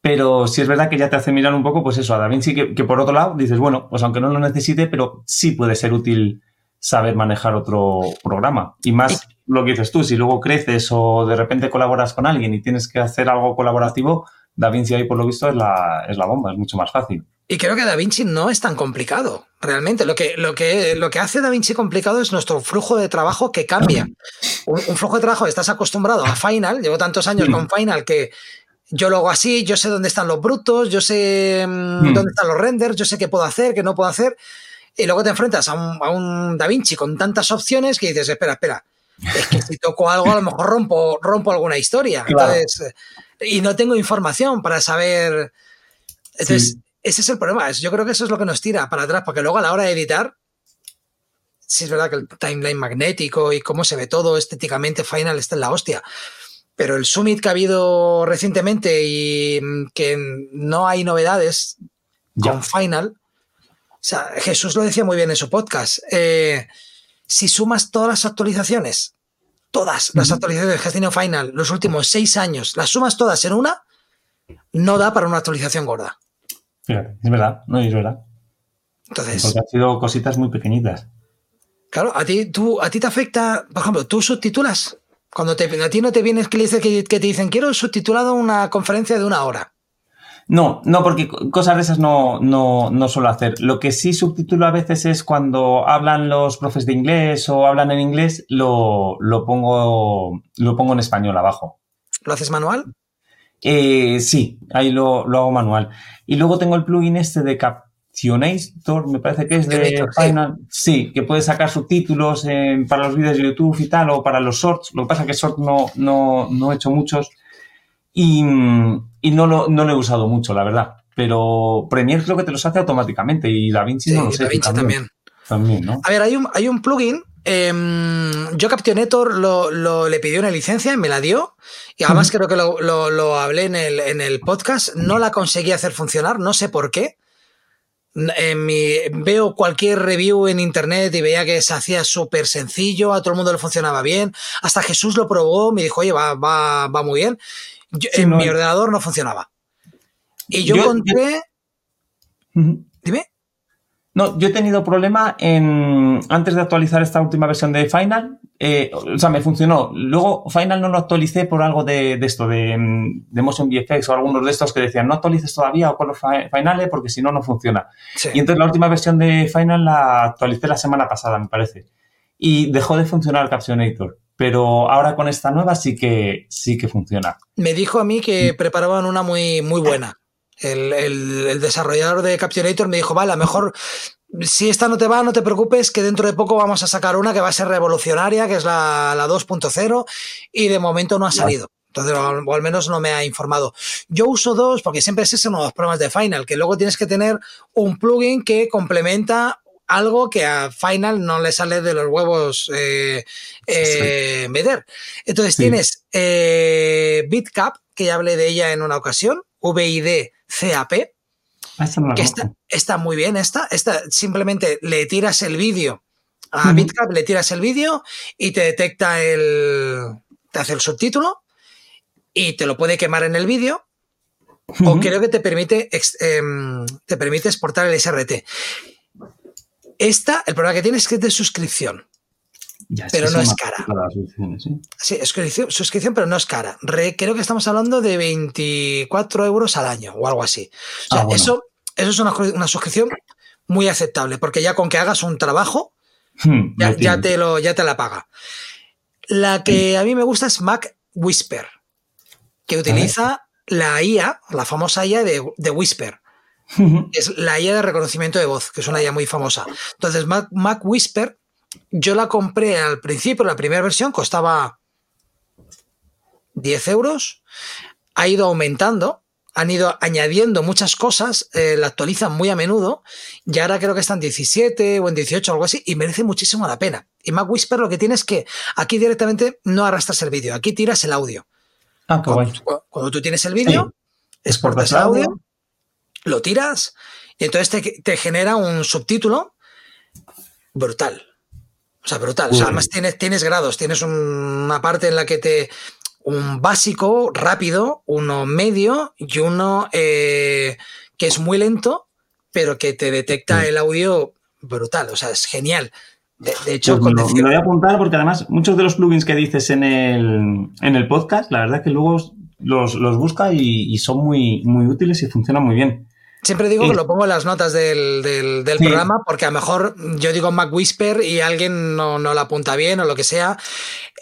pero sí es verdad que ya te hace mirar un poco, pues eso, a DaVinci, que, que por otro lado dices, bueno, pues aunque no lo necesite, pero sí puede ser útil saber manejar otro programa. Y más lo que dices tú, si luego creces o de repente colaboras con alguien y tienes que hacer algo colaborativo, DaVinci ahí por lo visto es la, es la bomba, es mucho más fácil. Y creo que DaVinci no es tan complicado, realmente. Lo que, lo que, lo que hace DaVinci complicado es nuestro flujo de trabajo que cambia. Un, flujo de trabajo, estás acostumbrado a Final, llevo tantos años con Final que yo lo hago así, yo sé dónde están los brutos, yo sé mm, dónde están los renders, yo sé qué puedo hacer, qué no puedo hacer. Y luego te enfrentas a un, a un DaVinci con tantas opciones que dices, espera, espera, es que si toco algo a lo mejor rompo, rompo alguna historia. Entonces, y no tengo información para saber. Entonces, ese es el problema. Yo creo que eso es lo que nos tira para atrás, porque luego a la hora de editar, sí es verdad que el timeline magnético y cómo se ve todo estéticamente, Final está en la hostia. Pero el summit que ha habido recientemente y mm, que no hay novedades con Final. O sea, Jesús lo decía muy bien en su podcast. Eh, si sumas todas las actualizaciones, todas las actualizaciones que has tenido Final los últimos seis años, las sumas todas en una, no da para una actualización gorda es verdad, no, es verdad. Entonces. Porque han sido cositas muy pequeñitas. Claro, a ti, tú, a ti te afecta, por ejemplo, tú subtitulas. Cuando te, a ti no te vienes que, te dicen, quiero subtitulado una conferencia de una hora. No, no, porque cosas de esas no, no, no suelo hacer. Lo que sí subtitulo a veces es cuando hablan los profes de inglés o hablan en inglés, lo, lo, pongo, lo pongo en español abajo. ¿Lo haces manual? Eh, sí, ahí lo, hago manual. Y luego tengo el plugin este de Captionator, me parece que es de Final. Sí. que puede sacar subtítulos para los vídeos de YouTube y tal, o para los shorts. Lo que pasa es que shorts no, no, he hecho muchos y, no, lo, no lo he usado mucho, la verdad. Pero Premiere creo que te los hace automáticamente y DaVinci no lo sé. DaVinci también. también. ¿no? A ver, hay un, hay un plugin Em, yo Captionator lo, le pidió una licencia, me la dio. Y además creo que lo, hablé en el, en el, podcast. No la conseguí hacer funcionar, no sé por qué. En mi, veo cualquier review en internet y veía que se hacía súper sencillo, a todo el mundo le funcionaba bien. Hasta Jesús lo probó, me dijo, oye, va, va, va muy bien. en mi ordenador no funcionaba. Y yo, encontré. Dime. No, yo he tenido problema en antes de actualizar esta última versión de Final. Eh, o sea, me funcionó. Luego Final no lo actualicé por algo de, esto, de, de, Motion VFX o algunos de estos que decían no actualices todavía o con los finales porque si no, no funciona. Y entonces la última versión de Final la actualicé la semana pasada, me parece. Y dejó de funcionar el Captionator. Pero ahora con esta nueva sí que, sí que funciona. Me dijo a mí que preparaban una muy, muy buena. El, desarrollador de Captionator me dijo, vale, a lo mejor si esta no te va, no te preocupes, que dentro de poco vamos a sacar una que va a ser revolucionaria, que es la, la 2.0, y de momento no ha salido. Entonces, o al menos no me ha informado. Yo uso dos porque siempre es ese uno de los problemas de Final, que luego tienes que tener un plugin que complementa algo que a Final no le sale de los huevos eh, eh, meter. Entonces tienes eh, BitCap, que ya hablé de ella en una ocasión, VID CAP. Ah, esta no la que conozco. está, está muy bien esta. Esta simplemente le tiras el vídeo a. BitCap, le tiras el vídeo y te detecta el. te hace el subtítulo y te lo puede quemar en el vídeo. O creo que te permite, em, te permite exportar el SRT. Esta, el problema que tiene es que es de suscripción. Ya, pero no es cara. soluciones, ¿eh? Sí, suscripción, suscripción, pero no es cara. Re- creo que estamos hablando de 24 euros al año o algo así. O sea, Ah, bueno. eso, eso es una, una suscripción muy aceptable, porque ya con que hagas un trabajo, Hmm, ya, te, lo, ya te la paga. La que a mí me gusta es Mac Whisper, que utiliza la IA, la famosa IA de, de Whisper. Es la IA de reconocimiento de voz, que es una IA muy famosa. Entonces, Mac, Mac Whisper, yo la compré al principio, la primera versión costaba 10 euros. Ha ido aumentando, han ido añadiendo muchas cosas, eh, la actualizan muy a menudo y ahora creo que están en 17 o en 18 algo así y merece muchísimo la pena. Y Mac Whisper lo que tiene es que aquí directamente no arrastras el vídeo, aquí tiras el audio. Ah, qué guay. Cuando, tú tienes el vídeo, exportas Exportas el audio, audio. lo tiras y entonces te, te genera un subtítulo brutal. O sea, brutal. O sea, además tienes, tienes grados, tienes un- una parte en la que te... Un básico, rápido, uno medio y uno eh, que es muy lento, pero que te detecta el audio brutal. O sea, es genial. De, de hecho, Pues lo, voy a apuntar porque además muchos de los plugins que dices en el, en el podcast, la verdad que luego los, los busca y, y son muy, muy útiles y funcionan muy bien. Siempre digo que lo pongo en las notas del, del- del Sí. programa porque a lo mejor yo digo Mac Whisper y alguien no, no la apunta bien o lo que sea.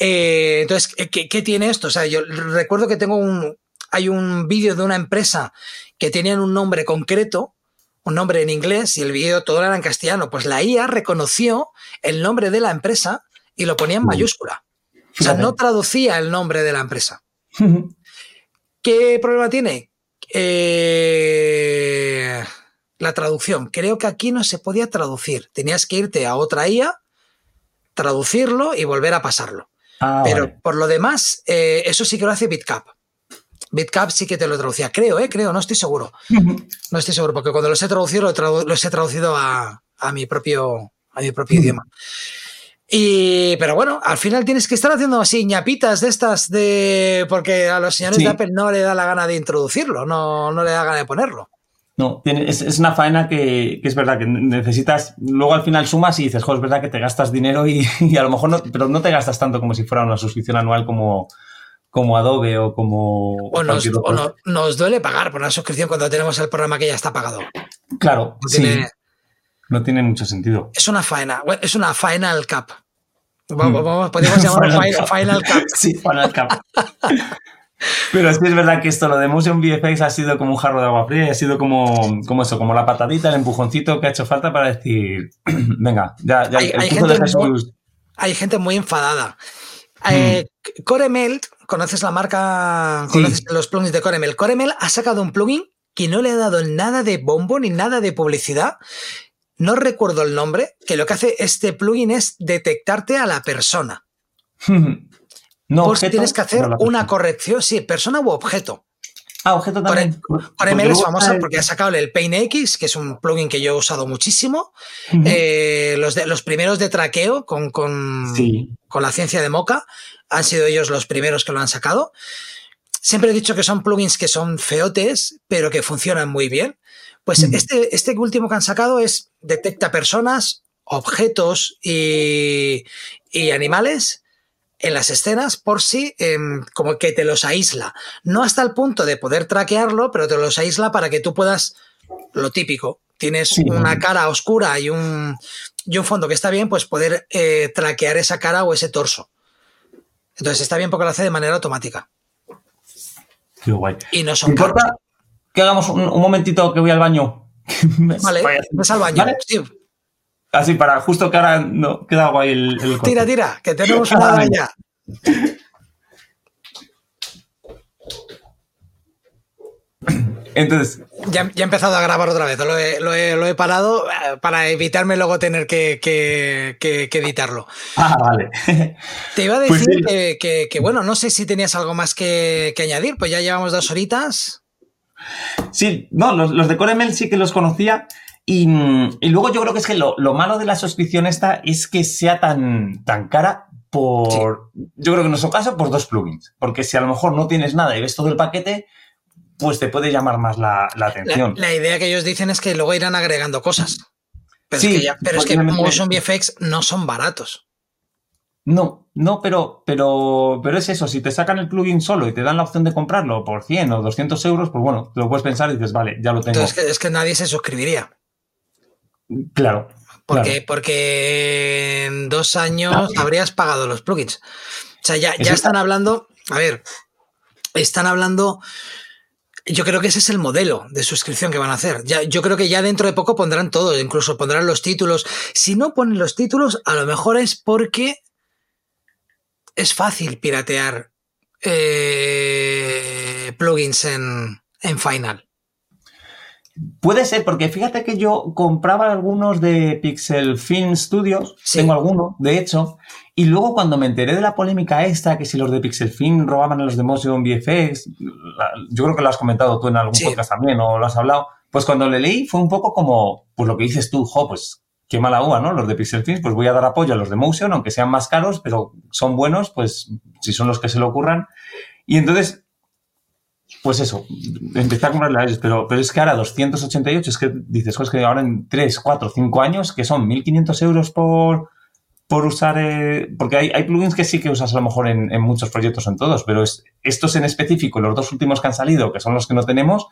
Eh, entonces, ¿qué, qué tiene esto? O sea, yo recuerdo que tengo un. Hay un vídeo de una empresa que tenían un nombre concreto, un nombre en inglés y el vídeo todo era en castellano. Pues la IA reconoció el nombre de la empresa y lo ponía en mayúscula. O sea, no traducía el nombre de la empresa. ¿Qué problema tiene? Eh, la traducción. Creo que aquí no se podía traducir. Tenías que irte a otra IA, traducirlo y volver a pasarlo. Ah, Pero vale. por lo demás, eh, eso sí que lo hace BitCap. BitCap sí que te lo traducía. Creo, ¿eh? Creo, no estoy seguro. No estoy seguro, porque cuando los he traducido, lo tradu- los he traducido a, a mi propio, a mi propio idioma. Y, pero bueno, al final tienes que estar haciendo así ñapitas de estas de. Porque a los señores Sí. de Apple no le da la gana de introducirlo, no, no le da gana de ponerlo. No, tiene- es, es una faena que, que es verdad que necesitas, luego al final sumas y dices, joder, es verdad que te gastas dinero y, y a lo mejor no, pero no te gastas tanto como si fuera una suscripción anual como, como Adobe o como O nos, o no- nos duele pagar por una suscripción cuando tenemos el programa que ya está pagado. Claro, No sí, tiene- no tiene mucho sentido. es una faena, bueno, es una final cap. Mm. Vamos, vamos, podríamos llamarlo Final final, cap. Sí, Final Cut. Pero sí es verdad que esto, lo de Motion VFX ha sido como un jarro de agua fría y ha sido como, como eso, como la patadita, el empujoncito que ha hecho falta para decir, venga, ya, ya Hay- el hay curso de gente Jesús. hay gente muy enfadada. Eh, Coremelt, ¿conoces la marca? Mm. Sí. ¿Conoces los plugins de Coremelt? Coremelt ha sacado un plugin que no le ha dado nada de bombo ni nada de publicidad. No recuerdo el nombre, que lo que hace este plugin es detectarte a la persona. No, por si objeto, tienes que hacer una corrección, sí, persona u objeto. Ah, objeto también. Coremelt es famosa el- porque ha sacado el PaintX, que es un plugin que yo he usado muchísimo. Eh, los, de, los primeros de traqueo con, con, Sí. con la ciencia de Mocha. Han sido ellos los primeros que lo han sacado. Siempre he dicho que son plugins que son feotes, pero que funcionan muy bien. Pues este, este último que han sacado es detecta personas, objetos y, y animales en las escenas por si em, como que te los aísla. No hasta el punto de poder traquearlo, pero te los aísla para que tú puedas, lo típico, tienes Sí. una cara oscura y un, y un fondo que está bien, pues poder eh, traquear esa cara o ese torso. Entonces está bien porque lo hace de manera automática. Qué guay. Y no ¿Te son caros. importa que hagamos un, un momentito que voy al baño? Vale, ves al baño. ¿Vale? Sí, Así para justo que ahora no queda guay el, el tira, tira, que tenemos una ya. Entonces, Ya, ya he empezado a grabar otra vez. Lo he, lo he- lo he parado eh, para evitarme luego tener que, que- que- que editarlo. ah, vale. Te iba a Pues decir sí. que, bueno, no sé si tenías algo más que, que añadir. Pues ya llevamos dos horitas. Sí, no, los, de CoreML sí que los conocía. Y, luego yo creo que es que lo, malo de la suscripción esta es que sea tan, tan cara por, yo creo que en nuestro caso, por dos plugins. Porque si a lo mejor no tienes nada y ves todo el paquete, pues te puede llamar más la, atención. La, idea que ellos dicen es que luego irán agregando cosas. Pero es que, pero es que Motion VFX no son baratos. No, no, pero, pero, pero es eso. Si te sacan el plugin solo y te dan la opción de comprarlo por 100 o 200 euros, pues bueno, te lo puedes pensar y dices, vale, ya lo tengo. Entonces, es que, nadie se suscribiría. Claro. Porque, porque en dos años habrías pagado los plugins. O sea, ya, ya están hablando, a ver, están hablando yo creo que ese es el modelo de suscripción que van a hacer. Ya, yo creo que ya dentro de poco pondrán todo, incluso pondrán los títulos. Si no ponen los títulos, a lo mejor es porque es fácil piratear eh, plugins en, Final. Puede ser, porque fíjate que yo compraba algunos de Pixel Film Studios, tengo alguno, de hecho, y luego cuando me enteré de la polémica esta, que si los de Pixel Film robaban a los de Motion VFX, yo creo que lo has comentado tú en algún podcast también, o lo has hablado, pues cuando le leí fue un poco como, pues lo que dices tú, jo, pues qué mala uva, ¿no? Los de Pixel Films, pues voy a dar apoyo a los de Motion, aunque sean más caros, pero son buenos, pues si son los que se le ocurran. Y entonces, pues eso, empecé a comprarle a ellos, pero, pero es que ahora 288, es que dices, que ahora en 3, 4, 5 años, que son 1.500 euros por, por usar, eh, porque hay, hay, plugins que sí que usas a lo mejor en, en muchos proyectos, en todos, pero es, estos en específico, los dos últimos que han salido, que son los que no tenemos,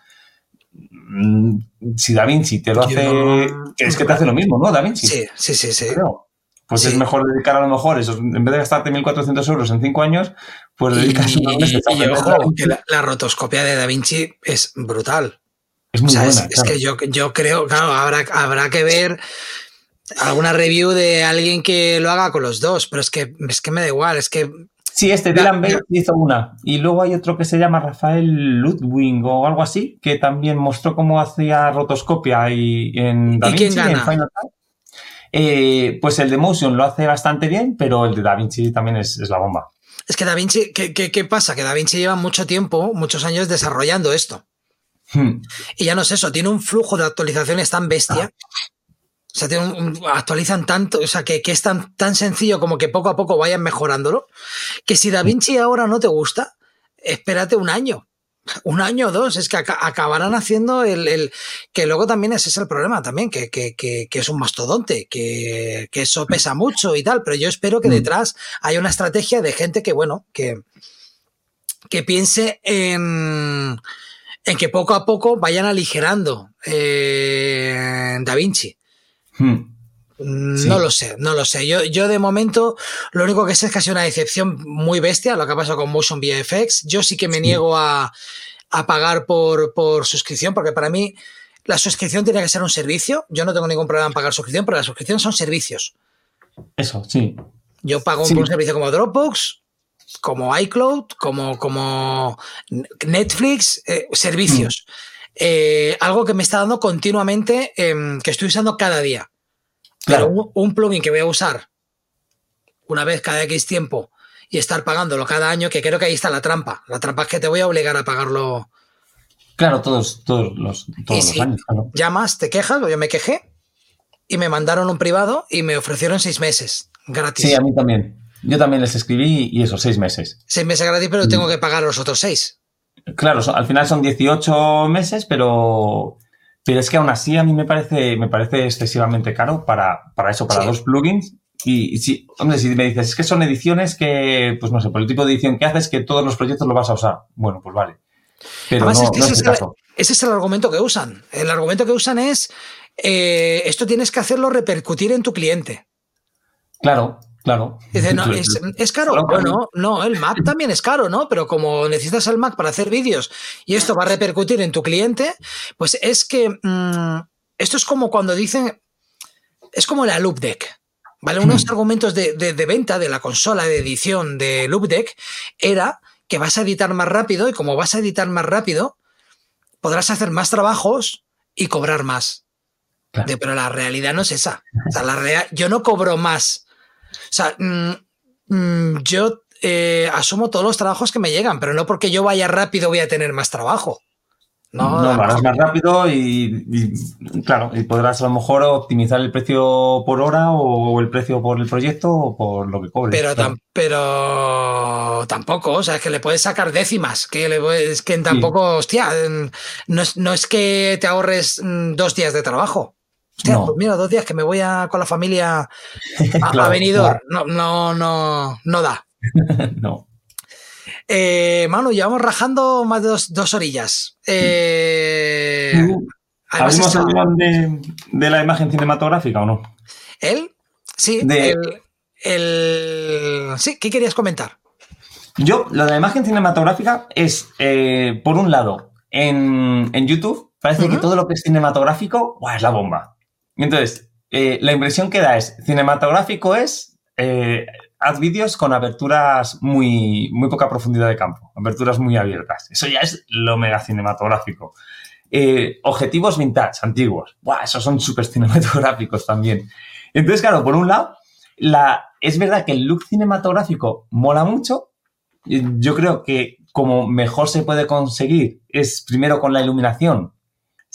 Mm, si Da Vinci te lo hace, es que te hace lo mismo, ¿no? Da Vinci. Sí, sí, sí, sí. Pues es mejor dedicar a lo mejor eso, en vez de gastarte 1.400 euros en 5 años, pues dedicas y, y, ojo, que la, rotoscopia de Da Vinci es brutal. Es muy buena, es, que yo, yo creo, claro, habrá, habrá que ver alguna review de alguien que lo haga con los dos, pero es que, es que me da igual, es que Sí, este Dylan Bates hizo una. Y luego hay otro que se llama Rafael Ludwig o algo así, que también mostró cómo hacía rotoscopia y en DaVinci, en Final Cut. Eh, pues el de Motion lo hace bastante bien, pero el de DaVinci también es, la bomba. Es que DaVinci, ¿qué, qué, pasa? Que DaVinci lleva mucho tiempo, muchos años desarrollando esto. Hmm. Y ya no es eso, tiene un flujo de actualizaciones tan bestia o sea, actualizan tanto, o sea, que, es tan, tan sencillo como que poco a poco vayan mejorándolo, que si Da Vinci ahora no te gusta, espérate un año. Un año o dos, es que acabarán haciendo el, que luego también ese es el problema también, que, es un mastodonte, que, eso pesa mucho y tal, pero yo espero que mm. detrás haya una estrategia de gente que, bueno, que, que piense en, en que poco a poco vayan aligerando eh, Da Vinci. Hmm. No lo sé, no lo sé. Yo, yo de momento lo único que sé es que ha sido una decepción muy bestia lo que ha pasado con Motion VFX. Yo sí que me niego a, pagar por, por, suscripción porque para mí la suscripción tiene que ser un servicio. Yo no tengo ningún problema en pagar suscripción, pero la suscripción son servicios. Eso, sí. Yo pago un servicio como Dropbox, como iCloud, como, como Netflix, eh, servicios. Hmm. Eh, algo que me está dando continuamente, em, que estoy usando cada día. Claro. un, plugin que voy a usar una vez cada X tiempo y estar pagándolo cada año, que creo que ahí está la trampa. La trampa es que te voy a obligar a pagarlo. Claro, todos, todos los, todos años. Llamas, te quejas, o yo me quejé, y me mandaron un privado y me ofrecieron seis meses gratis. Sí, a mí también. Yo también les escribí y eso, seis meses. Seis meses gratis, pero mm. tengo que pagar los otros seis. Claro, al final son 18 meses, pero, pero es que aún así a mí me parece, me parece excesivamente caro para, para eso, para dos plugins. Y, si, hombre, si me dices, es que son ediciones que, pues no sé, por el tipo de edición que haces, que todos los proyectos lo vas a usar. Bueno, pues vale. Pero no, es ese, es el, ese, es el, argumento que usan. El argumento que usan es, eh, esto tienes que hacerlo repercutir en tu cliente. Claro, Claro. Dice, no, es, caro. Bueno, no, el Mac también es caro, ¿no? Pero como necesitas el Mac para hacer vídeos y esto va a repercutir en tu cliente, pues es que mm, esto es como cuando dicen, es como la loop deck. ¿Vale? Unos hmm. argumentos de, venta de la consola de edición de Loop Deck era que vas a editar más rápido y como vas a editar más rápido, podrás hacer más trabajos y cobrar más. pero la realidad no es esa. O sea, la yo no cobro más sea, mm, mm, yo eh, asumo todos los trabajos que me llegan, pero no porque yo vaya rápido voy a tener más trabajo. No, harás más rápido y, claro, y podrás a lo mejor optimizar el precio por hora o el precio por el proyecto o por lo que cobres. Pero, pero tampoco, o sea, es que le puedes sacar décimas, que le es que tampoco, hostia, no es, no es que te ahorres mm, dos días de trabajo. Hostia, pues mira, dos días que me voy a, con la familia a, venido No, no, no, no da. no. Eh, Manu, llevamos rajando más de dos, orillas. Eh, de, la imagen cinematográfica o no? ¿Él? Sí, el, sí, ¿qué querías comentar? Yo, lo de la imagen cinematográfica es, eh, por un lado, en, YouTube parece que todo lo que es cinematográfico es la bomba. Entonces, eh, la impresión que da es, cinematográfico es eh, haz vídeos con aberturas muy, muy poca profundidad de campo, aberturas muy abiertas. Eso ya es lo mega cinematográfico. Eh, objetivos vintage, antiguos. Buah, esos son súper cinematográficos también. Entonces, claro, por un lado, la, es verdad que el look cinematográfico mola mucho. Yo creo que como mejor se puede conseguir es primero con la iluminación,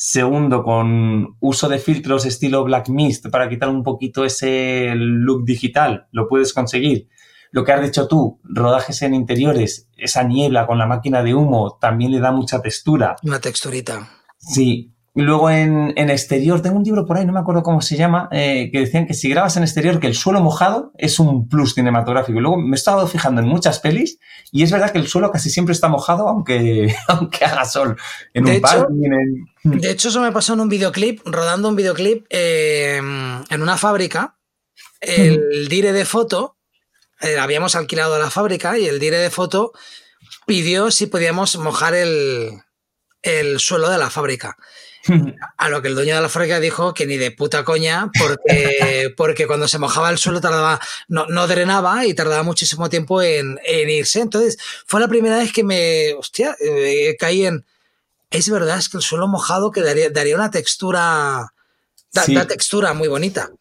segundo con uso de filtros estilo Black Mist para quitar un poquito ese look digital, lo puedes conseguir. Lo que has dicho tú, rodajes en interiores, esa niebla con la máquina de humo también le da mucha textura. Una texturita. Sí, luego en, exterior, tengo un libro por ahí, no me acuerdo cómo se llama, eh, que decían que si grabas en exterior, que el suelo mojado es un plus cinematográfico. Y luego me he estado fijando en muchas pelis y es verdad que el suelo casi siempre está mojado, aunque, aunque haga sol. En de un hecho, De hecho, eso me pasó en un videoclip, rodando un videoclip eh, en una fábrica. El dire de foto, eh, habíamos alquilado la fábrica y el dire de foto pidió si podíamos mojar el, el suelo de la fábrica. A lo que el dueño de la fábrica dijo que ni de puta coña, porque, porque cuando se mojaba el suelo tardaba, no, no drenaba y tardaba muchísimo tiempo en, irse. Entonces, fue la primera vez que me, hostia, eh, caí en, es verdad, es que el suelo mojado quedaría, daría una textura, da, textura muy bonita.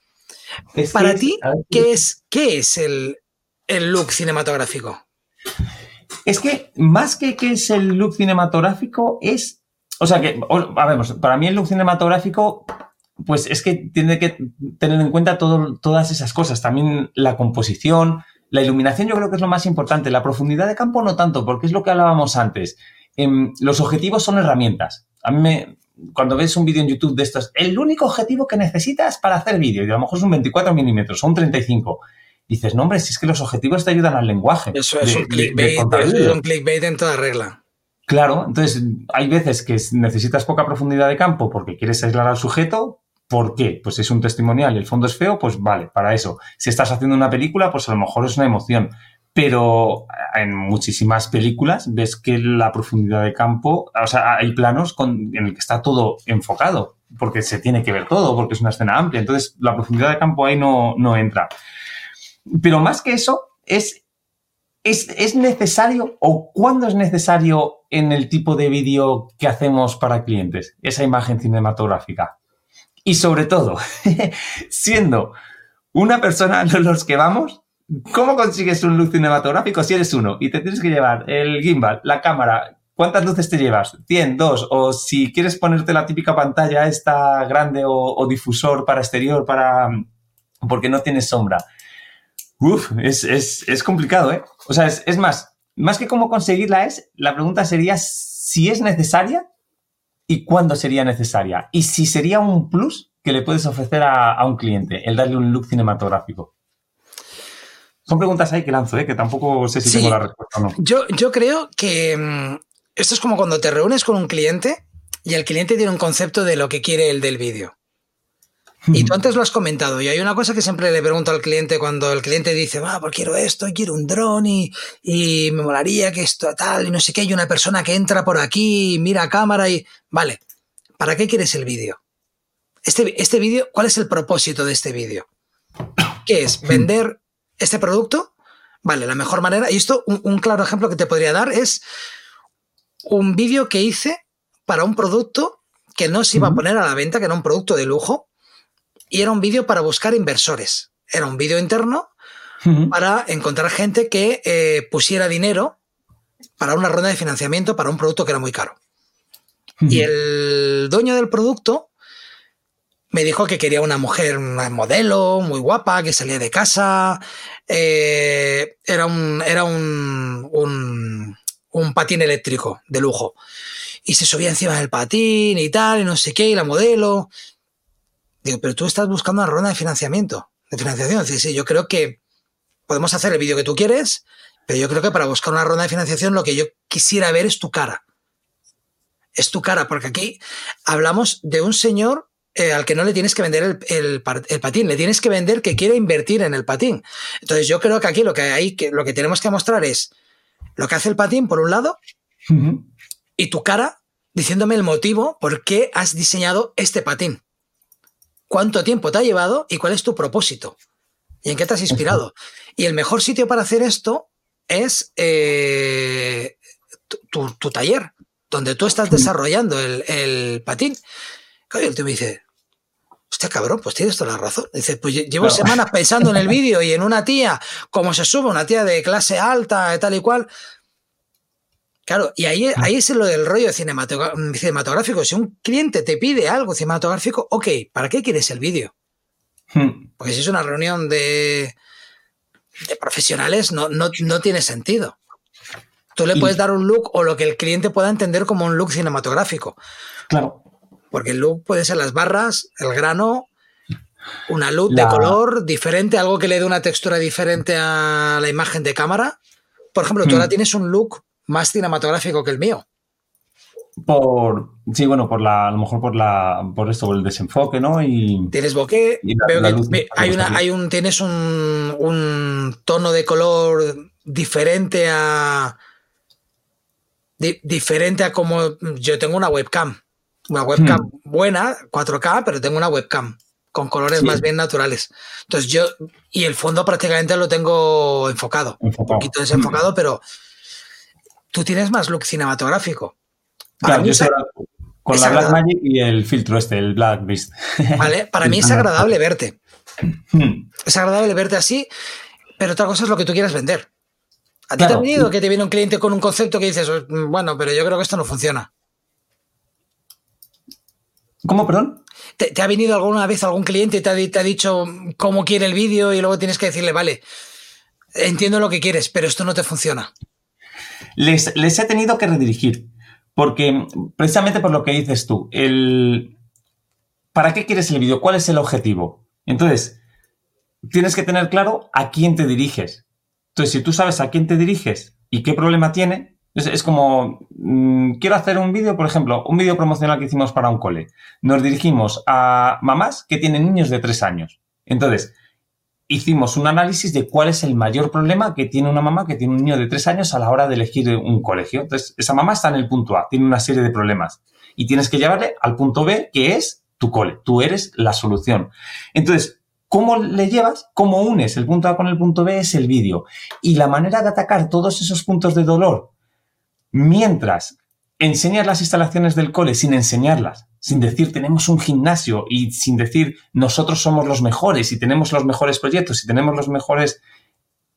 Para ti, ¿qué es, qué es el, el look cinematográfico? Es que más que qué es el look cinematográfico es o sea que, a ver, para mí el look cinematográfico, pues es que tiene que tener en cuenta todas esas cosas. También la composición, la iluminación yo creo que es lo más importante. La profundidad de campo no tanto, porque es lo que hablábamos antes. Em, los objetivos son herramientas. A mí me, cuando ves un vídeo en YouTube de estos, el único objetivo que necesitas para hacer vídeo, y a lo mejor es un 24 milímetros o un 35, dices, no hombre, si es que los objetivos te ayudan al lenguaje. Eso es, un, clickbait, es un clickbait en toda regla. Claro, entonces hay veces que necesitas poca profundidad de campo porque quieres aislar al sujeto. ¿Por qué? Pues es un testimonial y el fondo es feo, pues vale, para eso. Si estás haciendo una película, pues a lo mejor es una emoción. Pero en muchísimas películas ves que la profundidad de campo, o sea, hay planos en el que está todo enfocado, porque se tiene que ver todo, porque es una escena amplia. Entonces, la profundidad de campo ahí no, no entra. Pero más que eso, es ¿Es, necesario o cuándo es necesario en el tipo de vídeo que hacemos para clientes esa imagen cinematográfica? Y sobre todo, siendo una persona los que vamos, ¿cómo consigues un luz cinematográfico si eres uno y te tienes que llevar el gimbal, la cámara? ¿Cuántas luces te llevas? ¿100, dos? O si quieres ponerte la típica pantalla esta grande o, o difusor para exterior para porque no tienes sombra. Uf, es, es, es complicado, ¿eh? O sea, es, es, más, más que cómo conseguirla es, la pregunta sería si es necesaria y cuándo sería necesaria. Y si sería un plus que le puedes ofrecer a, a un cliente, el darle un look cinematográfico. Son preguntas ahí que lanzo, ¿eh? que tampoco sé si tengo la respuesta o no. Yo, yo creo que mm, esto es como cuando te reúnes con un cliente y el cliente tiene un concepto de lo que quiere el del vídeo. Y tú antes lo has comentado, y hay una cosa que siempre le pregunto al cliente cuando el cliente dice, va, pues quiero esto, quiero un dron y, y, me molaría que esto tal, y no sé qué, hay una persona que entra por aquí, mira a cámara y... Vale, ¿para qué quieres el vídeo? Este, este vídeo, ¿cuál es el propósito de este vídeo? ¿Qué es? ¿Vender este producto? Vale, la mejor manera, y esto, un, un claro ejemplo que te podría dar es un vídeo que hice para un producto que no se iba a poner a la venta, que era un producto de lujo, y era un vídeo para buscar inversores. Era un vídeo interno para encontrar gente que eh, pusiera dinero para una ronda de financiamiento para un producto que era muy caro. Y el dueño del producto me dijo que quería una mujer, una modelo, muy guapa, que salía de casa. Eh, era un, era un, un, un, patín eléctrico de lujo. Y se subía encima del patín y tal, y no sé qué, y la modelo. Digo, pero tú estás buscando una ronda de financiamiento, de financiación. Sí, sí, yo creo que podemos hacer el vídeo que tú quieres, pero yo creo que para buscar una ronda de financiación lo que yo quisiera ver es tu cara. Es tu cara, porque aquí hablamos de un señor eh, al que no le tienes que vender el, patín, le tienes que vender que quiere invertir en el patín. Entonces yo creo que aquí lo que hay que, lo que tenemos que mostrar es lo que hace el patín por un lado y tu cara diciéndome el motivo por qué has diseñado este patín. ¿Cuánto tiempo te ha llevado y cuál es tu propósito? ¿Y en qué te has inspirado? Y el mejor sitio para hacer esto es eh, tu, taller, donde tú estás desarrollando el, el patín. Y el tío me dice, hostia cabrón, pues tienes toda la razón. Dice, pues llevo semanas pensando en el vídeo y en una tía, como se sube, una tía de clase alta, tal y cual. Claro, y ahí, ahí es lo del rollo cinematográfico. Si un cliente te pide algo cinematográfico, ok, ¿para qué quieres el vídeo? Hmm. Porque si es una reunión de, de profesionales, no, no, no tiene sentido. Tú le puedes dar un look o lo que el cliente pueda entender como un look cinematográfico. Claro. Porque el look puede ser las barras, el grano, una luz de color diferente, algo que le dé una textura diferente a la imagen de cámara. Por ejemplo, tú ahora hmm. tienes un look más cinematográfico que el mío. Por sí, bueno, por la, a lo mejor por la, por esto, por el desenfoque, ¿no? Y tienes bokeh, hay una, hay un, tienes un, un tono de color diferente a diferente a como yo tengo una webcam. Una webcam hmm. buena, 4K, pero tengo una webcam con colores más bien naturales. Entonces yo, y el fondo prácticamente lo tengo enfocado, un poquito desenfocado, pero tú tienes más look cinematográfico. claro, yo con la Black Magic y el filtro este, el Black Beast. Vale, para mí es agradable verte. Hmm. Es agradable verte así, pero otra cosa es lo que tú quieras vender. ¿A ti te ha venido que te viene un cliente con un concepto que dices, bueno, pero yo creo que esto no funciona? ¿Cómo, perdón? ¿Te, ha venido alguna vez algún cliente y te ha, dicho cómo quiere el vídeo y luego tienes que decirle, vale, entiendo lo que quieres, pero esto no te funciona? Les, les he tenido que redirigir, porque precisamente por lo que dices tú, el, ¿para qué quieres el vídeo? ¿Cuál es el objetivo? Entonces, tienes que tener claro a quién te diriges. Entonces, si tú sabes a quién te diriges y qué problema tiene, es, como, mm, quiero hacer un vídeo, por ejemplo, un vídeo promocional que hicimos para un cole. Nos dirigimos a mamás que tienen niños de tres años. Entonces, hicimos un análisis de cuál es el mayor problema que tiene una mamá que tiene un niño de tres años a la hora de elegir un colegio. Entonces, esa mamá está en el punto A, tiene una serie de problemas y tienes que llevarle al punto B, que es tu cole. Tú eres la solución. Entonces, ¿Cómo le llevas? ¿Cómo unes el punto A con el punto B? Es el vídeo. Y la manera de atacar todos esos puntos de dolor Mientras enseñas las instalaciones del cole sin enseñarlas, sin decir tenemos un gimnasio y sin decir nosotros somos los mejores y tenemos los mejores proyectos y tenemos los mejores...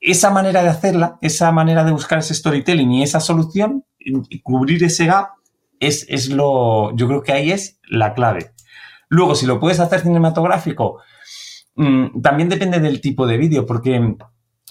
Esa manera de hacerla, esa manera de buscar ese storytelling y esa solución, y cubrir ese gap, es, es lo... Yo creo que ahí es la clave. Luego, si lo puedes hacer cinematográfico, mm, también depende del tipo de vídeo, porque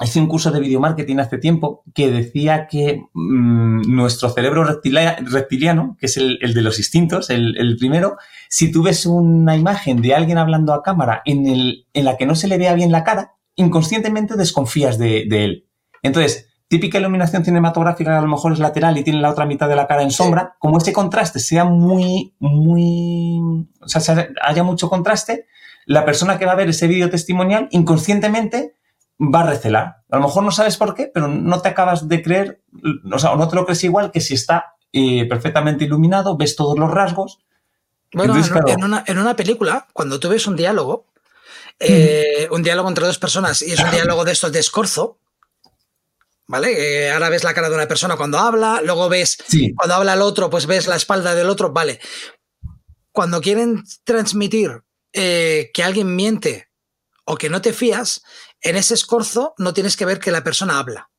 hice un curso de video marketing hace tiempo que decía que mm, nuestro cerebro reptiliano, que es el, de los instintos, el, primero, si tú ves una imagen de alguien hablando a cámara en, el, en la que no se le vea bien la cara, inconscientemente desconfías de, él. Entonces, típica iluminación cinematográfica a lo mejor es lateral y tiene la otra mitad de la cara en sombra, como ese contraste sea muy, muy, o sea, haya mucho contraste, la persona que va a ver ese vídeo testimonial inconscientemente va a recelar. A lo mejor no sabes por qué, pero no te acabas de creer, o sea, no te lo crees igual que si está eh, perfectamente iluminado, ves todos los rasgos. Bueno, en, una, película, cuando tú ves un diálogo, eh, un diálogo entre dos personas y es un diálogo de estos de escorzo, ¿vale? ahora ves la cara de una persona cuando habla, luego ves cuando habla el otro, pues ves la espalda del otro, vale. Cuando quieren transmitir eh, que alguien miente o que no te fías, en ese escorzo no tienes que ver que la persona habla.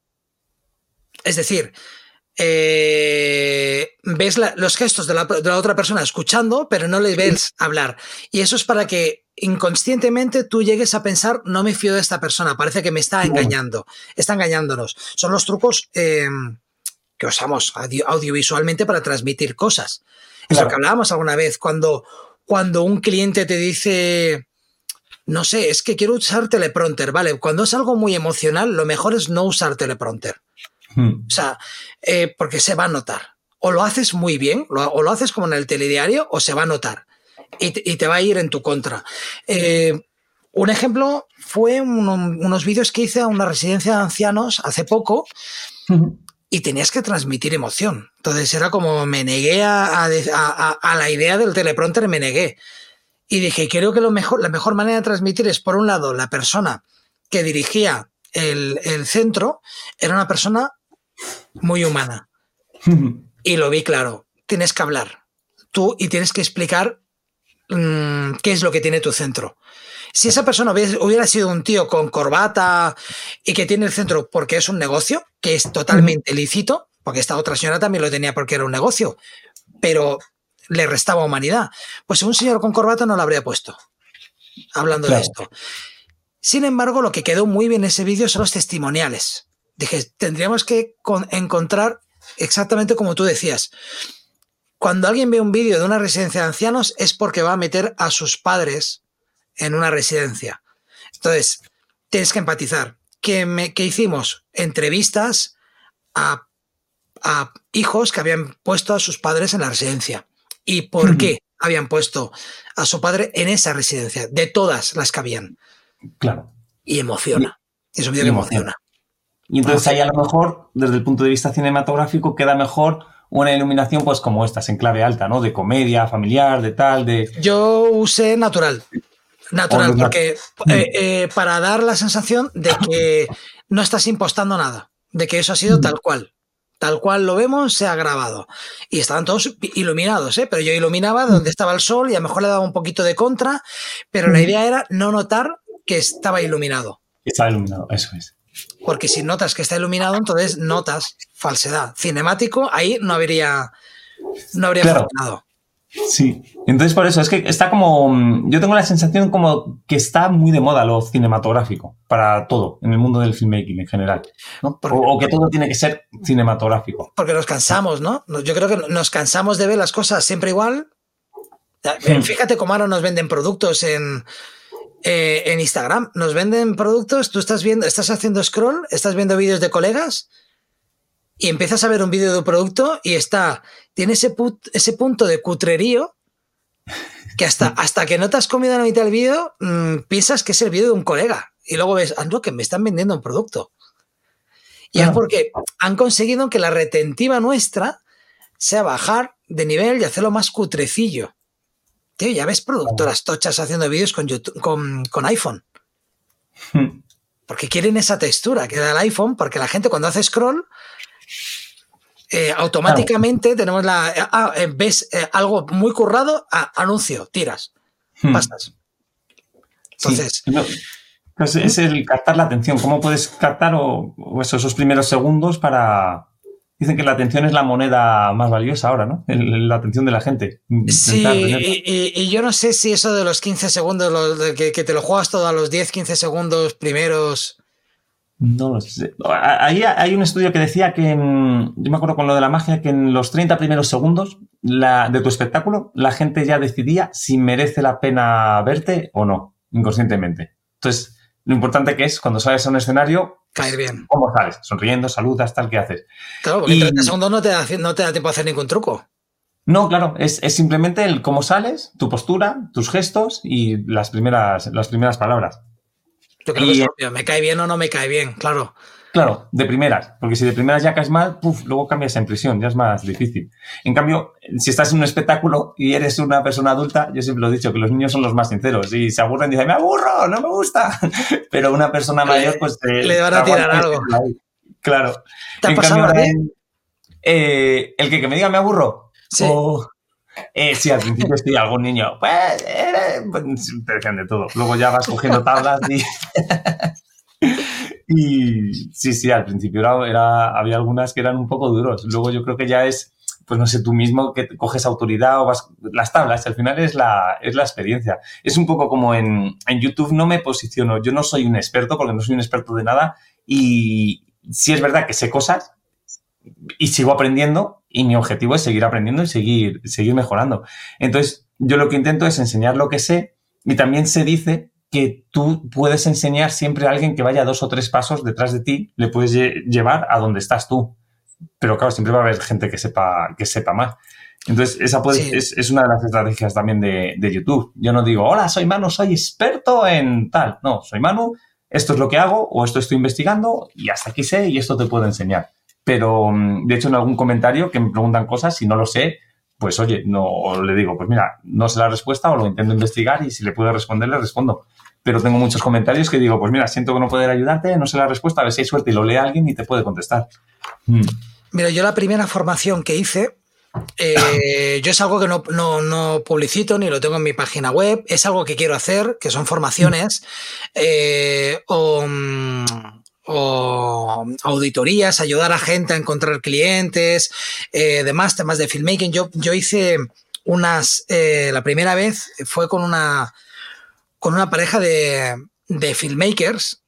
Es decir, eh, ves los gestos de la, otra persona escuchando, pero no le ves hablar. Y eso es para que inconscientemente tú llegues a pensar, no me fío de esta persona, parece que me está engañando, está engañándonos. Son los trucos em, que usamos audiovisualmente para transmitir cosas. Eso que hablábamos alguna vez, cuando, cuando un cliente te dice, no sé, es que quiero usar teleprompter, ¿vale? Cuando es algo muy emocional, lo mejor es no usar teleprompter. Hmm. O sea, eh, porque se va a notar. O lo haces muy bien, o lo haces como en el telediario, o se va a notar. Y te, va a ir en tu contra. Eh, un ejemplo fue unos vídeos que hice a una residencia de ancianos hace poco y tenías que transmitir emoción. Entonces era como me negué a, la idea del teleprompter, me negué. Y dije, creo que lo mejor, la mejor manera de transmitir es, por un lado, la persona que dirigía el, el centro era una persona muy humana. y lo vi claro. Tienes que hablar tú y tienes que explicar mm, qué es lo que tiene tu centro. Si esa persona hubiera, sido un tío con corbata y que tiene el centro porque es un negocio, que es totalmente lícito, porque esta otra señora también lo tenía porque era un negocio, pero le restaba humanidad, pues un señor con corbata no lo habría puesto, hablando de esto. Sin embargo, lo que quedó muy bien en ese vídeo son los testimoniales dije, tendríamos que encontrar exactamente como tú decías. Cuando alguien ve un vídeo de una residencia de ancianos es porque va a meter a sus padres en una residencia. Entonces, tienes que empatizar. ¿Qué, hicimos? Entrevistas a, hijos que habían puesto a sus padres en la residencia. ¿Y por qué habían puesto a su padre en esa residencia? De todas las que habían. Claro. Y emociona. Es un vídeo que emociona. Y entonces ahí a lo mejor, desde el punto de vista cinematográfico, queda mejor una iluminación pues como estas, en clave alta, ¿no? De comedia, familiar, de tal, de... Yo usé natural. Natural, porque eh, eh, para dar la sensación de que no estás impostando nada, de que eso ha sido tal cual. Tal cual lo vemos, se ha grabado. Y estaban todos iluminados, ¿eh? Pero yo iluminaba donde estaba el sol y a lo mejor le daba un poquito de contra, pero la idea era no notar que estaba iluminado. Estaba iluminado, eso es porque si notas que está iluminado, entonces notas falsedad. Cinemático, ahí no habría, no habría funcionado. Sí, entonces por eso es que está como, yo tengo la sensación como que está muy de moda lo cinematográfico para todo en el mundo del filmmaking en general, o, que todo tiene que ser cinematográfico. Porque nos cansamos, ¿no? Yo creo que nos cansamos de ver las cosas siempre igual. Hmm. Fíjate cómo ahora nos venden productos en, eh, en Instagram. Nos venden productos, tú estás viendo, estás haciendo scroll, estás viendo vídeos de colegas y empiezas a ver un vídeo de un producto y está, tiene ese, ese punto de cutrerío que hasta, hasta que no te has comido la mitad del vídeo mm, piensas que es el vídeo de un colega y luego ves, ando que me están vendiendo un producto. Y es porque han conseguido que la retentiva nuestra sea bajar de nivel y hacerlo más cutrecillo. Tío, ya ves productoras tochas haciendo vídeos con, con, iPhone. Hmm. Porque quieren esa textura que da el iPhone, porque la gente cuando hace scroll, eh, automáticamente tenemos la. Ah, eh, ves eh, algo muy currado, ah, anuncio, tiras, hmm. pasas. Entonces. Pues es el captar la atención. ¿Cómo puedes captar esos primeros segundos para, Dicen que la atención es la moneda más valiosa ahora, ¿no? la atención de la gente. Sí, y, yo no sé si eso de los 15 segundos, que, te lo juegas todo a los 10, 15 segundos primeros. No lo sé. Ahí hay un estudio que decía que, yo me acuerdo con lo de la magia, que en los 30 primeros segundos de tu espectáculo, la gente ya decidía si merece la pena verte o no, inconscientemente. Entonces, lo importante que es cuando sales a un escenario, Caer bien. ¿Cómo sales? Sonriendo, saludas, tal, ¿qué haces? Claro, porque en 30 segundos no te, da, no te da tiempo a hacer ningún truco. No, claro, es, simplemente el cómo sales, tu postura, tus gestos y las primeras, las primeras palabras. Yo creo que me cae bien o no me cae bien, claro. Claro, de primeras, porque si de primeras ya caes mal, luego cambias en prisión, ya es más difícil. En cambio, si estás en un espectáculo y eres una persona adulta, yo siempre lo he dicho, que los niños son los más sinceros y se aburren y dicen, me aburro, no me gusta. Pero una persona mayor, pues... Le van a tirar algo. Claro. ¿Te ha pasado eh, el que, que me diga me aburro. Sí. Eh, sí, al principio sí, algún niño, pues, pues, te decían de todo. Luego ya vas cogiendo tablas y... Y sí, sí, al principio era, había algunas que eran un poco duros. Luego yo creo que ya es, pues no sé, tú mismo que coges autoridad o vas, las tablas, al final es la, es la experiencia. Es un poco como en, en YouTube no me posiciono, yo no soy un experto porque no soy un experto de nada y sí es verdad que sé cosas y sigo aprendiendo y mi objetivo es seguir aprendiendo y seguir, seguir mejorando. Entonces, yo lo que intento es enseñar lo que sé y también se dice que tú puedes enseñar siempre a alguien que vaya dos o tres pasos detrás de ti, le puedes llevar a donde estás tú. Pero claro, siempre va a haber gente que sepa, que sepa más. Entonces, esa puede, es, una de las estrategias también de, de, YouTube. Yo no digo, hola, soy Manu, soy experto en tal. No, soy Manu, esto es lo que hago o esto estoy investigando y hasta aquí sé y esto te puedo enseñar. Pero, mm, de hecho, en algún comentario que me preguntan cosas, si no lo sé, pues oye, no le digo, pues mira, no sé la respuesta o lo intento investigar y si le puedo responder, le respondo pero tengo muchos comentarios que digo, pues mira, siento que no poder ayudarte, no sé la respuesta, a ver si hay suerte y lo lee alguien y te puede contestar. Mm. Mira, yo la primera formación que hice, eh, yo es algo que no, no, publicito ni lo tengo en mi página web, es algo que quiero hacer, que son formaciones eh, o, auditorías, ayudar a gente a encontrar clientes, eh, demás temas de filmmaking. Yo, yo hice unas, la primera vez fue con una con una pareja de, filmmakers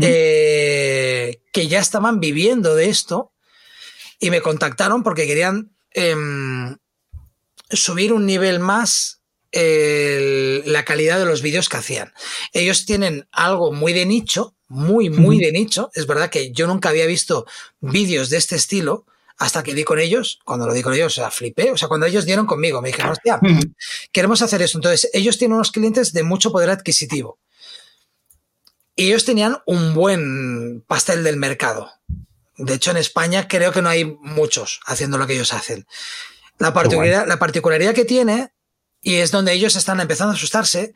eh, que ya estaban viviendo de esto y me contactaron porque querían em, subir un nivel más la calidad de los vídeos que hacían. Ellos tienen algo muy de nicho, muy, muy de nicho. Es verdad que yo nunca había visto vídeos de este estilo hasta que di con ellos, cuando lo di con ellos, o sea, flipé, o sea, cuando ellos dieron conmigo, me dijeron, hostia, queremos hacer eso. Entonces, ellos tienen unos clientes de mucho poder adquisitivo. Y ellos tenían un buen pastel del mercado. De hecho, en España creo que no hay muchos haciendo lo que ellos hacen. La particularidad, la particularidad que tiene, y es donde ellos están empezando a asustarse,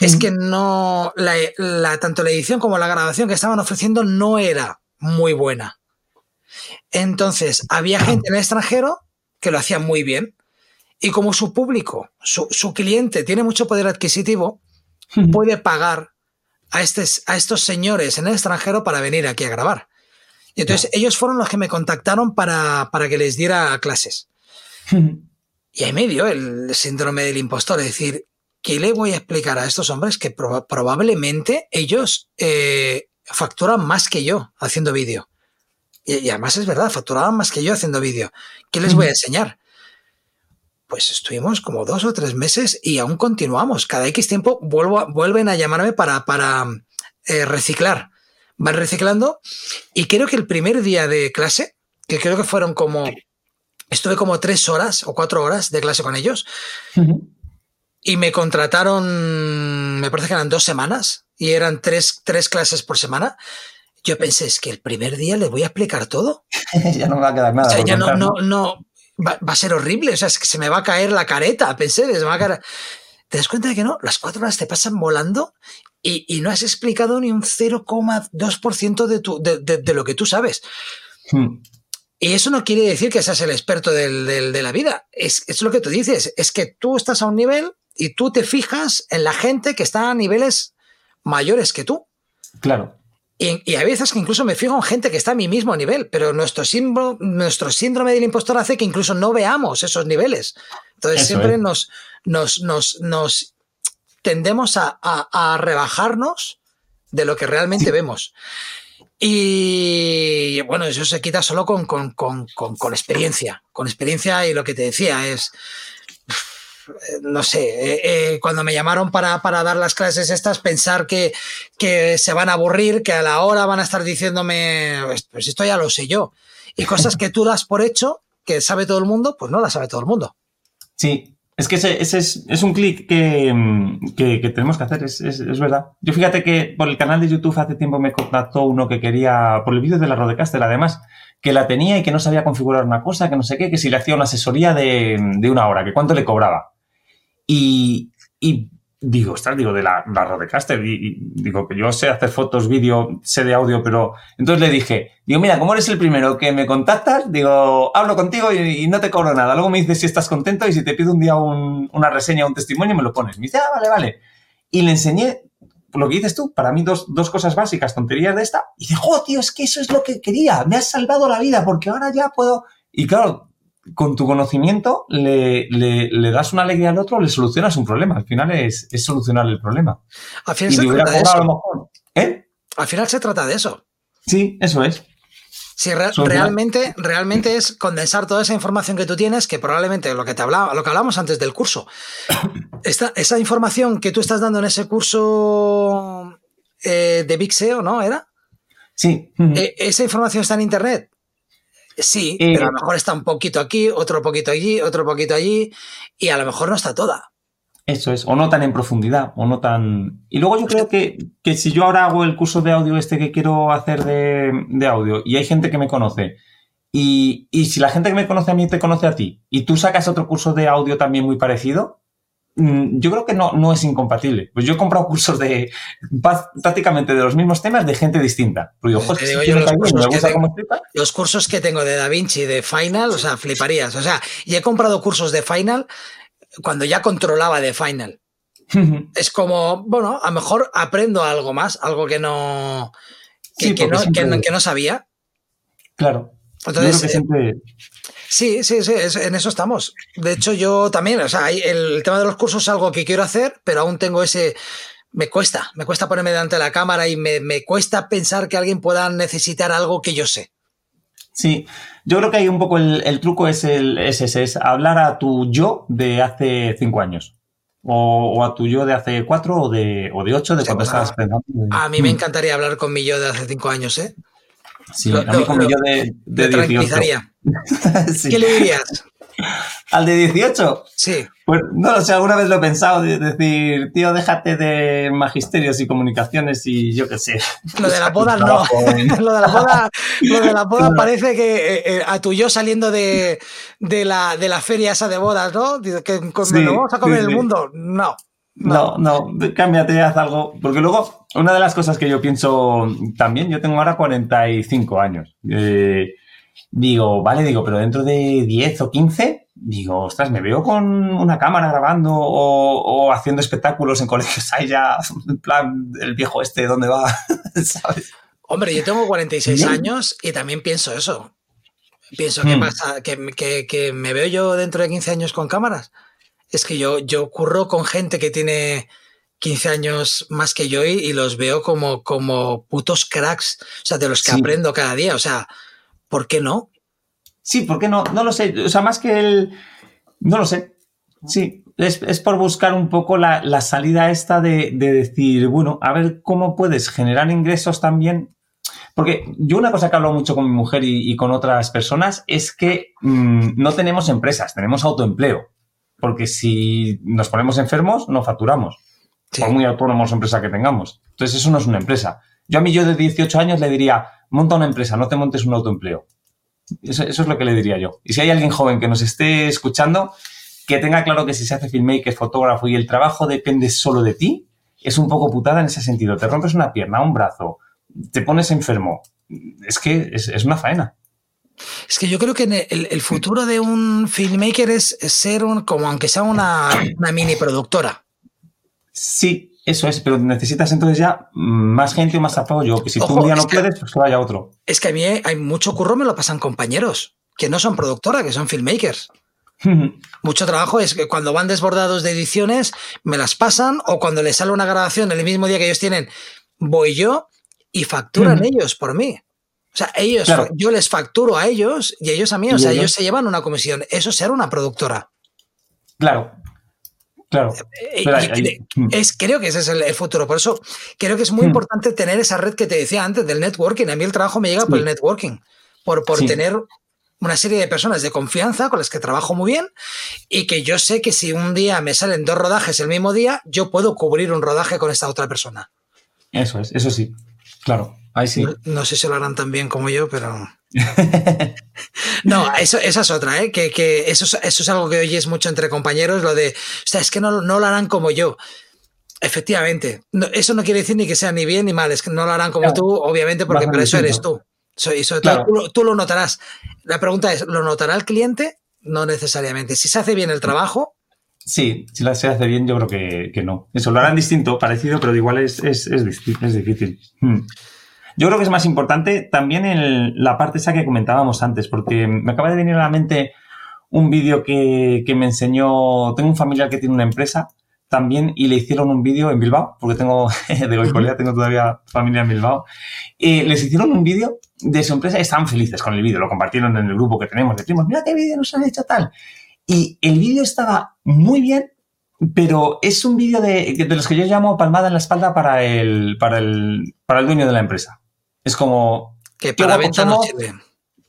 es que no, la, tanto la edición como la grabación que estaban ofreciendo no era muy buena. Entonces, había gente en el extranjero que lo hacía muy bien. Y como su público, su, cliente tiene mucho poder adquisitivo, puede pagar a, a estos señores en el extranjero para venir aquí a grabar. Y entonces ellos fueron los que me contactaron para, que les diera clases. y ahí me dio el síndrome del impostor, es decir, ¿qué le voy a explicar a estos hombres que probablemente ellos eh, facturan más que yo haciendo vídeo? Y, además es verdad, facturaban más que yo haciendo vídeo. ¿Qué les voy a enseñar? Pues estuvimos como dos o tres meses y aún continuamos. Cada X tiempo vuelvo vuelven a llamarme para, para eh, reciclar. Van reciclando y creo que el primer día de clase, que creo que fueron como, estuve como tres horas o cuatro horas de clase con ellos y me contrataron, me parece que eran dos semanas y eran tres, tres clases por semana yo pensé, es que el primer día le voy a explicar todo. ya no me va a quedar nada. O sea, ya no, no, no, va, a ser horrible. O sea, es que se me va a caer la careta, pensé, se me va a caer. ¿Te das cuenta de que no? Las cuatro horas te pasan volando y, no has explicado ni un 0,2% de, de, de, lo que tú sabes. Hmm. Y eso no quiere decir que seas el experto de la vida. Es, es lo que tú dices. Es que tú estás a un nivel y tú te fijas en la gente que está a niveles mayores que tú. Claro. Y, hay veces que incluso me fijo en gente que está a mi mismo nivel, pero nuestro síndrome, nuestro síndrome del impostor hace que incluso no veamos esos niveles. Entonces siempre nos, nos, nos, nos, tendemos a, a, rebajarnos de lo que realmente vemos. Y bueno, eso se quita solo con, con, con, con, experiencia. Con experiencia y lo que te decía es no sé, eh, eh, cuando me llamaron para, dar las clases estas, pensar que, que, se van a aburrir, que a la hora van a estar diciéndome, pues, pues esto ya lo sé yo. Y cosas que tú das por hecho, que sabe todo el mundo, pues no las sabe todo el mundo. Sí, es que ese, es, un clic que, tenemos que hacer, es, es, verdad. Yo fíjate que por el canal de YouTube hace tiempo me contactó uno que quería, por el vídeo de la Rodecaster además, que la tenía y que no sabía configurar una cosa, que no sé qué, que si le hacía una asesoría de, de una hora, que cuánto le cobraba. Y, digo, ostras, digo, de la, la Rodecaster, y, digo que yo sé hacer fotos, vídeo, sé de audio, pero entonces le dije, digo, mira, como eres el primero que me contactas, digo, hablo contigo y, no te cobro nada. Luego me dices si estás contento y si te pido un día una reseña, un testimonio, me lo pones. Me dice, ah, vale, vale. Y le enseñé, lo que dices tú, para mí dos, dos cosas básicas, tonterías de esta, y digo, oh, tío, es que eso es lo que quería, me has salvado la vida porque ahora ya puedo... Y claro, con tu conocimiento le, le, le, das una alegría al otro, le solucionas un problema. Al final es, es solucionar el problema. Al final se trata de eso. Mejor, ¿eh? Al final se trata de eso. Sí, eso es. Si re realmente, realmente es condensar toda esa información que tú tienes, que probablemente lo que te hablaba, lo que hablamos antes del curso, esta, esa información que tú estás dando en ese curso eh, de Big SEO, ¿no? ¿Era? Sí. Eh, esa información está en internet. Sí, pero a lo mejor está un poquito aquí, otro poquito allí, otro poquito allí, y a lo mejor no está toda. Eso es, o no tan en profundidad, o no tan... Y luego yo creo que, que si yo ahora hago el curso de audio este que quiero hacer de, de audio, y hay gente que me conoce, y, y, si la gente que me conoce a mí te conoce a ti, y tú sacas otro curso de audio también muy parecido, yo creo que no, no es incompatible. Pues yo he comprado cursos de prácticamente de los mismos temas de gente distinta. Digo, yo, los, cursos que tengo, los cursos que tengo de Da Vinci, de Final, o sea, fliparías. O sea, y he comprado cursos de Final cuando ya controlaba de Final. es como, bueno, a lo mejor aprendo algo más, algo que no, que, sí, que, no, que, no, sabía. Claro. Entonces, eh, siempre... Sí, sí, sí, en eso estamos. De hecho, yo también, o sea, el tema de los cursos es algo que quiero hacer, pero aún tengo ese... Me cuesta, me cuesta ponerme delante de la cámara y me, me cuesta pensar que alguien pueda necesitar algo que yo sé. Sí, yo creo que hay un poco el, el truco es, el, es ese, es hablar a tu yo de hace cinco años. O, o, a tu yo de hace cuatro o de, o de ocho, de sí, cuando bueno, estabas pensando. A mí me encantaría hablar con mi yo de hace cinco años, ¿eh? Sí, lo, a mí con lo, mi yo de, de 18. sí. ¿Qué le dirías? ¿Al de 18? Sí. Pues no lo sé, alguna vez lo he pensado, de decir, tío, déjate de magisterios y comunicaciones y yo qué sé. Lo de la boda no. lo de la boda, lo de la boda parece que eh, eh, a tu yo saliendo de, de, la, de la feria esa de bodas, ¿no? Que sí, lo vamos a comer sí, el mundo. No. No, no, no, cámbiate, haz algo. Porque luego, una de las cosas que yo pienso también, yo tengo ahora 45 años. Eh, digo, vale, digo, pero dentro de 10 o 15, digo, ostras, me veo con una cámara grabando o, o haciendo espectáculos en colegios. Ahí ya, en plan, el viejo este, ¿dónde va? ¿Sabes? Hombre, yo tengo 46 Bien. años y también pienso eso. Pienso, ¿qué Hmm. pasa? ¿Que, que, que me veo yo dentro de 15 años con cámaras. Es que yo, yo curro con gente que tiene 15 años más que yo y, y los veo como, como putos cracks, o sea, de los que Sí. aprendo cada día. O sea, ¿por qué no? Sí, ¿por qué no? No lo sé. O sea, más que el. No lo sé. Sí, es, es por buscar un poco la, la salida esta de, de decir, bueno, a ver cómo puedes generar ingresos también. Porque yo una cosa que hablo mucho con mi mujer y, y con otras personas es que mmm, no tenemos empresas, tenemos autoempleo. Porque si nos ponemos enfermos, no facturamos. Sí. Por muy autónomos empresa que tengamos. Entonces, eso no es una empresa. Yo a mí, yo de 18 años le diría, monta una empresa, no te montes un autoempleo. Eso, eso, es lo que le diría yo. Y si hay alguien joven que nos esté escuchando, que tenga claro que si se hace filmmaker, fotógrafo y el trabajo depende solo de ti, es un poco putada en ese sentido. Te rompes una pierna, un brazo, te pones enfermo. Es que es, es una faena. Es que yo creo que el, el futuro de un filmmaker es, ser un, como aunque sea una, una, mini productora. Sí, eso es, pero necesitas entonces ya más gente o más apoyo. Que si Ojo, tú un día no puedes, pues que vaya otro. Es que a mí hay mucho curro, me lo pasan compañeros, que no son productoras, que son filmmakers. Mucho trabajo es que cuando van desbordados de ediciones, me las pasan, o cuando les sale una grabación el mismo día que ellos tienen, voy yo y facturan ellos por mí. O sea, ellos, claro. yo les facturo a ellos y ellos a mí, o sea, ellos? ellos se llevan una comisión. Eso es ser una productora. Claro. Claro. Eh, Pero ahí, ahí. Es, creo que ese es el, el, futuro. Por eso creo que es muy hmm. importante tener esa red que te decía antes del networking. A mí el trabajo me llega sí. por el networking, por, por sí. tener una serie de personas de confianza con las que trabajo muy bien y que yo sé que si un día me salen dos rodajes el mismo día, yo puedo cubrir un rodaje con esta otra persona. Eso es, eso sí. Claro. Ahí sí. No, no, sé si lo harán tan bien como yo, pero. no, eso, esa es otra, ¿eh? Que, que eso, es, eso, es, algo que oyes mucho entre compañeros, lo de, o sea, es que no, no lo harán como yo. Efectivamente, no, eso no quiere decir ni que sea ni bien ni mal, es que no lo harán como claro. tú, obviamente, porque para eso eres tú. Y sobre todo claro. tú, tú, lo notarás. La pregunta es, ¿lo notará el cliente? No necesariamente. Si se hace bien el trabajo, Sí, si la se hace bien, yo creo que, no. Eso lo harán distinto, parecido, pero igual es, es, es, difícil. Hmm. Yo creo que es más importante también en la parte esa que comentábamos antes, porque me acaba de venir a la mente un vídeo que, que me enseñó. Tengo un familiar que tiene una empresa también y le hicieron un vídeo en Bilbao, porque tengo de Goicolea, tengo todavía familia en Bilbao. Y les hicieron un vídeo de su empresa y estaban felices con el vídeo, lo compartieron en el grupo que tenemos de primos, mira qué vídeo nos han hecho tal. Y el vídeo estaba muy bien, pero es un vídeo de, de, los que yo llamo palmada en la espalda para el, para el, para el dueño de la empresa. Es como... Que para somos,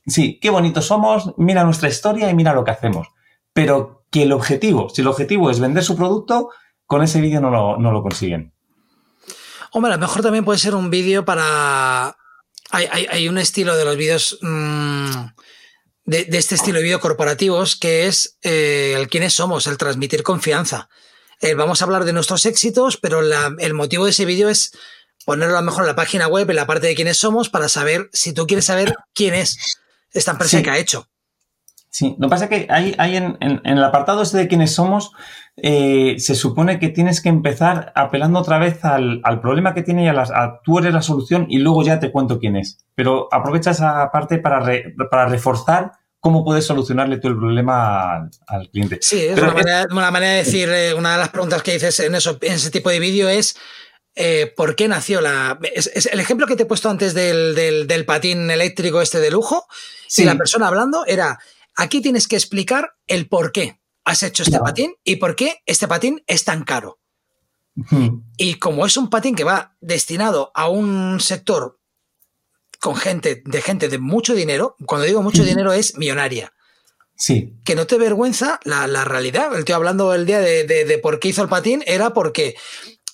Sí, qué bonitos somos, mira nuestra historia y mira lo que hacemos. Pero que el objetivo, si el objetivo es vender su producto, con ese vídeo no lo, no lo consiguen. Hombre, a lo mejor también puede ser un vídeo para... Hay, hay, hay, un estilo de los vídeos... Mmm de, este estilo de vídeo corporativos, que es eh, el quiénes somos, el transmitir confianza. Eh, vamos a hablar de nuestros éxitos, pero el motivo de ese vídeo es ponerlo a lo mejor en la página web, en la parte de quiénes somos, para saber si tú quieres saber quién es esta empresa que ha hecho. Sí, lo que pasa es que hay, hay en, el apartado este de quiénes somos, eh, se supone que tienes que empezar apelando otra vez al, problema que tiene y a, las, tú eres la solución y luego ya te cuento quién es. Pero aprovecha esa parte para, para reforzar cómo puedes solucionarle tú el problema al, cliente. Sí, es una, manera, de decir, eh, una de las preguntas que dices en, eso, en ese tipo de vídeo es eh, ¿por qué nació la... Es, el ejemplo que te he puesto antes del, patín eléctrico este de lujo, si la persona hablando era, aquí tienes que explicar el por qué has hecho este patín y por qué este patín es tan caro. Y como es un patín que va destinado a un sector con gente, de gente de mucho dinero, cuando digo mucho dinero es millonaria. Sí. Que no te vergüenza la, realidad. El tío hablando el día de, de, por qué hizo el patín era porque,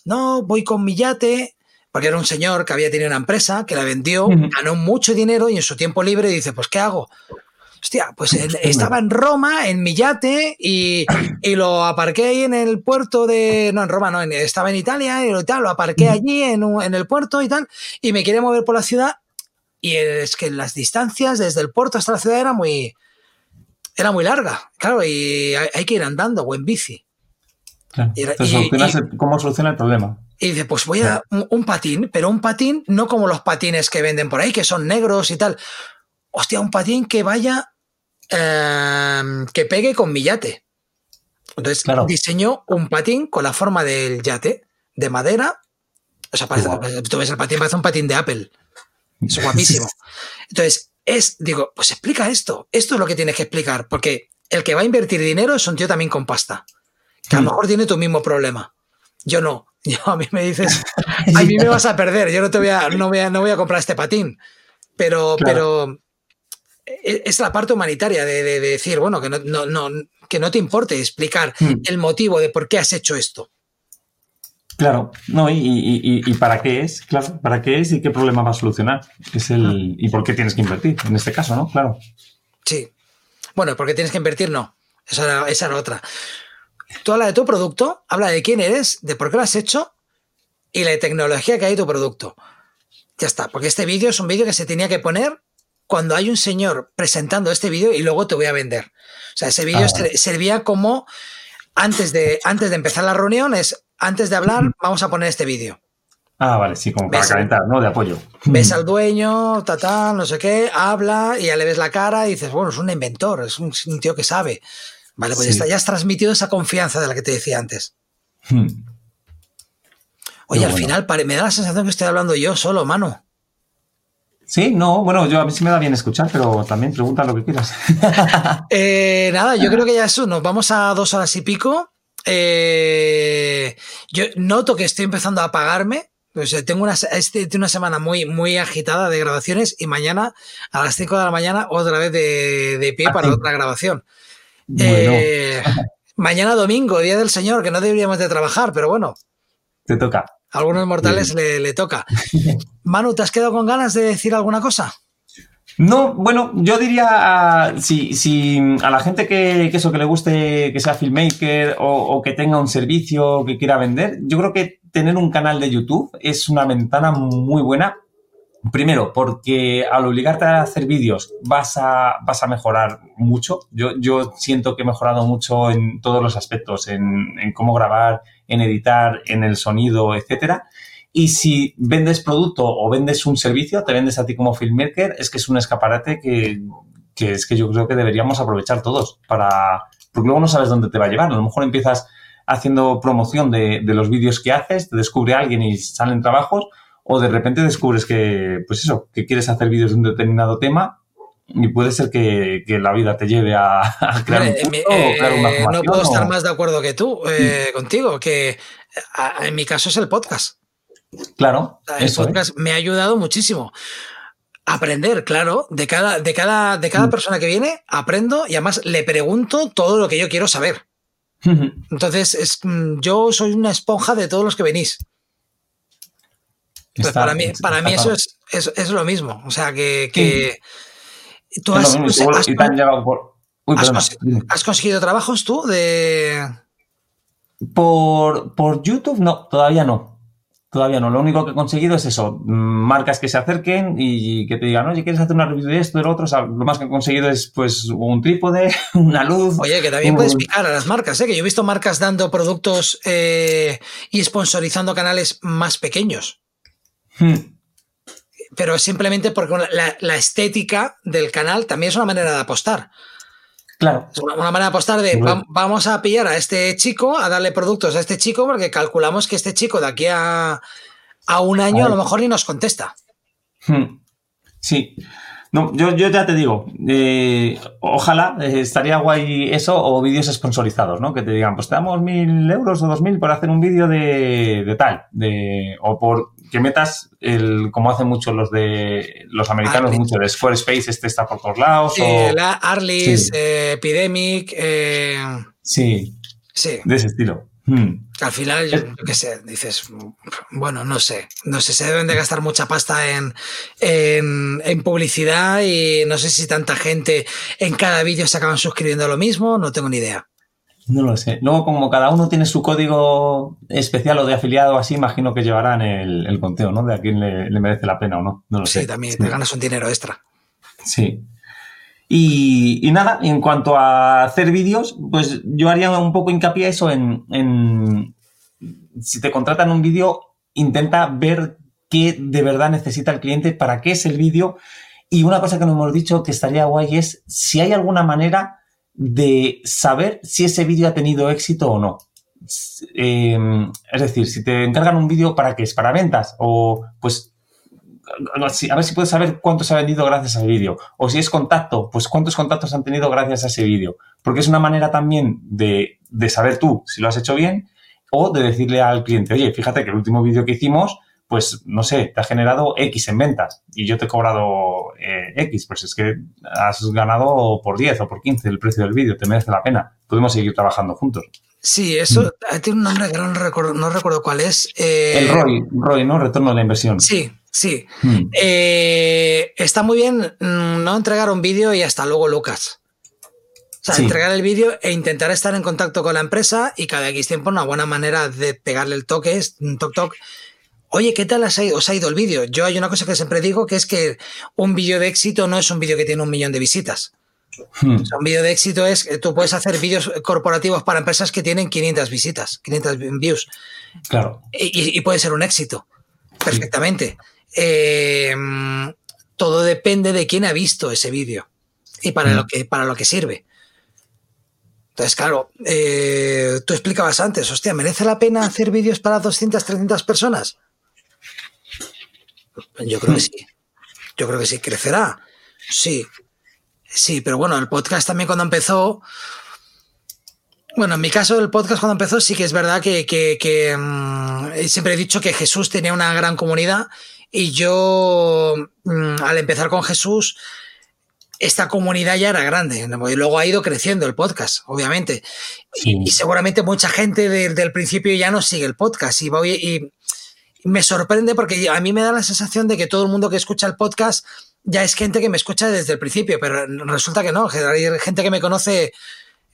no, voy con mi yate, porque era un señor que había tenido una empresa, que la vendió, ganó mucho dinero y en su tiempo libre dice, pues ¿qué hago? Hostia, pues estaba en Roma, en mi yate, y, y, lo aparqué ahí en el puerto de. No, en Roma, no, estaba en Italia, y tal, lo aparqué allí en, en, el puerto y tal, y me quería mover por la ciudad y es que las distancias desde el puerto hasta la ciudad era muy, era muy larga, claro, y hay, que ir andando o en bici. ¿Cómo soluciona el problema? Y dice, pues voy a un, patín, pero un patín no como los patines que venden por ahí, que son negros y tal. Hostia, un patín que vaya, em, que pegue con mi yate. Entonces diseñó un patín con la forma del yate, de madera. O sea, parece, tú ves el patín, parece un patín de Apple. Es guapísimo. Entonces, es, digo, pues explica esto. Esto es lo que tienes que explicar, porque el que va a invertir dinero es un tío también con pasta, que a lo mejor tiene tu mismo problema. Yo no. Yo, a mí me dices, a mí me vas a perder, yo no te voy a, no voy a, no voy a comprar este patín. Pero, pero e, es la parte humanitaria de, decir, bueno, que no, no, que no te importe explicar mm. el motivo de por qué has hecho esto. Claro, no, y, para qué es, claro, para qué es y qué problema va a solucionar. Es el, y por qué tienes que invertir, en este caso, ¿no? Claro. Sí. Bueno, ¿por qué tienes que invertir? No. Esa era, esa era otra. Tú habla de tu producto, habla de quién eres, de por qué lo has hecho y la tecnología que hay en tu producto. Ya está, porque este vídeo es un vídeo que se tenía que poner cuando hay un señor presentando este vídeo y luego te voy a vender. O sea, ese vídeo ah, servía como antes de, antes de empezar la reunión, es antes de hablar, vamos a poner este vídeo. Ah, vale, sí, como para calentar, ¿no? De apoyo. Ves al dueño, ta, no sé qué, habla y ya le ves la cara y dices, bueno, es un inventor, es un, tío que sabe. Vale, pues ya, has transmitido esa confianza de la que te decía antes. Hmm. Oye, al final me da la sensación que estoy hablando yo solo, mano. Sí, no, bueno, yo a mí sí me da bien escuchar, pero también pregunta lo que quieras. Eh, nada, yo creo que ya eso, nos vamos a dos horas y pico. Eh, yo noto que estoy empezando a apagarme. tengo una, este, una semana muy, muy agitada de grabaciones y mañana a las 5 de la mañana otra vez de, pie para otra grabación. Eh, mañana domingo, Día del Señor, que no deberíamos de trabajar, pero bueno. Te toca. A algunos mortales le, le, toca. Manu, ¿te has quedado con ganas de decir alguna cosa? No, bueno, yo diría si, a la gente que, eso que le guste que sea filmmaker o, que tenga un servicio que quiera vender, yo creo que tener un canal de YouTube es una ventana muy buena Primero, porque al obligarte a hacer vídeos vas a, vas a mejorar mucho. Yo, yo siento que he mejorado mucho en todos los aspectos, en, en cómo grabar, en editar, en el sonido, etcétera. Y si vendes producto o vendes un servicio, te vendes a ti como filmmaker, es que es un escaparate que, que es que yo creo que deberíamos aprovechar todos para, porque luego no sabes dónde te va a llevar. A lo mejor empiezas haciendo promoción de, de los vídeos que haces, te descubre alguien y salen trabajos, o de repente descubres que, pues eso, que quieres hacer vídeos de un determinado tema y puede ser que, que la vida te lleve a, a crear un curso Eh, o crear una no puedo estar o- más de acuerdo que tú, eh, contigo, que a- en mi caso es el podcast. Claro, El eso ¿eh? podcast me ha ayudado muchísimo. Aprender, claro, de cada, de cada, de cada Mm. persona que viene, aprendo y además le pregunto todo lo que yo quiero saber. Entonces, es, mm, yo soy una esponja de todos los que venís. Está- para mí, para mí eso es, es, es lo mismo. O sea, que, que tú has, no sé, has- y te han llegado por... Uy, has perdona. cons- ¿has conseguido trabajos tú de... Por, por YouTube, no, todavía no. Todavía no. Lo único que he conseguido es eso, mm, marcas que se acerquen y que te digan, oye, ¿quieres hacer una review de esto, de lo otro? O sea, lo más que he conseguido es pues un trípode, una luz. Oye, que también un- puedes picar a las marcas, ¿eh? que yo he visto marcas dando productos eh, y sponsorizando canales más pequeños, Hmm, pero simplemente porque la, la estética del canal también es una manera de apostar. Claro. Es una, una manera de apostar de Bueno. "Vam- vamos a pillar a este chico, a darle productos a este chico, porque calculamos que este chico de aquí a, a un año a lo mejor ni nos contesta. Hmm. Sí. No, yo, yo ya te digo, eh, ojalá eh, estaría guay eso o vídeos sponsorizados, ¿no? Que te digan, pues te damos mil euros o dos mil por hacer un vídeo de, de tal, de, o por que metas el, como hacen muchos los de los americanos, mucho de Squarespace, este está por todos lados, o la Arlis, Sí. eh, Epidemic, eh, sí, sí. de ese estilo. Hmm. Al final, yo, yo qué sé, dices, bueno, no sé, no sé, se deben de gastar mucha pasta en, en, en publicidad y no sé si tanta gente en cada vídeo se acaban suscribiendo a lo mismo, no tengo ni idea. No lo sé. Luego, como cada uno tiene su código especial o de afiliado así, imagino que llevarán el, el conteo, ¿no? De a quién le, le merece la pena o no. No lo Sí, sé. también te ganas un dinero extra. Sí. Y, y nada, en cuanto a hacer vídeos, pues yo haría un poco hincapié eso en, en si te contratan un vídeo, intenta ver qué de verdad necesita el cliente, para qué es el vídeo. Y una cosa que no hemos dicho que estaría guay es si hay alguna manera de saber si ese vídeo ha tenido éxito o no. Eh, es decir, si te encargan un vídeo, ¿para qué es? ¿Para ventas? O pues a ver si puedes saber cuánto se ha vendido gracias al vídeo. O si es contacto, pues cuántos contactos han tenido gracias a ese vídeo. Porque es una manera también de, de saber tú si lo has hecho bien o de decirle al cliente, oye, fíjate que el último vídeo que hicimos, pues no sé, te ha generado X en ventas y yo te he cobrado eh, X, pues es que has ganado por 10 o por 15 el precio del vídeo, te merece la pena. Podemos seguir trabajando juntos. Sí, eso eh, tiene un nombre que no recuerdo, no recuerdo cuál es. eh, El ROI, ROI, ¿no? Retorno de la inversión. Sí, sí. Eh, está muy bien mm, no entregar un vídeo y hasta luego, Lucas. O sea, Sí. entregar el vídeo e intentar estar en contacto con la empresa y cada X tiempo una buena manera de pegarle el toque es un toc toc. Oye, ¿qué tal has os ha ido el vídeo? Yo hay una cosa que siempre digo que es que un vídeo de éxito no es un vídeo que tiene un millón de visitas. Hmm. O sea, un vídeo de éxito es que tú puedes hacer vídeos corporativos para empresas que tienen 500 visitas, 500 views Claro. y, y puede ser un éxito perfectamente. Eh, todo depende de quién ha visto ese vídeo y para, Mm. lo que, para lo que sirve. Entonces, claro, eh, tú explicabas antes, hostia, ¿merece la pena hacer vídeos para 200, 300 personas? Yo creo que sí. Yo creo que sí. ¿Crecerá? Sí. Sí, pero bueno, el podcast también cuando empezó, bueno, en mi caso, el podcast cuando empezó, sí que es verdad que, que- que, mm, siempre he dicho que Jesús tenía una gran comunidad y yo, mm, al empezar con Jesús, esta comunidad ya era grande. ¿no? Y luego ha ido creciendo el podcast, obviamente. Sí. Y seguramente mucha gente desde el principio ya no sigue el podcast. Y, voy, y me sorprende porque a mí me da la sensación de que todo el mundo que escucha el podcast ya es gente que me escucha desde el principio, pero resulta que no. Hay gente que me conoce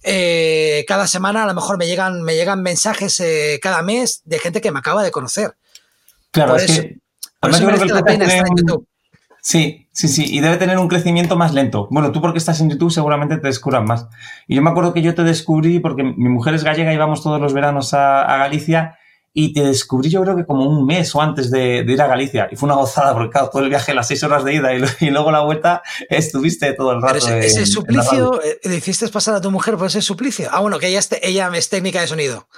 eh, cada semana, a lo mejor me llegan, me llegan mensajes eh, cada mes de gente que me acaba de conocer. Claro, Por es eso- que. Por eso que la pena estar en YouTube. Sí, sí, sí, y debe tener un crecimiento más lento. Bueno, tú porque estás en YouTube seguramente te descubran más. Y yo me acuerdo que yo te descubrí porque mi mujer es gallega y vamos todos los veranos a, Galicia y te descubrí yo creo que como un mes o antes de, ir a Galicia. Y fue una gozada porque claro, todo el viaje, las seis horas de ida y, luego la vuelta, estuviste todo el rato. ese, ese suplicio, eh, ¿le hiciste pasar a tu mujer por ese suplicio? Ah, bueno, que ella, ella es técnica de sonido.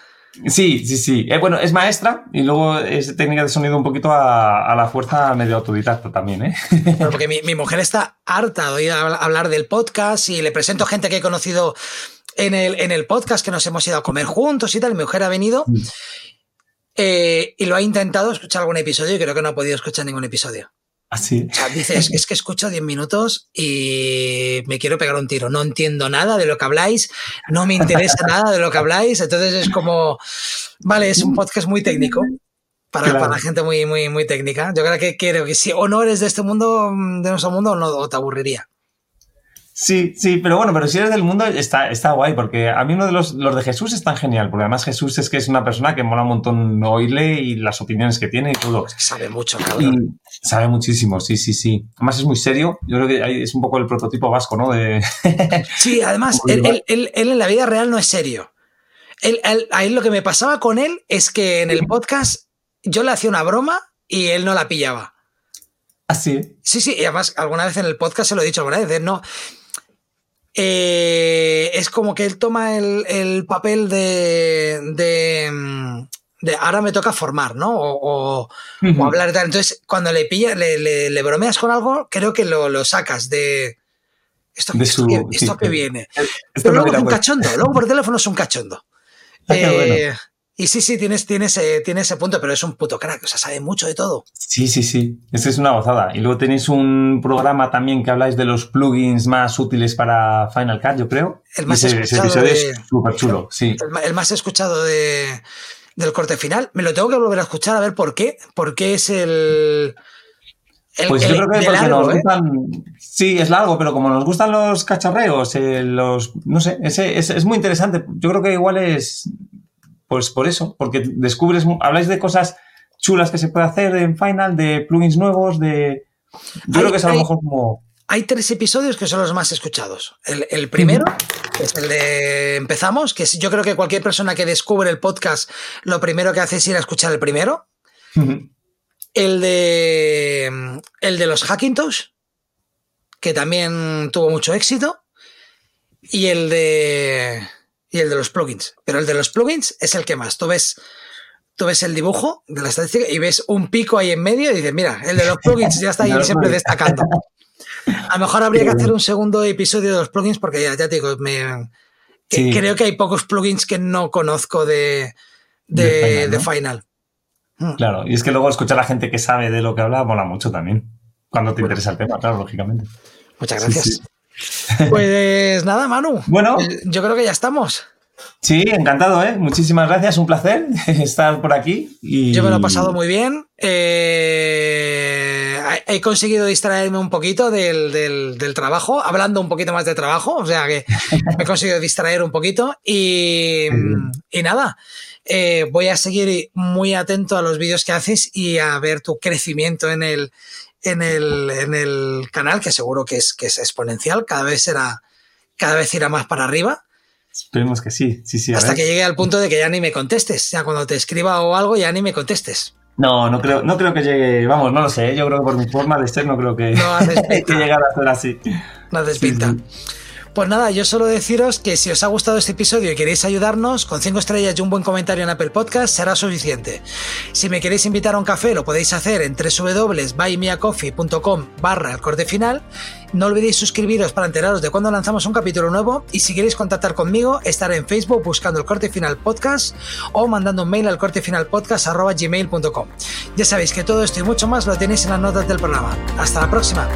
Sí, sí, sí. Eh, bueno, es maestra y luego es técnica de sonido un poquito a, la fuerza medio autodidacta también, ¿eh? porque mi, mujer está harta de oír hablar del podcast y le presento gente que he conocido en el, en el podcast que nos hemos ido a comer juntos y tal. Mi mujer ha venido mm. Eh, y lo ha intentado escuchar algún episodio y creo que no ha podido escuchar ningún episodio. Así. O sea, dices, es que escucho 10 minutos y me quiero pegar un tiro. No entiendo nada de lo que habláis, no me interesa nada de lo que habláis. Entonces es como, vale, es un podcast muy técnico. Para, para gente muy, muy, muy técnica. Yo creo que quiero que si o no eres de este mundo, de nuestro mundo, no, o te aburriría. Sí, sí, pero bueno, pero si eres del mundo está, está guay, porque a mí uno de los, los de Jesús es tan genial, porque además Jesús es que es una persona que mola un montón oírle y las opiniones que tiene y todo. sabe mucho, cabrón. sabe muchísimo, sí, sí, sí. Además es muy serio, yo creo que es un poco el prototipo vasco, ¿no? De... sí, además, él, él, él, en la vida real no es serio. Él, ahí lo que me pasaba con él es que en el podcast yo le hacía una broma y él no la pillaba. ¿Ah, sí? Sí, sí, y además alguna vez en el podcast se lo he dicho alguna vez, no eh, es como que él toma el, papel de, de, ahora me toca formar, ¿no? O, hablar de tal. Entonces, cuando le pilla, le, bromeas con algo, creo que lo, sacas de. Esto, esto, que, viene. Pero luego es un cachondo, luego por teléfono es un cachondo. Ah, eh, y sí, sí, tienes, tienes, tiene ese punto, pero es un puto crack, o sea, sabe mucho de todo. Sí, sí, sí, esa es una gozada. Y luego tenéis un programa también que habláis de los plugins más útiles para Final Cut, yo creo. El más escuchado ese es súper chulo, sí. El, más escuchado de, del corte final. Me lo tengo que volver a escuchar a ver por qué. Porque es el... pues yo creo que porque nos ¿eh? gustan. Sí, es largo, pero como nos gustan los cacharreos, eh, los. No sé, ese, es, es, muy interesante. Yo creo que igual es pues por eso, porque descubres, habláis de cosas chulas que se puede hacer en Final, de plugins nuevos, de... Yo creo que es a lo mejor como... Hay tres episodios que son los más escuchados. El, primero es el de Empezamos, que yo creo que cualquier persona que descubre el podcast, lo primero que hace es ir a escuchar el primero. El de el de los Hackintosh, que también tuvo mucho éxito. Y el de y el de los plugins. Pero el de los plugins es el que más. Tú ves, tú ves el dibujo de la estadística y ves un pico ahí en medio y dices, mira, el de los plugins ya está ahí siempre destacando. A lo mejor habría que hacer un segundo episodio de los plugins porque ya, te digo, me, creo que hay pocos plugins que no conozco de, de, Final. Hmm. Claro, y es que luego escuchar a gente que sabe de lo que habla mola mucho también. Cuando te interesa el tema, claro, lógicamente. Muchas gracias. Pues nada, Manu. Bueno, eh, yo creo que ya estamos. Sí, encantado, ¿eh? Muchísimas gracias, un placer estar por aquí. Y... Yo me lo he pasado muy bien. Eh, he conseguido distraerme un poquito del, trabajo, hablando un poquito más de trabajo, o sea que me he conseguido distraer un poquito y, y nada. Eh, voy a seguir muy atento a los vídeos que haces y a ver tu crecimiento en el, en el, en el canal, que seguro que es, que es exponencial, cada vez será, cada vez irá más para arriba. Esperemos que sí, sí, sí. Hasta que llegue al punto de que ya ni me contestes. Ya cuando te escriba o algo, ya ni me contestes. No, no creo, no creo que llegue, vamos, no lo sé, yo creo que por mi forma de ser no creo que, no que llegara a ser así. No haces pinta. Pues nada, yo solo deciros que si os ha gustado este episodio y queréis ayudarnos, con 5 estrellas y un buen comentario en Apple Podcast será suficiente. Si me queréis invitar a un café, lo podéis hacer en www.buymeacoffee.com barra el corte final. No olvidéis suscribiros para enteraros de cuando lanzamos un capítulo nuevo y si queréis contactar conmigo, estaré en Facebook buscando el corte final podcast o mandando un mail al gmail.com Ya sabéis que todo esto y mucho más lo tenéis en las notas del programa. Hasta la próxima.